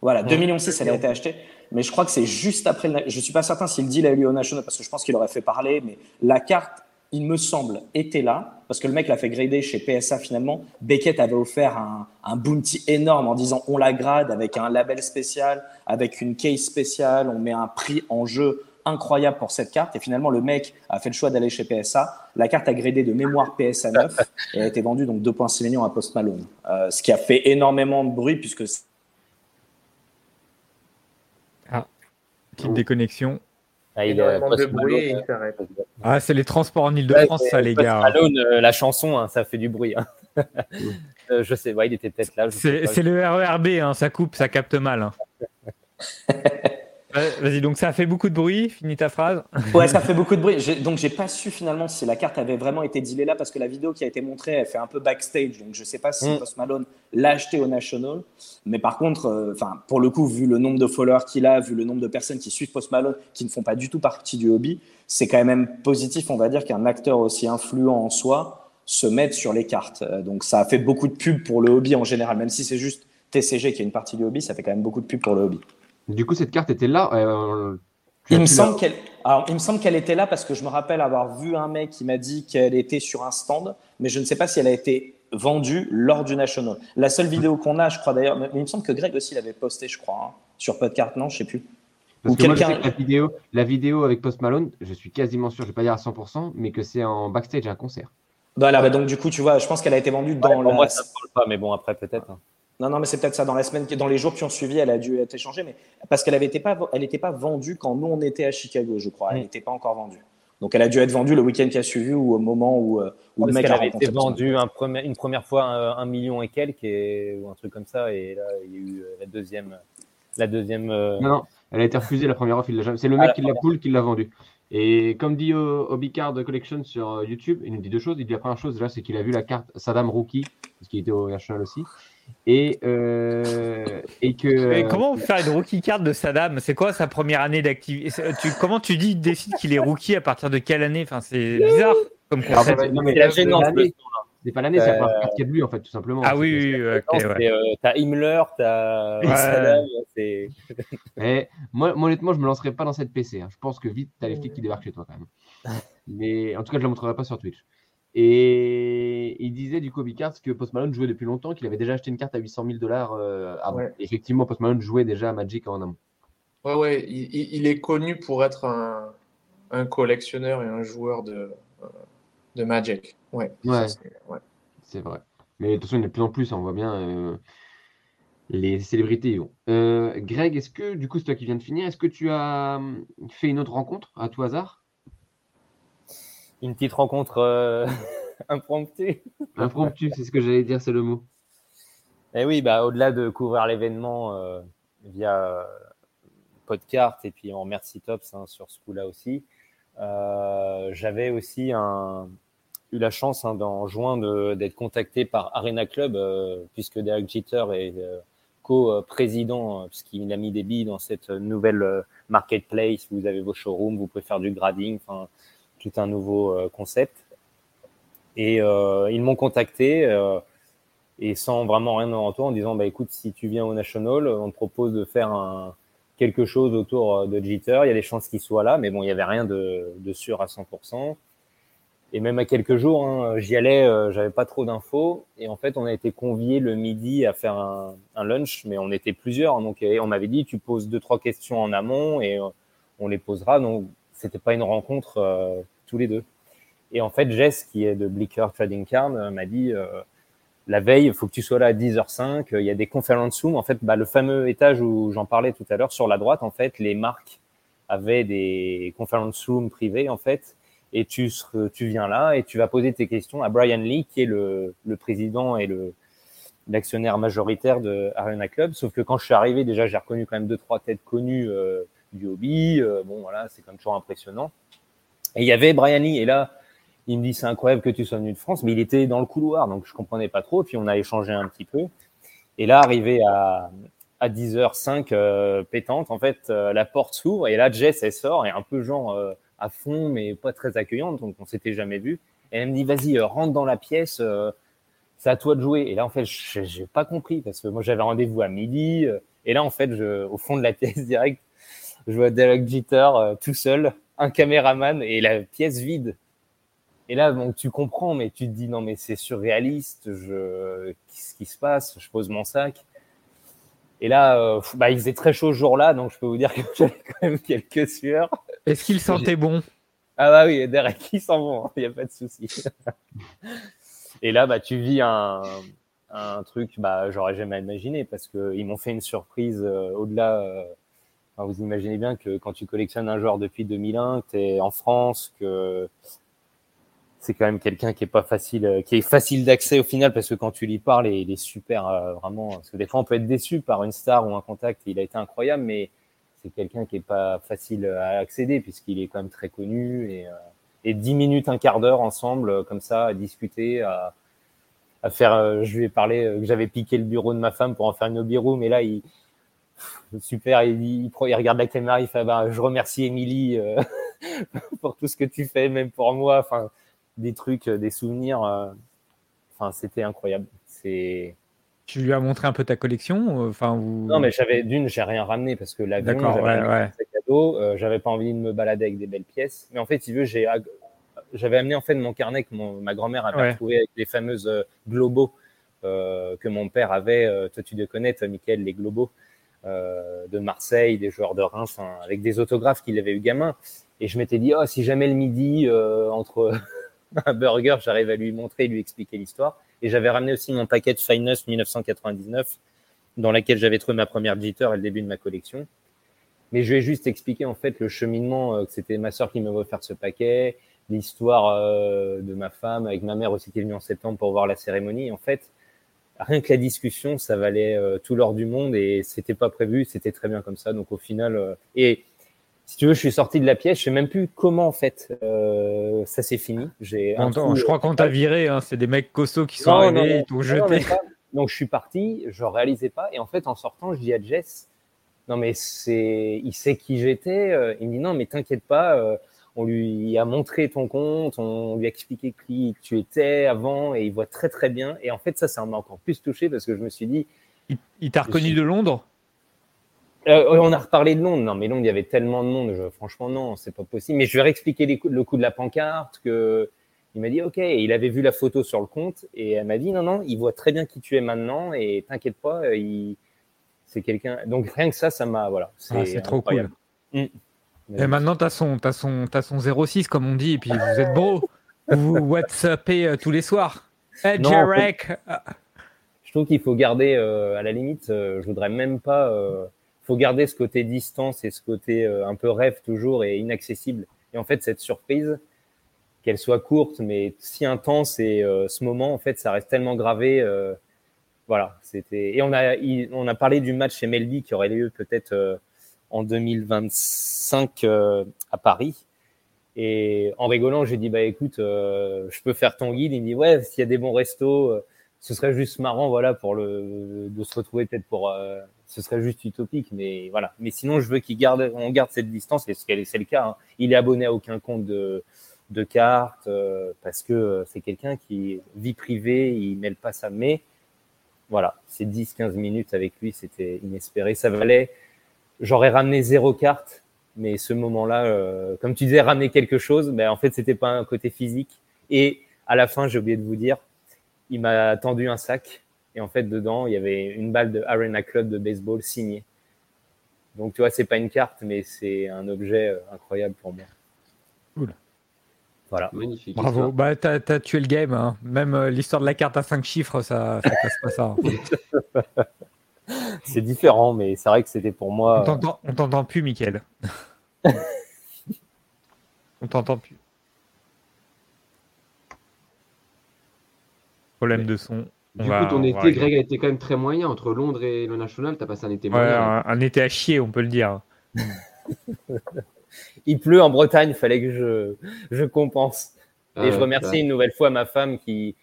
Voilà, ouais. 2 millions 6, elle a été achetée. Mais je crois que c'est juste après. Le... Je suis pas certain s'il dit la a National parce que je pense qu'il aurait fait parler. Mais la carte, il me semble, était là parce que le mec l'a fait grader chez PSA finalement. Beckett avait offert un, un bounty énorme en disant on la grade avec un label spécial, avec une case spéciale, on met un prix en jeu incroyable pour cette carte. Et finalement, le mec a fait le choix d'aller chez PSA. La carte a gradé de mémoire PSA 9 et a été vendue donc 2,6 millions à Post Malone. Euh, ce qui a fait énormément de bruit puisque Petite déconnexion. Ah, il, de bruit et il s'arrête. Ah, c'est les transports en Ile-de-France, Ouais, ça, les gars. Malone, euh, la chanson, hein, ça fait du bruit. hein. Euh, je sais, ouais, il était peut-être là. C'est le RERB, hein, ça coupe, ça capte mal. Ouais, Vas-y, donc ça a fait beaucoup de bruit, finis ta phrase. Ouais, ça fait beaucoup de bruit. Donc, j'ai pas su finalement si la carte avait vraiment été dealée là parce que la vidéo qui a été montrée, elle fait un peu backstage. Donc, je sais pas si Mm. Post Malone l'a acheté au National. Mais par contre, euh, enfin, pour le coup, vu le nombre de followers qu'il a, vu le nombre de personnes qui suivent Post Malone, qui ne font pas du tout partie du hobby, c'est quand même positif, on va dire, qu'un acteur aussi influent en soi se mette sur les cartes. Euh, Donc, ça a fait beaucoup de pubs pour le hobby en général, même si c'est juste TCG qui est une partie du hobby, ça fait quand même beaucoup de pubs pour le hobby. Du coup, cette carte était là. euh, Il me semble qu'elle, alors il me semble qu'elle était là parce que je me rappelle avoir vu un mec qui m'a dit qu'elle était sur un stand, mais je ne sais pas si elle a été vendue lors du National. La seule vidéo qu'on a, je crois d'ailleurs, mais il me semble que Greg aussi l'avait posté, je crois, hein, sur Podcart, non, je sais plus. Parce Ou que moi, je sais quelqu'un- que la vidéo, la vidéo avec Post Malone, je suis quasiment sûr, je vais pas dire à 100%, mais que c'est en backstage à un concert. Voilà, bah donc du coup, tu vois, je pense qu'elle a été vendue dans Ouais, pour la. moi, ça ne parle pas, mais bon, après, peut-être. hein. Non, non, mais c'est peut-être ça. Dans la semaine, dans les jours qui ont suivi, elle a dû être échangée, mais parce qu'elle été pas, elle n'était pas vendue quand nous on était à Chicago, je crois. Elle Mm. n'était pas encore vendue. Donc elle a dû être vendue le week-end qui a suivi ou au moment où, euh, où le mec a avait été vendue un premier- une première fois un, un million et quelques, et- ou un truc comme ça, et là, il y a eu euh, la deuxième. La deuxième euh, Non, non, elle a été refusée la première offre. jamais- C'est le Ah, mec la qui l'a poule qui l'a vendue. Et comme dit au Hobby Card Collection sur euh, YouTube, il nous dit deux choses. Il dit la première chose, déjà, c'est qu'il a vu la carte Saddam Rookie, parce qu'il était au National aussi. Et, euh, et que. Mais euh, comment faire une rookie card de Saddam C'est quoi sa première année d'activité Comment tu dis, décides qu'il est rookie à partir de quelle année? Enfin, c'est bizarre comme concept. mais c'est la gênance. C'est pas l'année, c'est la première carte qu'il y a de lui, en fait, tout simplement. Ah oui, oui, oui, ok, Non, ouais. c'est, euh, T'as Himmler, t'as Ouais. Saddam. Eh, moi, moi, honnêtement, je me lancerai pas dans cette PC. hein. Je pense que vite, t'as les flics qui débarquent chez toi quand même. Mais en tout cas, je la montrerai pas sur Twitch. Et il disait du Kobe Cards que Post Malone jouait depuis longtemps, qu'il avait déjà acheté une carte à 800 000 dollars avant. Ouais. Effectivement, Post Malone jouait déjà à Magic en amont. Ouais, ouais, il, est connu pour être un, un collectionneur et un joueur de, euh, de Magic. Ouais. ça, Ouais. c'est- ouais. C'est vrai. Mais de toute façon, il y en a de plus en plus, hein, on voit bien. euh, les célébrités y vont. Euh, Greg, est-ce que, du coup, c'est toi qui viens de finir, est-ce que tu as hum, fait une autre rencontre à tout hasard? Une petite rencontre euh, impromptue. Impromptu, c'est ce que j'allais dire, c'est le mot. Et oui, bah, au-delà de couvrir l'événement euh, via euh, Podcart, et puis on remercie Tops hein, sur ce coup-là aussi, euh, j'avais aussi un, eu la chance hein, en juin de- d'être contacté par Arena Club, euh, puisque Derek Jeter est euh, co-président, euh, puisqu'il a mis des billes dans cette nouvelle marketplace. Vous avez vos showrooms, vous pouvez faire du grading, enfin, tout un nouveau euh, concept. Et euh, ils m'ont contacté. euh, et sans vraiment rien en retour en disant bah écoute si tu viens au national on te propose de faire un quelque chose autour de Jitter il y a des chances qu'il soit là mais bon il y avait rien de, sûr à 100% et même à quelques jours hein, j'y allais j'avais pas trop d'infos et en fait on a été conviés le midi à faire un, un lunch mais on était plusieurs donc on m'avait dit tu poses deux trois questions en amont et on les posera donc c'était pas une rencontre euh, tous les deux et en fait Jess qui est de Blicker Trading Card m'a dit la veille, il faut que tu sois là à 10h05. Il y a des conférences Zoom. En fait, bah, le fameux étage où j'en parlais tout à l'heure, sur la droite, en fait, les marques avaient des conférences Zoom privées, en fait. Et tu, tu viens là et tu vas poser tes questions à Brian Lee, qui est le, le président et le l'actionnaire majoritaire de Arena Club. Sauf que quand je suis arrivé, déjà, j'ai reconnu quand même deux, trois têtes connues euh, du hobby. Euh, bon, voilà, c'est quand même toujours impressionnant. Et il y avait Brian. Et là, il me dit c'est incroyable que tu sois venu de France, mais il était dans le couloir, donc je comprenais pas trop. Puis on a échangé un petit peu. Et là, arrivé à, à 10h05 euh, pétante, en fait, euh, la porte s'ouvre et là, Jess, elle sort et un peu genre à fond, mais pas très accueillante, donc on s'était jamais vu. Et elle me dit vas-y, rentre dans la pièce, c'est à toi de jouer. Et là, en fait, j'ai pas compris parce que moi, j'avais rendez-vous à midi. et là, en fait, je, au fond de la pièce direct, je vois Derek Jeter tout seul, un caméraman et la pièce vide. Et là, donc, tu comprends, mais tu te dis non, mais c'est surréaliste. Je, qu'est-ce qui se passe? Je pose mon sac. Et là, euh, bah, il faisait très chaud ce jour-là, donc je peux vous dire que j'avais quand même quelques sueurs. Est-ce qu'il sentait bon? Ah bah oui, Derek, il sent bon, il n'y a pas de souci. Et là, bah, tu vis un, un truc, bah, j'aurais jamais imaginé, parce qu'ils m'ont fait une surprise euh, au-delà. Euh, vous imaginez bien que quand tu collectionnes un joueur depuis 2001, que tu es en France, que c'est quand même quelqu'un qui est pas facile, euh, qui est facile d'accès au final parce que quand tu lui parles, il est super euh, vraiment. Parce que des fois, on peut être déçu par une star ou un contact. Il a été incroyable, mais c'est quelqu'un qui est pas facile à accéder puisqu'il est quand même très connu et, euh, et 10 minutes, un quart d'heure ensemble comme ça à discuter, à, faire. je lui ai parlé que j'avais piqué le bureau de ma femme pour en faire une hobby room, mais là il super, il, il, il, regarde la caméra, il fait bah, je remercie Émilie pour tout ce que tu fais, même pour moi. Enfin des trucs, euh, des souvenirs. Euh, enfin, c'était incroyable. C'est. Tu lui as montré un peu ta collection euh, enfin, Non, mais j'avais d'une, j'ai rien ramené parce que l'avion, j'avais ouais, ouais. cadeau, j'avais pas envie de me balader avec des belles pièces. Mais en fait, si tu veux, j'ai, j'avais amené en fait mon carnet que mon, ma grand-mère avait ouais. trouvé avec les fameuses euh, que mon père avait. toi, tu les connais, toi, Michael, les euh, de Marseille, des joueurs de Reims, avec des autographes qu'il avait eu gamin. Et je m'étais dit, oh, si jamais le midi, entre un burger, j'arrive à lui montrer, lui expliquer l'histoire. Et j'avais ramené aussi mon paquet de Finest 1999, dans laquelle j'avais trouvé ma première jitter et le début de ma collection. Mais je vais juste expliquer en fait le cheminement, euh, que c'était ma soeur qui m'avait offert ce paquet, l'histoire euh, de ma femme avec ma mère aussi qui est venue en septembre pour voir la cérémonie. En fait, rien que la discussion, ça valait euh, tout l'or du monde et c'était pas prévu, c'était très bien comme ça. Donc au final, euh, et si tu veux, je suis sorti de la pièce, je sais même plus comment en fait euh, ça s'est fini. J'ai je crois qu'on t'a viré, hein, c'est des mecs costauds qui sont non, arrivés, ils t'ont jeté. Donc je suis parti, je réalisais pas, et en fait en sortant, je dis à Jess, non mais c'est, il sait qui j'étais. Il me dit non mais t'inquiète pas, on lui a montré ton compte, on lui a expliqué qui tu étais avant, et il voit très très bien. Et en fait ça, ça m'a encore plus touché parce que je me suis dit, il, il t'a reconnu suis... de Londres? Euh, on a reparlé de Londres. Non, mais Londres, il y avait tellement de monde. Je, franchement, non, c'est pas possible. Mais je réexpliquer les coups, le coup de la pancarte. Que il m'a dit OK. Et il avait vu la photo sur le compte et elle m'a dit non, non, il voit très bien qui tu es maintenant et t'inquiète pas, euh, il... c'est quelqu'un. Donc rien que ça, ça m'a voilà. C'est ah, trop cool. Mmh. Et maintenant, son, as son, as son 06 comme on dit. Et puis vous êtes beau. vous WhatsAppez euh, tous les soirs. Hey, non, Jarek. Je trouve qu'il faut garder euh, à la limite. Euh, je voudrais même pas faut garder ce côté distance et ce côté euh, un peu rêve toujours et inaccessible. Et en fait, cette surprise, qu'elle soit courte mais si intense et euh, ce moment, en fait, ça reste tellement gravé. Euh, voilà, c'était. Et on a, il, on a parlé du match MLB qui aurait lieu peut-être euh, en 2025 euh, à Paris. Et en rigolant, j'ai dit bah écoute, je peux faire ton guide. Il me dit ouais, s'il y a des bons restos ce serait juste marrant, voilà, pour le de se retrouver peut-être pour, euh, ce serait juste utopique, mais voilà. Mais sinon, je veux qu'il garde, on garde cette distance, et c'est le cas. Hein. Il est abonné à aucun compte de de cartes euh, parce que c'est quelqu'un qui vie privée, il mêle pas ça. Mais voilà, ces 10-15 minutes avec lui, c'était inespéré. Ça valait, j'aurais ramené zéro carte, mais ce moment-là, euh, comme tu disais, ramener quelque chose, ben, en fait, c'était pas un côté physique. Et à la fin, j'ai oublié de vous dire, il m'a tendu un sac. Et en fait, dedans, il y avait une balle de Arena Club de baseball signée. Donc, tu vois, c'est pas une carte, mais c'est un objet euh, incroyable pour moi. Cool. Voilà. Magnifique. Bravo. histoire. Bah, t'as, t'as tué le game. hein. Même euh, l'histoire de la carte à 5 chiffres, ça, ça passe pas ça. hein. C'est différent, mais c'est vrai que c'était pour On moi. t'entend, on t'entend plus, Mickaël. on t'entend plus. Problème de son. On Du va- coup, ton va été. Greg, a été quand même très moyen. Entre Londres et le National, tu as passé un été Ouais, moyen. un, un été à chier, on peut le dire. Il pleut en Bretagne, il fallait que je, je compense. Ah Et je ouais, remercie bah, une nouvelle fois ma femme qui,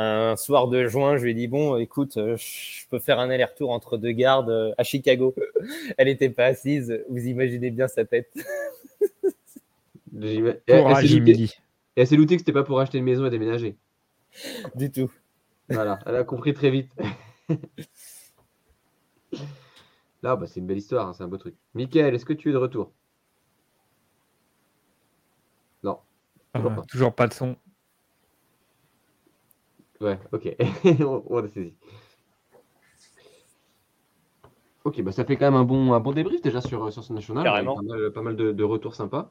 un soir de juin, je lui ai dit Bon, écoute, euh, je peux faire un aller-retour entre deux gardes euh, à Chicago. Elle n'était pas assise, vous imaginez bien sa tête. elle- Courage, s'est doutée- Emily. et elle s'est doutée que c'était pas pour acheter une maison et déménager. Du tout. Voilà, elle a compris très vite. Là, bah, c'est une belle histoire, hein, c'est un beau truc. Michael, est-ce que tu es de retour? Non. Toujours Ah, pas. toujours pas de son. Ouais, ok. on, on a saisi. Ok, bah ça fait quand même un bon, un bon débrief déjà sur, sur ce national. Carrément. Pas mal, pas mal de, de retours sympas.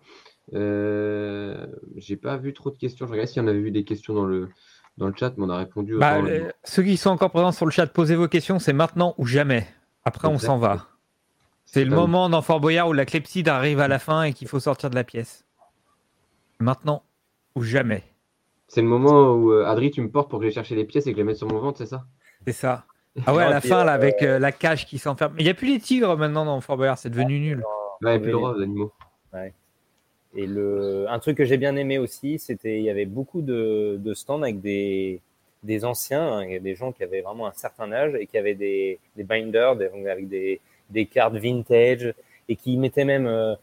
Euh, J'ai pas vu trop de questions. Je regarde s'il y en avait eu des questions dans le, dans le chat, mais on a répondu. Bah, euh, ceux qui sont encore présents sur le chat, posez vos questions. C'est maintenant ou jamais. Après, on s'en va. C'est le moment dans Fort Boyard où la clepside arrive à la fin et qu'il faut sortir de la pièce. Maintenant ou jamais. C'est le moment où euh, Adri, tu me portes pour que j'aille chercher les pièces et que je les mette sur mon ventre, c'est ça? C'est ça. Ah ouais, à la fin, là, avec euh, la cage qui s'enferme. Mais il n'y a plus les tigres maintenant dans Fort Boyard, c'est devenu nul. Ouais, et puis Oui. le droit aux animaux. Et le, un truc que j'ai bien aimé aussi, c'était il y avait beaucoup de, de stands avec des, des anciens, hein, il a des gens qui avaient vraiment un certain âge et qui avaient des, des binders des- avec des, des cartes vintage et qui mettaient même euh, euh,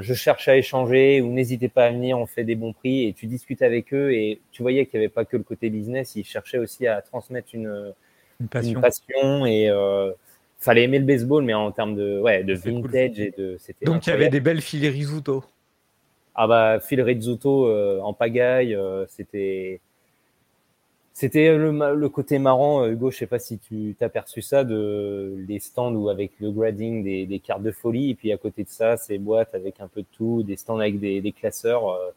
je cherche à échanger ou n'hésitez pas à venir, on fait des bons prix et tu discutes avec eux et tu voyais qu'il n'y avait pas que le côté business, ils cherchaient aussi à transmettre une, Une une passion. passion et euh, fallait aimer le baseball mais en termes de ouais de cool. vintage et de Donc il y avait des belles filles Risuto. Ah bah Phil Rizzuto euh, en pagaille, euh, c'était c'était le, le côté marrant. euh, Hugo, je sais pas si tu t'as perçu ça de les stands où avec le grading des, des cartes de folie et puis à côté de ça ces boîtes avec un peu de tout, des stands avec des, des classeurs. euh,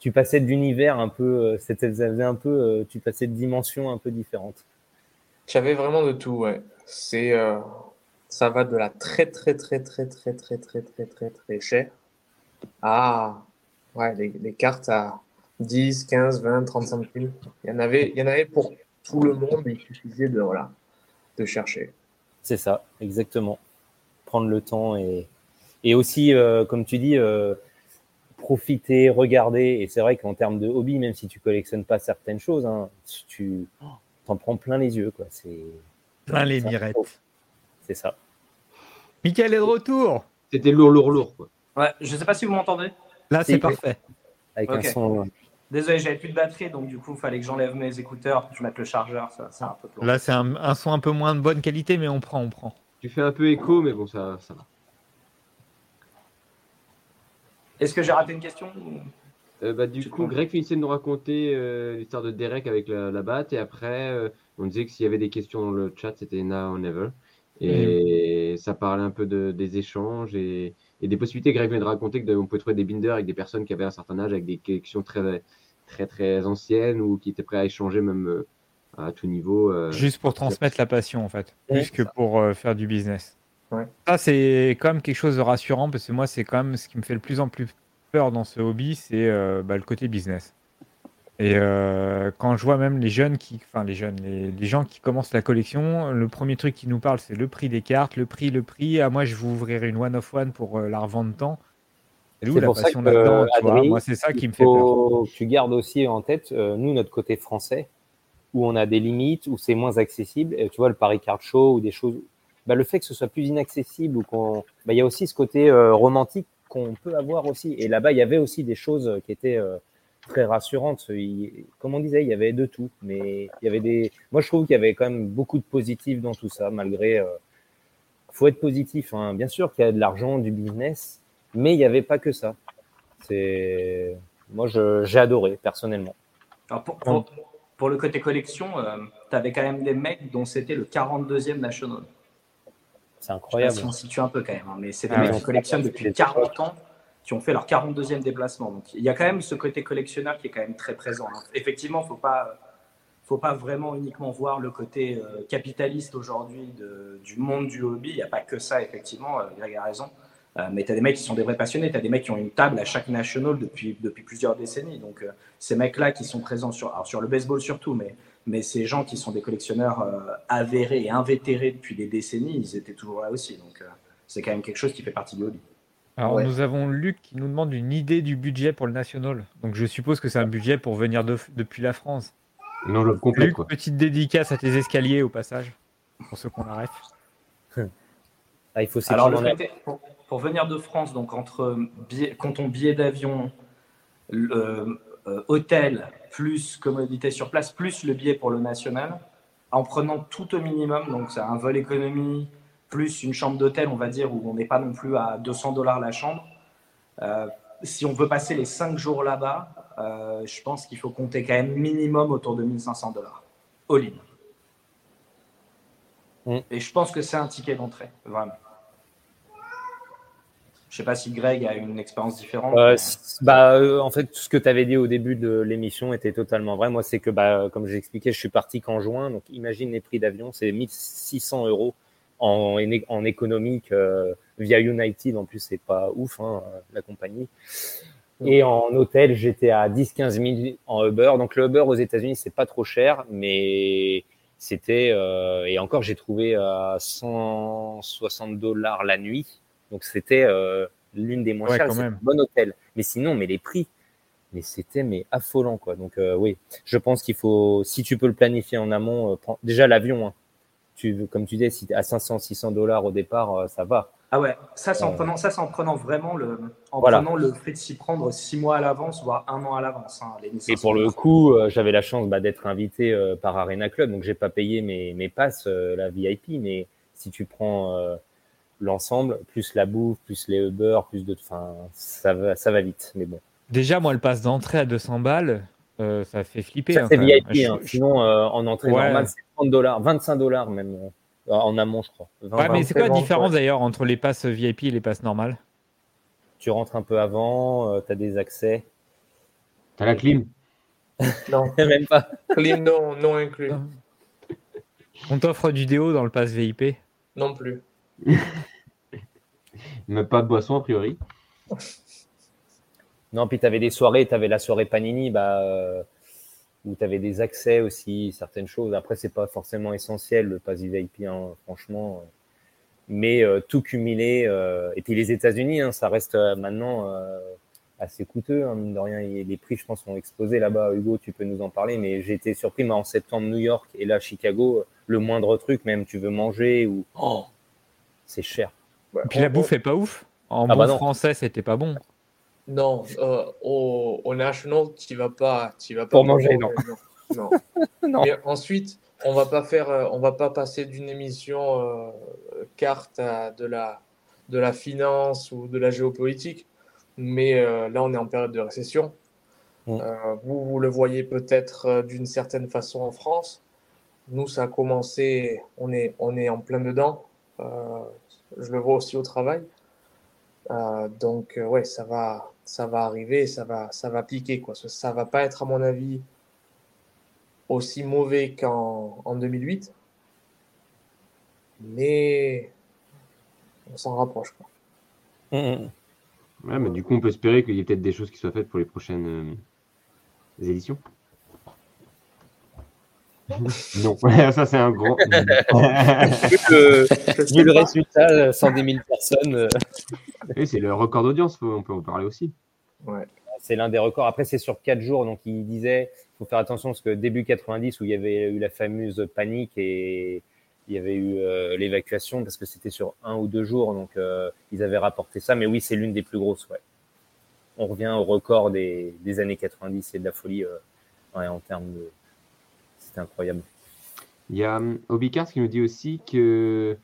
tu passais d'univers un peu, euh, c'était un peu, euh, tu passais de dimensions un peu différentes. J'avais vraiment de tout, ouais. C'est, euh, ça va de la très très très très très très très très très très cher à ouais, les, les cartes à 10, 15, 20, 30 centimes. Il y en avait, il y en avait pour tout le monde, il suffisait de, voilà, de chercher. C'est ça, exactement. Prendre le temps et, et aussi, euh, comme tu dis, euh, profiter, regarder. Et c'est vrai qu'en termes de hobby, même si tu collectionnes pas certaines choses, hein, tu t'en prends plein les yeux. quoi. C'est Plein les mirettes. c'est ça. Michael est de retour. C'était lourd, lourd, lourd. Quoi. Ouais, je sais pas si vous m'entendez. Là, c'est parfait. Avec un son. Désolé, j'avais plus de batterie, donc du coup, il fallait que j'enlève mes écouteurs, que je mette le chargeur, ça, c'est un peu plus. Là, c'est un, un son un peu moins de bonne qualité, mais on prend, on prend. Tu fais un peu écho, mais bon, ça, ça va. Est-ce que j'ai raté une question Euh, bah, du Tu coup. Greg finissait de nous raconter euh, l'histoire de Derek avec la, la batte. Et après, euh, on disait que s'il y avait des questions dans le chat, c'était now or never. Et ça parlait un peu de, des échanges et, et des possibilités. Greg vient de raconter qu'on pouvait trouver des binders avec des personnes qui avaient un certain âge, avec des collections très, très, très anciennes ou qui étaient prêts à échanger même euh, à tout niveau. euh. Juste pour transmettre la passion, en fait. Ouais, Plus que pour euh, faire du business. Ouais. Ça, c'est quand même quelque chose de rassurant, parce que moi, c'est quand même ce qui me fait le plus en plus peur dans ce hobby, c'est euh, bah, le côté business. Et euh, quand je vois même les jeunes qui, enfin les jeunes, les, les gens qui commencent la collection, le premier truc qui nous parle, c'est le prix des cartes, le prix, le prix. Ah, moi, je vous ouvrirai une one of one pour euh, la revendre tant. C'est où C'est la passion là-dedans Moi, c'est ça Il qui me fait peur. tu gardes aussi en tête, euh, nous, notre côté français, où on a des limites, où c'est moins accessible. Et tu vois, le Paris Card Show ou des choses. Bah, le fait que ce soit plus inaccessible ou qu'on. Bah, il y a aussi ce côté euh, romantique qu'on peut avoir aussi. Et là-bas, il y avait aussi des choses qui étaient euh, très rassurante. Il- comme on disait, il y avait de tout, mais il y avait des. Moi, je trouve qu'il y avait quand même beaucoup de positifs dans tout ça, malgré. euh, faut être positif. hein. Bien sûr qu'il y a de l'argent, du business, mais il n'y avait pas que ça. C'est. Moi, j'ai adoré personnellement. Alors pour, pour, pour le côté collection, tu avais quand même des mecs dont c'était le 42e National. C'est Je sais pas incroyable. si on situe un peu quand même, hein, mais c'est des Ah mecs qui collectionnent depuis 40 ans, qui ont fait leur 42e déplacement. Donc il y a quand même ce côté collectionneur qui est quand même très présent. hein. Effectivement, faut pas, faut pas vraiment uniquement voir le côté euh, capitaliste aujourd'hui du monde du hobby. Il n'y a pas que ça, effectivement. euh, Greg a raison. Euh, mais tu as des mecs qui sont des vrais passionnés. Tu as des mecs qui ont une table à chaque national depuis, depuis plusieurs décennies. Donc euh, ces mecs-là qui sont présents sur, alors, sur le baseball surtout, mais mais ces gens qui sont des collectionneurs euh, avérés et invétérés depuis des décennies, ils étaient toujours là aussi. Donc, euh, c'est quand même quelque chose qui fait partie du hobby. Alors, Ouais. nous avons Luc qui nous demande une idée du budget pour le national. Donc, je suppose que c'est un budget pour venir de- depuis la France. Une enveloppe complète, Luc, quoi. petite dédicace à tes escaliers au passage, pour ceux qu'on la ref. Ah, il faut Alors, le en- côté- pour, pour venir de France, donc entre billet, comptons billet d'avion, euh, hôtel, plus commodité sur place, plus le billet pour le national, en prenant tout au minimum, donc c'est un vol économie, plus une chambre d'hôtel, on va dire, où on n'est pas non plus à 200 dollars la chambre. Euh, si on veut passer les 5 jours là-bas, euh, je pense qu'il faut compter quand même minimum autour de 1500 dollars. All-in. Mm. Et je pense que c'est un ticket d'entrée, vraiment. Je sais pas si Greg a une expérience différente. Euh, mais- bah, euh, en fait, tout ce que tu avais dit au début de l'émission était totalement vrai. Moi, c'est que, bah, comme j'ai expliqué, je suis parti qu'en juin. Donc, imagine les prix d'avion, c'est 1600 euros en, en, en économique euh, via United. En plus, c'est pas ouf, hein, la compagnie. Et en hôtel, j'étais à 10-15 000 en Uber. Donc, le Uber aux États-Unis, c'est pas trop cher, mais c'était. euh, et encore, j'ai trouvé à 160 dollars la nuit. Donc, c'était euh, l'une des moins Ouais, chères. même. un bon hôtel. Mais sinon, mais les prix, mais c'était mais affolant quoi. Donc euh, oui, je pense qu'il faut, si tu peux le planifier en amont, euh, prends- déjà l'avion. Hein. Tu, comme tu disais, si à 500, 600 dollars au départ, euh, ça va. Ah ouais, ça c'est en Euh, prenant, ça c'est en prenant vraiment le, en Voilà. prenant le fait de s'y prendre six mois à l'avance, voire un an à l'avance. hein, Et 1500 pour le coup, euh, j'avais la chance bah, d'être invité euh, par Arena Club, donc j'ai pas payé mes, mes passes, euh, la VIP, mais si tu prends euh, l'ensemble, plus la bouffe, plus les Uber, plus de, enfin, ça va, ça va vite. Mais bon, Déjà, moi, le passe d'entrée à 200 balles, euh, ça fait flipper. ça hein, c'est. VIP. Je- hein. je- Sinon, euh, en entrée Ouais. normale, c'est 30 dollars, 25 dollars même euh, en amont, je crois. 20, Ouais, mais c'est quoi la différence ouais. d'ailleurs entre les passes VIP et les passes normales? Tu rentres un peu avant, tu as des accès. T'as la clim? Non, Même pas. clim non, non inclus. Non. On t'offre du déo dans le pass VIP Non plus. Même pas de boisson, a priori. Non, puis tu avais des soirées, tu avais la soirée Panini, bah, euh, où tu avais des accès aussi, certaines choses. Après, c'est pas forcément essentiel, le pass VIP, hein, franchement. Mais euh, tout cumulé. euh, et puis les États-Unis, hein, ça reste euh, maintenant euh, assez coûteux, hein, mine de rien. Et les prix, je pense, ont explosé là-bas. Hugo, tu peux nous en parler. Mais j'ai été surpris, moi, en septembre, New York et là, Chicago, le moindre truc, même tu veux manger ou. Oh, c'est cher. Et puis la on- bouffe est pas ouf. En Ah bon bah français, c'était pas bon. Non, euh, au, au National, tu vas pas, tu vas pas Pour manger, non. non. Non. Mais ensuite, on va pas faire, euh, on va pas passer d'une émission euh, carte à de la, de la finance ou de la géopolitique. Mais euh, là, on est en période de récession. Mm. Euh, vous, vous le voyez peut-être euh, d'une certaine façon en France. Nous, ça a commencé, on est, on est en plein dedans. Je le vois aussi au travail. Euh, donc, euh, ouais, ça va, ça va arriver, ça va, ça va piquer, quoi. Ça, ça va pas être, à mon avis, aussi mauvais qu'en en 2008. Mais on s'en rapproche, quoi. Mm, mm. Ouais, mais du coup, on peut espérer qu'il y ait peut-être des choses qui soient faites pour les prochaines euh, éditions. Non, ça c'est un. Euh, vu le résultat, 110 000 personnes, euh, Oui, c'est le record d'audience, on peut en parler aussi. c'est l'un des records. Après, c'est sur 4 jours, donc il disait, il faut faire attention parce que début 90, où il y avait eu la fameuse panique et il y avait eu euh, l'évacuation, parce que c'était sur un ou deux jours, donc euh, ils avaient rapporté ça. Mais oui, c'est l'une des plus grosses, ouais. on revient au record des, des années 90 et de la folie ouais, en termes de. C'était incroyable. Il y a hum, Obicars qui nous dit aussi que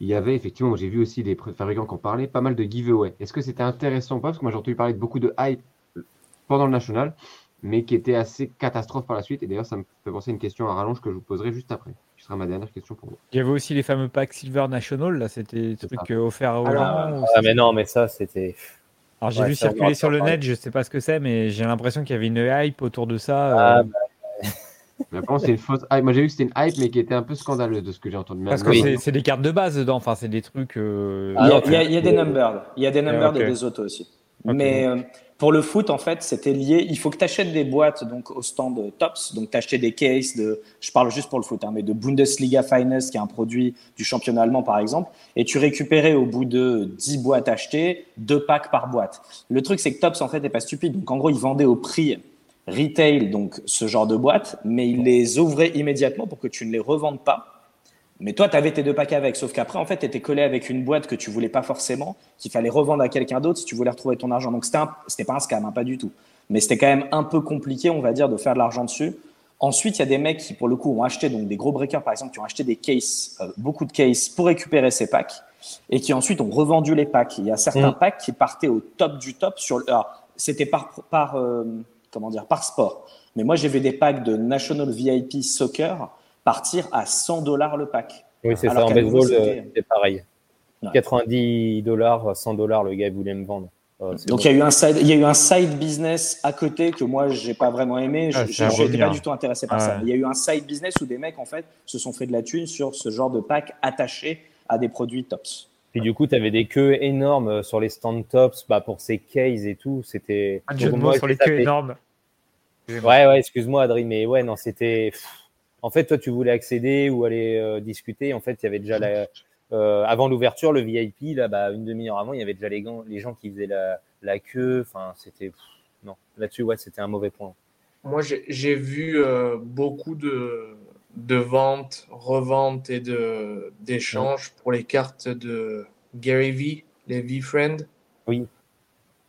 il y avait effectivement, j'ai vu aussi des fabricants qui en parlaient, pas mal de giveaway. Est-ce que c'était intéressant ou pas? Parce que moi j'ai entendu parler de beaucoup de hype pendant le national, mais qui était assez catastrophe par la suite. Et d'ailleurs, ça me fait penser à une question à rallonge que je vous poserai juste après. Ce sera ma dernière question pour vous. Il y avait aussi les fameux packs Silver National, là, c'était des trucs euh, offerts aux gens. Ah, mais non, mais ça, c'était. Alors j'ai vu circuler sur le net, je sais pas ce que c'est, mais j'ai l'impression qu'il y avait une hype autour de ça. Ah, euh, bah, mais après, c'est une fausse hype. Moi, j'ai vu que c'était une hype, mais qui était un peu scandaleuse de ce que j'ai entendu. Parce que c'est des cartes de base dedans. Enfin, c'est des trucs. Euh, il, y a, des numbers. Il y a des numbers et des autos aussi. Mais euh, pour le foot, en fait, c'était lié. Il faut que tu achètes des boîtes donc, au stand Tops. Donc, tu achetais des cases de. Je parle juste pour le foot, hein, mais de Bundesliga Finest, qui est un produit du championnat allemand, par exemple. Et tu récupérais au bout de 10 boîtes achetées, deux packs par boîte. Le truc, c'est que Tops, en fait, n'est pas stupide. Donc, en gros, ils vendaient au prix retail, donc ce genre de boîte, mais il les ouvrait immédiatement pour que tu ne les revendes pas. Mais toi, tu avais tes deux packs avec, sauf qu'après, en fait, tu étais collé avec une boîte que tu voulais pas forcément, qu'il fallait revendre à quelqu'un d'autre si tu voulais retrouver ton argent. Donc, c'était pas un scam, hein, pas du tout. Mais c'était quand même un peu compliqué, on va dire, de faire de l'argent dessus. Ensuite, il y a des mecs qui, pour le coup, ont acheté, donc des gros breakers, par exemple, qui ont acheté des cases, euh, beaucoup de cases pour récupérer ces packs et qui ensuite ont revendu les packs. Il y a certains mm. packs qui partaient au top du top sur le. C'était par, par euh, comment dire, par sport. Mais moi, j'ai vu des packs de National VIP Soccer partir à 100 dollars le pack. Oui, c'est ça. En baseball, c'est pareil. 90 dollars, 100 dollars, le gars voulait me vendre. Oh, Donc il y a eu un side, il y a eu un side business à côté que moi j'ai pas vraiment aimé. Je n'étais pas du tout intéressé par ça. Il y a eu un side business où des mecs en fait se sont fait de la thune sur ce genre de pack attaché à des produits tops. Puis du coup, tu avais des queues énormes euh, sur les stand tops bah, pour ces cases et tout. C'était. Un jeu de mots sur les queues énormes. Ouais, ouais, excuse-moi, Adri, mais ouais, non, c'était. En fait, toi, tu voulais accéder ou aller euh, discuter. En fait, il y avait déjà la. Euh, avant l'ouverture, le VIP, là, bah, une demi-heure avant, il y avait déjà les, les gens qui faisaient la, la queue. Enfin, c'était. Non, là-dessus, ouais, c'était un mauvais point. Moi, j'ai vu beaucoup de, de vente, revente et de d'échange pour les cartes de Gary V, les V-Friend. Oui.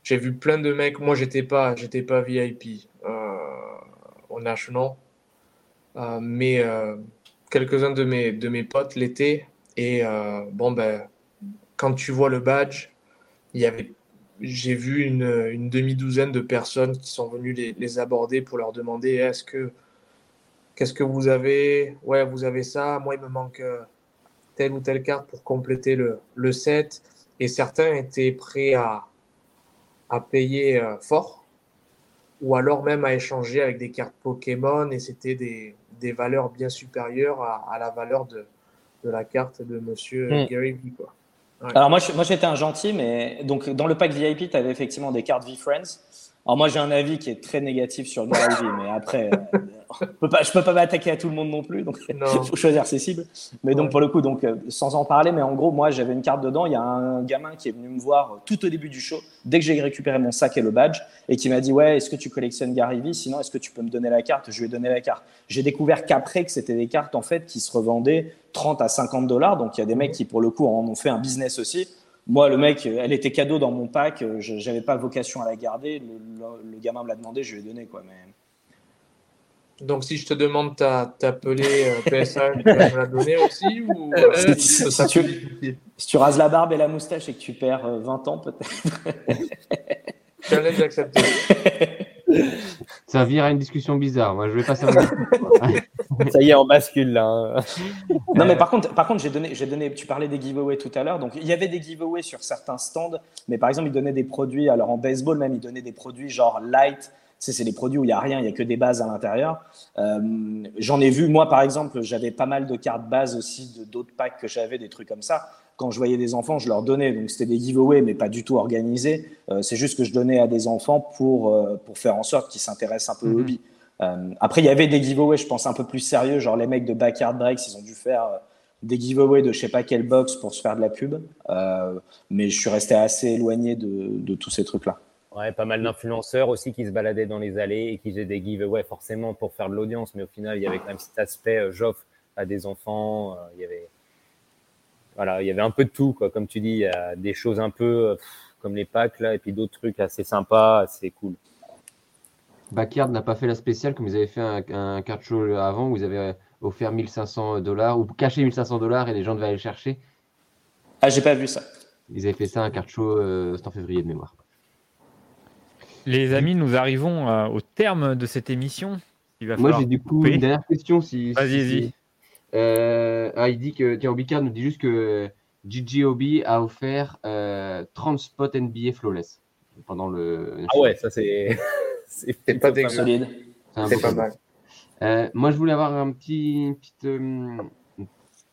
J'ai vu plein de mecs. Moi, j'étais pas, j'étais pas VIP euh, au National, euh, mais euh, quelques-uns de mes de mes potes l'étaient. Et bon ben, quand tu vois le badge, il y avait, j'ai vu une, une demi-douzaine de personnes qui sont venues les, les aborder pour leur demander est-ce que Qu'est-ce que vous avez? Ouais, vous avez ça. Moi, il me manque euh, telle ou telle carte pour compléter le, le set. Et certains étaient prêts à, à payer euh, fort ou alors même à échanger avec des cartes Pokémon et c'était des, des, valeurs bien supérieures à, à la valeur de, de, la carte de monsieur hmm. Gary V. Quoi. Alors moi, moi j'étais un gentil, mais donc dans le pack VIP, tu avais effectivement des cartes V-Friends. Alors moi j'ai un avis qui est très négatif sur Gary V, mais après, euh, pas, je peux pas m'attaquer à tout le monde non plus, donc il faut choisir ses cibles. Mais donc pour le coup, donc euh, sans en parler, mais en gros, moi j'avais une carte dedans. Il y a un gamin qui est venu me voir tout au début du show, dès que j'ai récupéré mon sac et le badge, et qui m'a dit ouais, est-ce que tu collectionnes Gary V Sinon, est-ce que tu peux me donner la carte? Je lui ai donné la carte. J'ai découvert qu'après que c'était des cartes en fait qui se revendaient 30 à 50 dollars. Donc il y a des mecs qui pour le coup en ont fait un business aussi. Moi, le mec, elle était cadeau dans mon pack. Je n'avais pas vocation à la garder. Le, gamin me l'a demandé, je lui ai donné quoi. Mais donc, si je te demande t'appeler euh, PSA, tu vas me la donner aussi ou euh, si, tu, rases la barbe et la moustache et que tu perds 20 euh, ans, peut-être. Challenge accepté. Ça vire à une discussion bizarre. Moi, je vais passer. Ça y est, on bascule là. Hein. non, mais par contre, par contre, j'ai donné, donné. Tu parlais des giveaways tout à l'heure. Donc, il y avait des giveaways sur certains stands, mais par exemple, ils donnaient des produits. Alors, en baseball même, ils donnaient des produits genre light c'est des produits où il n'y a rien, il n'y a que des bases à l'intérieur. Euh, j'en ai vu, moi par exemple, j'avais pas mal de cartes bases aussi d'autres packs que j'avais, des trucs comme ça. Quand je voyais des enfants, je leur donnais. Donc c'était des giveaways, mais pas du tout organisés. Euh, c'est juste que je donnais à des enfants pour, euh, pour faire en sorte qu'ils s'intéressent un peu au mhm. hobby. Après, il y avait des giveaways, je pense, un peu plus sérieux, genre les mecs de Backyard Breaks, ils ont dû faire des giveaways de je sais pas quelle box pour se faire de la pub. mais je suis resté assez éloigné de, tous ces trucs-là. Ouais, pas mal d'influenceurs aussi qui se baladaient dans les allées et qui faisaient des giveaways forcément pour faire de l'audience, mais au final, il y avait quand même cet aspect euh, j'offre à des enfants. Euh, il y avait voilà, il y avait un peu de tout, quoi. Comme tu dis, il y a des choses un peu. Euh, comme les packs là, et puis d'autres trucs assez sympas, assez cool. Backyard n'a pas fait la spéciale comme ils avaient fait un, un card show avant où ils avaient offert 1500 dollars ou caché 1500 dollars et les gens devaient aller le chercher. Ah, j'ai pas vu ça. Ils avaient fait ça un card show, euh, c'était en février de mémoire. Les amis, nous arrivons euh, au terme de cette émission. Il va Moi, falloir j'ai du coup couper. une dernière question. Si, Vas-y, si- vas-y. si- Euh, ah, il dit que, tiens, Obicard nous dit juste que Gigi Obi a offert euh, 30 spots NBA flawless pendant le. Ah ouais, ça c'est. C'est pas dégueu. Solide. C'est pas mal. Euh, moi, je voulais avoir un petit, euh,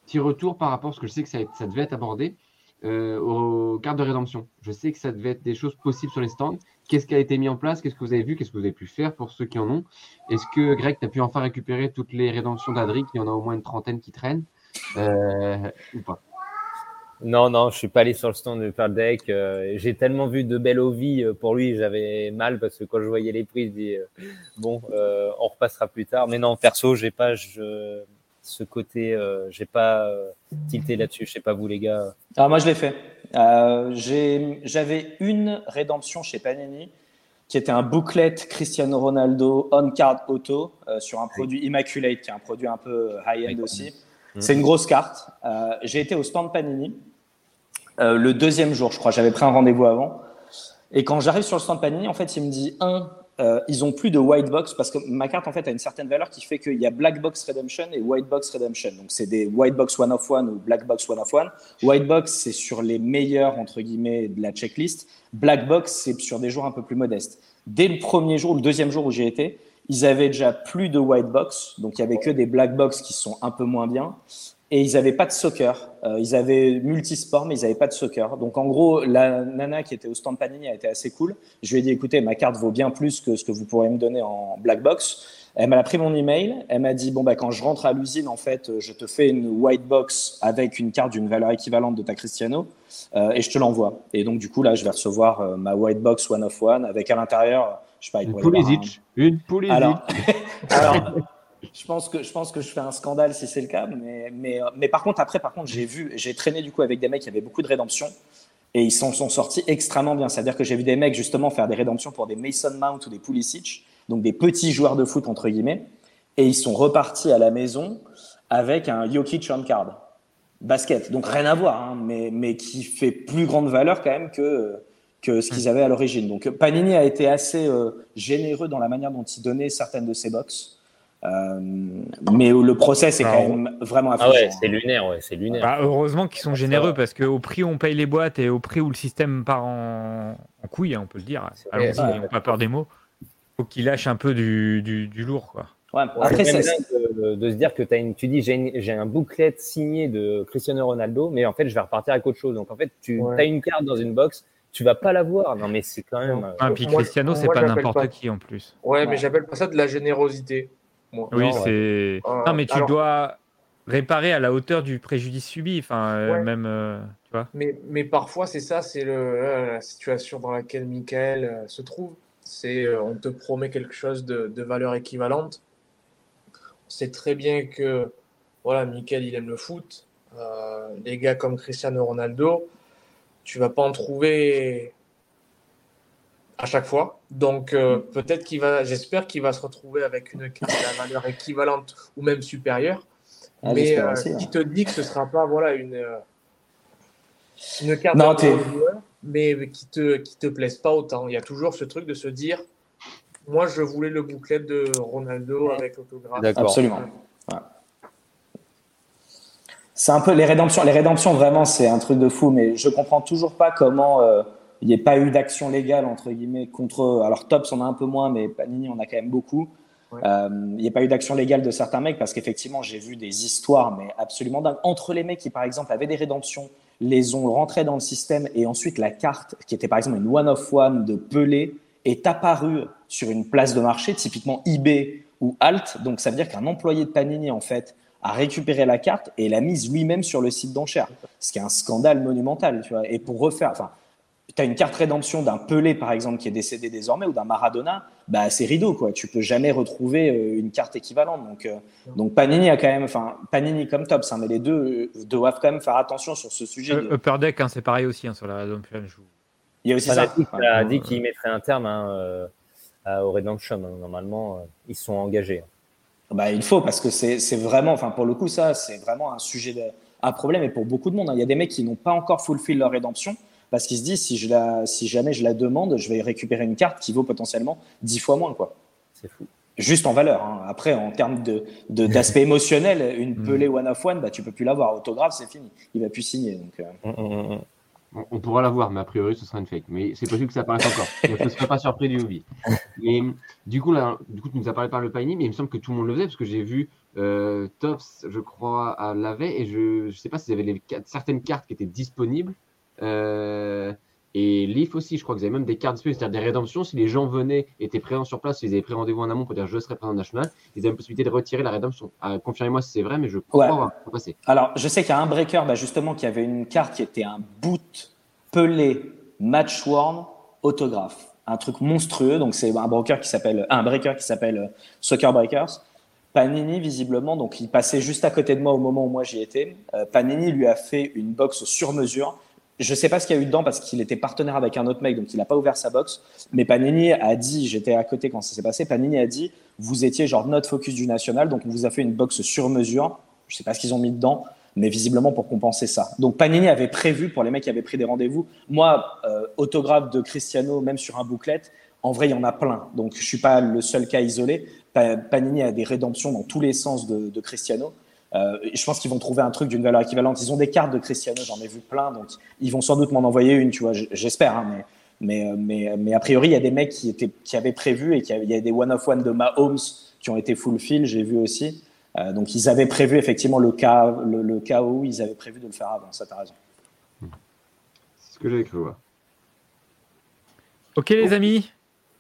petit retour par rapport, parce que je sais que ça, ça devait être abordé, euh, aux cartes de rédemption. Je sais que ça devait être des choses possibles sur les stands. Qu'est-ce qui a été mis en place? Qu'est-ce que vous avez vu? Qu'est-ce que vous avez pu faire pour ceux qui en ont? Est-ce que, Greg, tu as pu enfin récupérer toutes les rédemptions d'Adric Il y en a au moins une trentaine qui traînent? Euh, ou pas? Non, non, je suis pas allé sur le stand de Pearl Deck. euh, j'ai tellement vu de belles ovies euh, pour lui, j'avais mal parce que quand je voyais les prix, je dis euh, bon, euh, on repassera plus tard. Mais non, perso, j'ai pas je, ce côté, euh, j'ai pas tilté là-dessus. Je sais pas vous les gars. Ah, moi, je l'ai fait. J'avais une rédemption chez Panini qui était un booklet Cristiano Ronaldo on-card auto euh, sur un produit Immaculate, qui est un produit un peu high-end aussi. C'est une grosse carte. J'ai été au stand Panini euh, le deuxième jour, je crois. J'avais pris un rendez-vous avant. Et quand j'arrive sur le stand Panini, en fait, il me dit un, euh, ils ont plus de white box parce que ma carte en fait a une certaine valeur qui fait qu'il y a black box redemption et white box redemption. Donc c'est des white box one of one ou black box one of one. White box c'est sur les meilleurs entre guillemets de la checklist. Black box c'est sur des jours un peu plus modestes. Dès le premier jour, le deuxième jour où j'ai été, ils avaient déjà plus de white box, donc il y avait que des black box qui sont un peu moins bien. Et ils n'avaient pas de soccer. Euh, ils avaient multisport, mais ils n'avaient pas de soccer. Donc en gros, la nana qui était au stand Panini a été assez cool. Je lui ai dit, écoutez, ma carte vaut bien plus que ce que vous pourrez me donner en black box. Elle m'a pris mon email. Elle m'a dit, bon, bah, quand je rentre à l'usine, en fait, je te fais une white box avec une carte d'une valeur équivalente de ta Cristiano euh, et je te l'envoie. Et donc, du coup, là, je vais recevoir euh, ma white box one of one avec à l'intérieur, je sais pas, Une pourrait y avoir un- Pulisic. Une Pulisic. alors, alors, je pense que je pense que je fais un scandale si c'est le cas, mais mais mais par contre après par contre j'ai vu j'ai traîné du coup avec des mecs qui avaient beaucoup de rédemption et ils s'en sont sortis extrêmement bien. C'est-à-dire que j'ai vu des mecs justement faire des rédemptions pour des Mason Mount ou des Pulisic, donc des petits joueurs de foot entre guillemets, et ils sont repartis à la maison avec un Jokic on card basket. Donc rien à voir, hein, mais mais qui fait plus grande valeur quand même que que ce qu'ils avaient à l'origine. Donc Panini a été assez euh, généreux dans la manière dont il donnait certaines de ses box. Euh, mais le process est quand Alors, même vraiment Ah ouais, affligeant. c'est lunaire, ouais, c'est lunaire. Bah, heureusement qu'ils sont généreux parce qu'au prix où on paye les boîtes et au prix où le système part en, en couille, hein, on peut le dire, allons-y, Ouais. n'ayons pas peur des mots, faut qu'ils lâchent un peu du, du, du lourd. Quoi. Ouais, C'est après, quand dingue de, de se dire que as une, tu dis j'ai un booklet signé de Cristiano Ronaldo, mais en fait je vais repartir avec autre chose. Donc en fait tu Ouais. as une carte dans une box, tu vas pas la voir. Non mais c'est quand même. euh, Ah, puis moi- Cristiano, c'est pas n'importe qui en plus. Ouais, Ouais. mais j'appelle pas ça de la générosité. Moi. Oui, c'est. Euh, non, mais tu alors- dois réparer à la hauteur du préjudice subi. Enfin, euh, Ouais. même, euh, tu vois. Mais, mais parfois, c'est ça, c'est le, euh, la situation dans laquelle Michael se trouve. C'est on te promet quelque chose de, de valeur équivalente. On sait très bien que voilà, Michael, il aime le foot. Les gars comme Cristiano Ronaldo, tu vas pas en trouver à chaque fois. Donc euh, peut-être qu'il va, j'espère qu'il va se retrouver avec une carte à valeur équivalente ou même supérieure. Ah, mais euh, aussi, qui te dit que ce sera pas voilà une euh, une carte Non, grand joueur, mais qui te qui te plaise pas autant. Il y a toujours ce truc de se dire moi je voulais le bouclet de Ronaldo avec l'autographe. D'accord. Absolument. Ouais. C'est un peu les rédemptions. Les rédemptions, vraiment, c'est un truc de fou, mais je comprends toujours pas comment euh, il n'y ait pas eu d'action légale, entre guillemets, contre. Alors, Tops, on a un peu moins, mais Panini, on a quand même beaucoup. Ouais. Euh, Il n'y a pas eu d'action légale de certains mecs parce qu'effectivement, j'ai vu des histoires, mais absolument dingues. Entre les mecs qui, par exemple, avaient des rédemptions, les ont rentrés dans le système et ensuite la carte, qui était par exemple une one-of-one de Pelé, est apparue sur une place de marché, typiquement eBay ou Alt. Donc, ça veut dire qu'un employé de Panini, en fait, a récupéré la carte et l'a mise lui-même sur le site d'enchères. Ce qui est un scandale monumental, tu vois. Et pour refaire, enfin, tu as une carte rédemption d'un Pelé, par exemple, qui est décédé désormais, ou d'un Maradona, bah, c'est rideau, quoi. Tu peux jamais retrouver euh, une carte équivalente. Donc, euh, donc Panini a quand même, enfin, Panini comme Tops, hein, mais les deux euh, doivent quand même faire attention sur ce sujet. de- Upper Deck, hein, c'est pareil aussi hein, sur la. Je vous, Il y a aussi ça. Ouais. a dit qu'il mettrait un terme hein, euh, à- au Redemption. hein. Normalement, euh, ils sont engagés. Bah, il faut parce que c'est c'est vraiment, enfin pour le coup, ça, c'est vraiment un sujet, de, un problème et pour beaucoup de monde. hein. Il y a des mecs qui n'ont pas encore fulfill leur rédemption parce qu'ils se disent si, je la, si jamais je la demande, je vais récupérer une carte qui vaut potentiellement 10 fois moins. quoi. C'est fou. Juste en valeur. hein. Après, en termes de- de- d'aspect émotionnel, une Mm. pelée one of one, bah, tu peux plus l'avoir. Autographe, c'est fini. Il va plus signer. Donc, euh, Mm, mm, mm. On, on pourra l'avoir, mais a priori, ce sera une fake. Mais c'est possible que ça apparaisse encore. Donc, je ne serais pas surpris du hobby. Mais du coup, là, du coup, tu nous as parlé par le Piny, mais il me semble que tout le monde le faisait parce que j'ai vu euh, Tops, je crois, à l'avait et je ne sais pas s'il y avait les, certaines cartes qui étaient disponibles. Euh, et Leaf aussi, je crois qu'ils avaient même des cartes disponibles, c'est-à-dire des rédemptions. Si les gens venaient, étaient présents sur place, s'ils avaient pris rendez-vous en amont pour dire je serai présent national, ils avaient la possibilité de retirer la rédemption. Ah, Confirmez-moi si c'est vrai, mais je crois Ouais. avoir passé. Alors, je sais qu'il y a un breaker, bah, justement, qui avait une carte qui était un boot pelé match worn autographe. Un truc monstrueux. Donc, c'est un broker qui s'appelle, un breaker qui s'appelle euh, Soccer Breakers. Panini, visiblement, donc il passait juste à côté de moi au moment où moi j'y étais. Euh, Panini lui a fait une box sur mesure. Je sais pas ce qu'il y a eu dedans parce qu'il était partenaire avec un autre mec, donc il n'a pas ouvert sa box. Mais Panini a dit, j'étais à côté quand ça s'est passé, Panini a dit, vous étiez genre notre focus du national, donc on vous a fait une box sur mesure. Je sais pas ce qu'ils ont mis dedans, mais visiblement pour compenser ça. Donc Panini avait prévu, pour les mecs qui avaient pris des rendez-vous, moi, euh, autographe de Cristiano, même sur un bouclet, en vrai, il y en a plein. Donc je suis pas le seul cas isolé. Pa- Panini a des rédemptions dans tous les sens de Cristiano. Euh, je pense qu'ils vont trouver un truc d'une valeur équivalente. Ils ont des cartes de Cristiano, j'en ai vu plein, donc ils vont sans doute m'en envoyer une, tu vois, j'espère. hein, mais, mais, euh, mais, mais a priori, il y a des mecs qui, étaient, qui avaient prévu et qui avaient- il y a des one-of-one de Mahomes qui ont été full-fill, j'ai vu aussi. Euh, donc ils avaient prévu effectivement le cas, le, le cas où ils avaient prévu de le faire avant, ça t'as raison. C'est ce que j'avais cru voir. Ok les amis,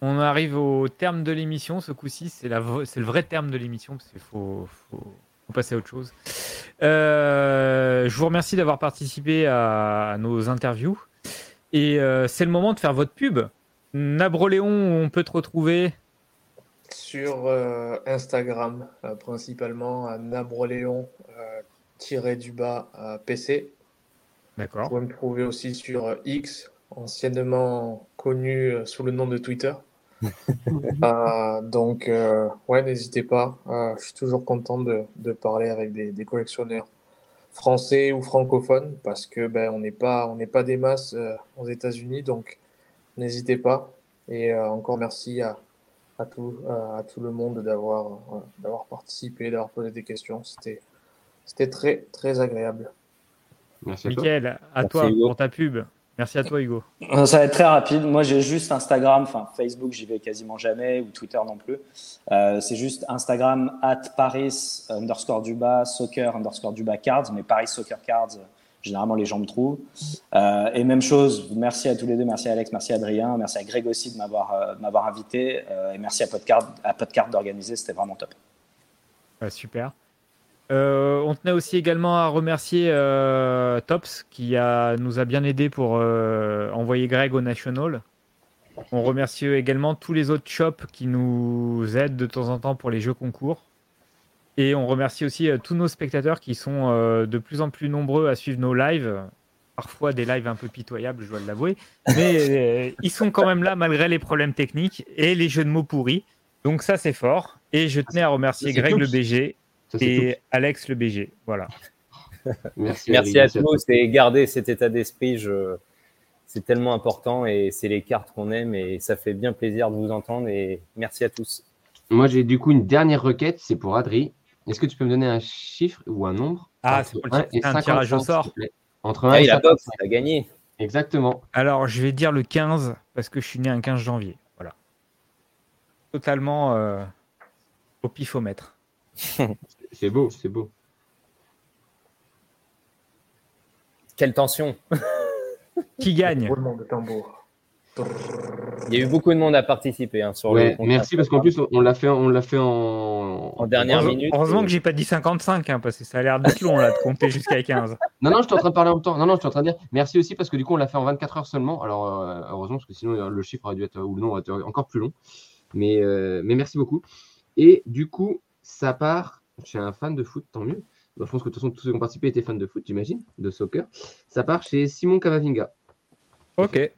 on arrive au terme de l'émission. Ce coup-ci, c'est la v- c'est le vrai terme de l'émission parce qu'il faut, faut- faut passer à autre chose. Euh, je vous remercie d'avoir participé à, à nos interviews et euh, c'est le moment de faire votre pub. Nabroléon, on peut te retrouver. Sur euh, Instagram, principalement à Nabroléon euh, tiré du bas euh, PC. Vous D'accord. pouvez me trouver aussi sur X, anciennement connu sous le nom de Twitter. Euh, donc, euh, ouais, n'hésitez pas. Euh, je suis toujours content de, de parler avec des, des collectionneurs français ou francophones parce que ben, on n'est pas, on n'est pas des masses euh, aux États-Unis. Donc, n'hésitez pas. Et euh, encore merci à, à, tout, euh, à tout le monde d'avoir euh, d'avoir participé, d'avoir posé des questions. C'était c'était très, très agréable. Merci à toi. Mickaël, à Merci, toi pour ta pub. Merci à toi Hugo. Euh, Ça va être très rapide. Moi, j'ai juste Instagram, enfin Facebook, j'y vais quasiment jamais, ou Twitter non plus. Euh, c'est juste Instagram at Paris underscore du bas, soccer underscore du bas cards, mais Paris Soccer Cards, généralement les gens me trouvent. Euh, et même chose, merci à tous les deux, merci à Alex, merci à Adrien, merci à Greg aussi de m'avoir euh, m'avoir invité, et merci à Podcard, à Podcard d'organiser, c'était vraiment top. Ouais, super. Euh, on tenait aussi également à remercier euh, Tops qui a, nous a bien aidé pour euh, envoyer Greg au National. On remercie également tous les autres shops qui nous aident de temps en temps pour les jeux concours. Et on remercie aussi tous nos spectateurs qui sont de plus en plus nombreux à suivre nos lives. Parfois des lives un peu pitoyables, je dois l'avouer. Mais ils sont quand même là malgré les problèmes techniques et les jeux de mots pourris. Donc ça, c'est fort. Et je tenais à remercier Greg le BG Ça, c'est et Alex le BG. Voilà. tout. Merci, à tous et gardez cet état d'esprit. Je... C'est tellement important et c'est les cartes qu'on aime et ça fait bien plaisir de vous entendre et merci à tous. Moi, j'ai du coup une dernière requête, c'est pour Adri. Est-ce que tu peux me donner un chiffre ou un nombre? Ah, c'est pour le- 1 et un tirage au 55, sort. Entre 1 Ah, et il a box, 55. il a gagné. Exactement. Alors, je vais dire le 15 parce que je suis né un 15 janvier. Voilà. Totalement euh, au pifomètre. C'est beau, c'est beau. Quelle tension. Qui gagne Roulement de tambour. Il y a eu beaucoup de monde à participer hein, sur le Ouais, merci parce qu'en plus, on- l'a fait, on l'a fait en... En dernière Heureusement- minute. Heureusement que j'ai pas dit 55 hein, parce que ça a l'air d'être long là de compter jusqu'à 15. Non, non, je suis en train de parler en même temps. Non, non, je suis en train de dire merci aussi parce que du coup, on l'a fait en 24 heures seulement. Alors, euh, heureusement, parce que sinon, euh, le chiffre aurait dû être, ou le nom aurait été encore plus long. Mais, euh, mais merci beaucoup. Et du coup, ça part chez un fan de foot, tant mieux. Bon, je pense que de toute façon, tous ceux qui ont participé étaient fans de foot, j'imagine, de soccer. Ça part chez Simon Cavavinga. Ok.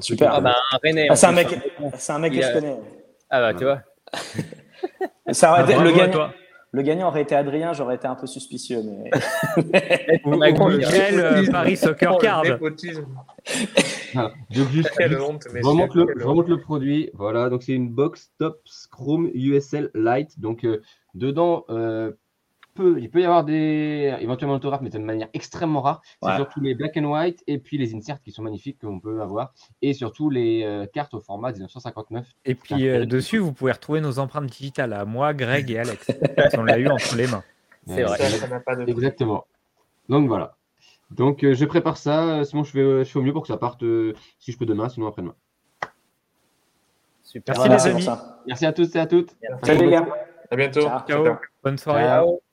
Super. Ah bah, un Rennais. Ah, c'est un mec, c'est un mec que a- je connais. Ah bah, tu vois. Ça aurait Ah, été- le, gagnant. Le gagnant aurait été Adrien, j'aurais été un peu suspicieux. Mais... Ou, On a ou. Michael, euh, Paris Soccer Card. népotisme. Voilà. Donc, juste, Quelle juste- honte, je messieurs, remonte, le, remonte le produit. Voilà, donc c'est une box Tops Chrome USL Lite. Donc, euh, dedans, euh, peut, il peut y avoir des éventuellement autographes, mais de manière extrêmement rare. C'est Ouais. surtout les black and white et puis les inserts qui sont magnifiques qu'on peut avoir. Et surtout les euh, cartes au format 1959. Et puis euh, dessus, vous pouvez retrouver nos empreintes digitales à moi, Greg et Alex. On l'a eu entre les mains. C'est vrai. Ça, ça n'a pas de. Exactement. Donc voilà. Donc euh, je prépare ça, sinon je fais, euh, je fais au mieux pour que ça parte, euh, si je peux demain, sinon après-demain. Super. Merci, Voilà, les amis. Merci à tous et à toutes. Salut les gars. À bientôt. Ciao. Ciao. Bonne soirée. Ciao.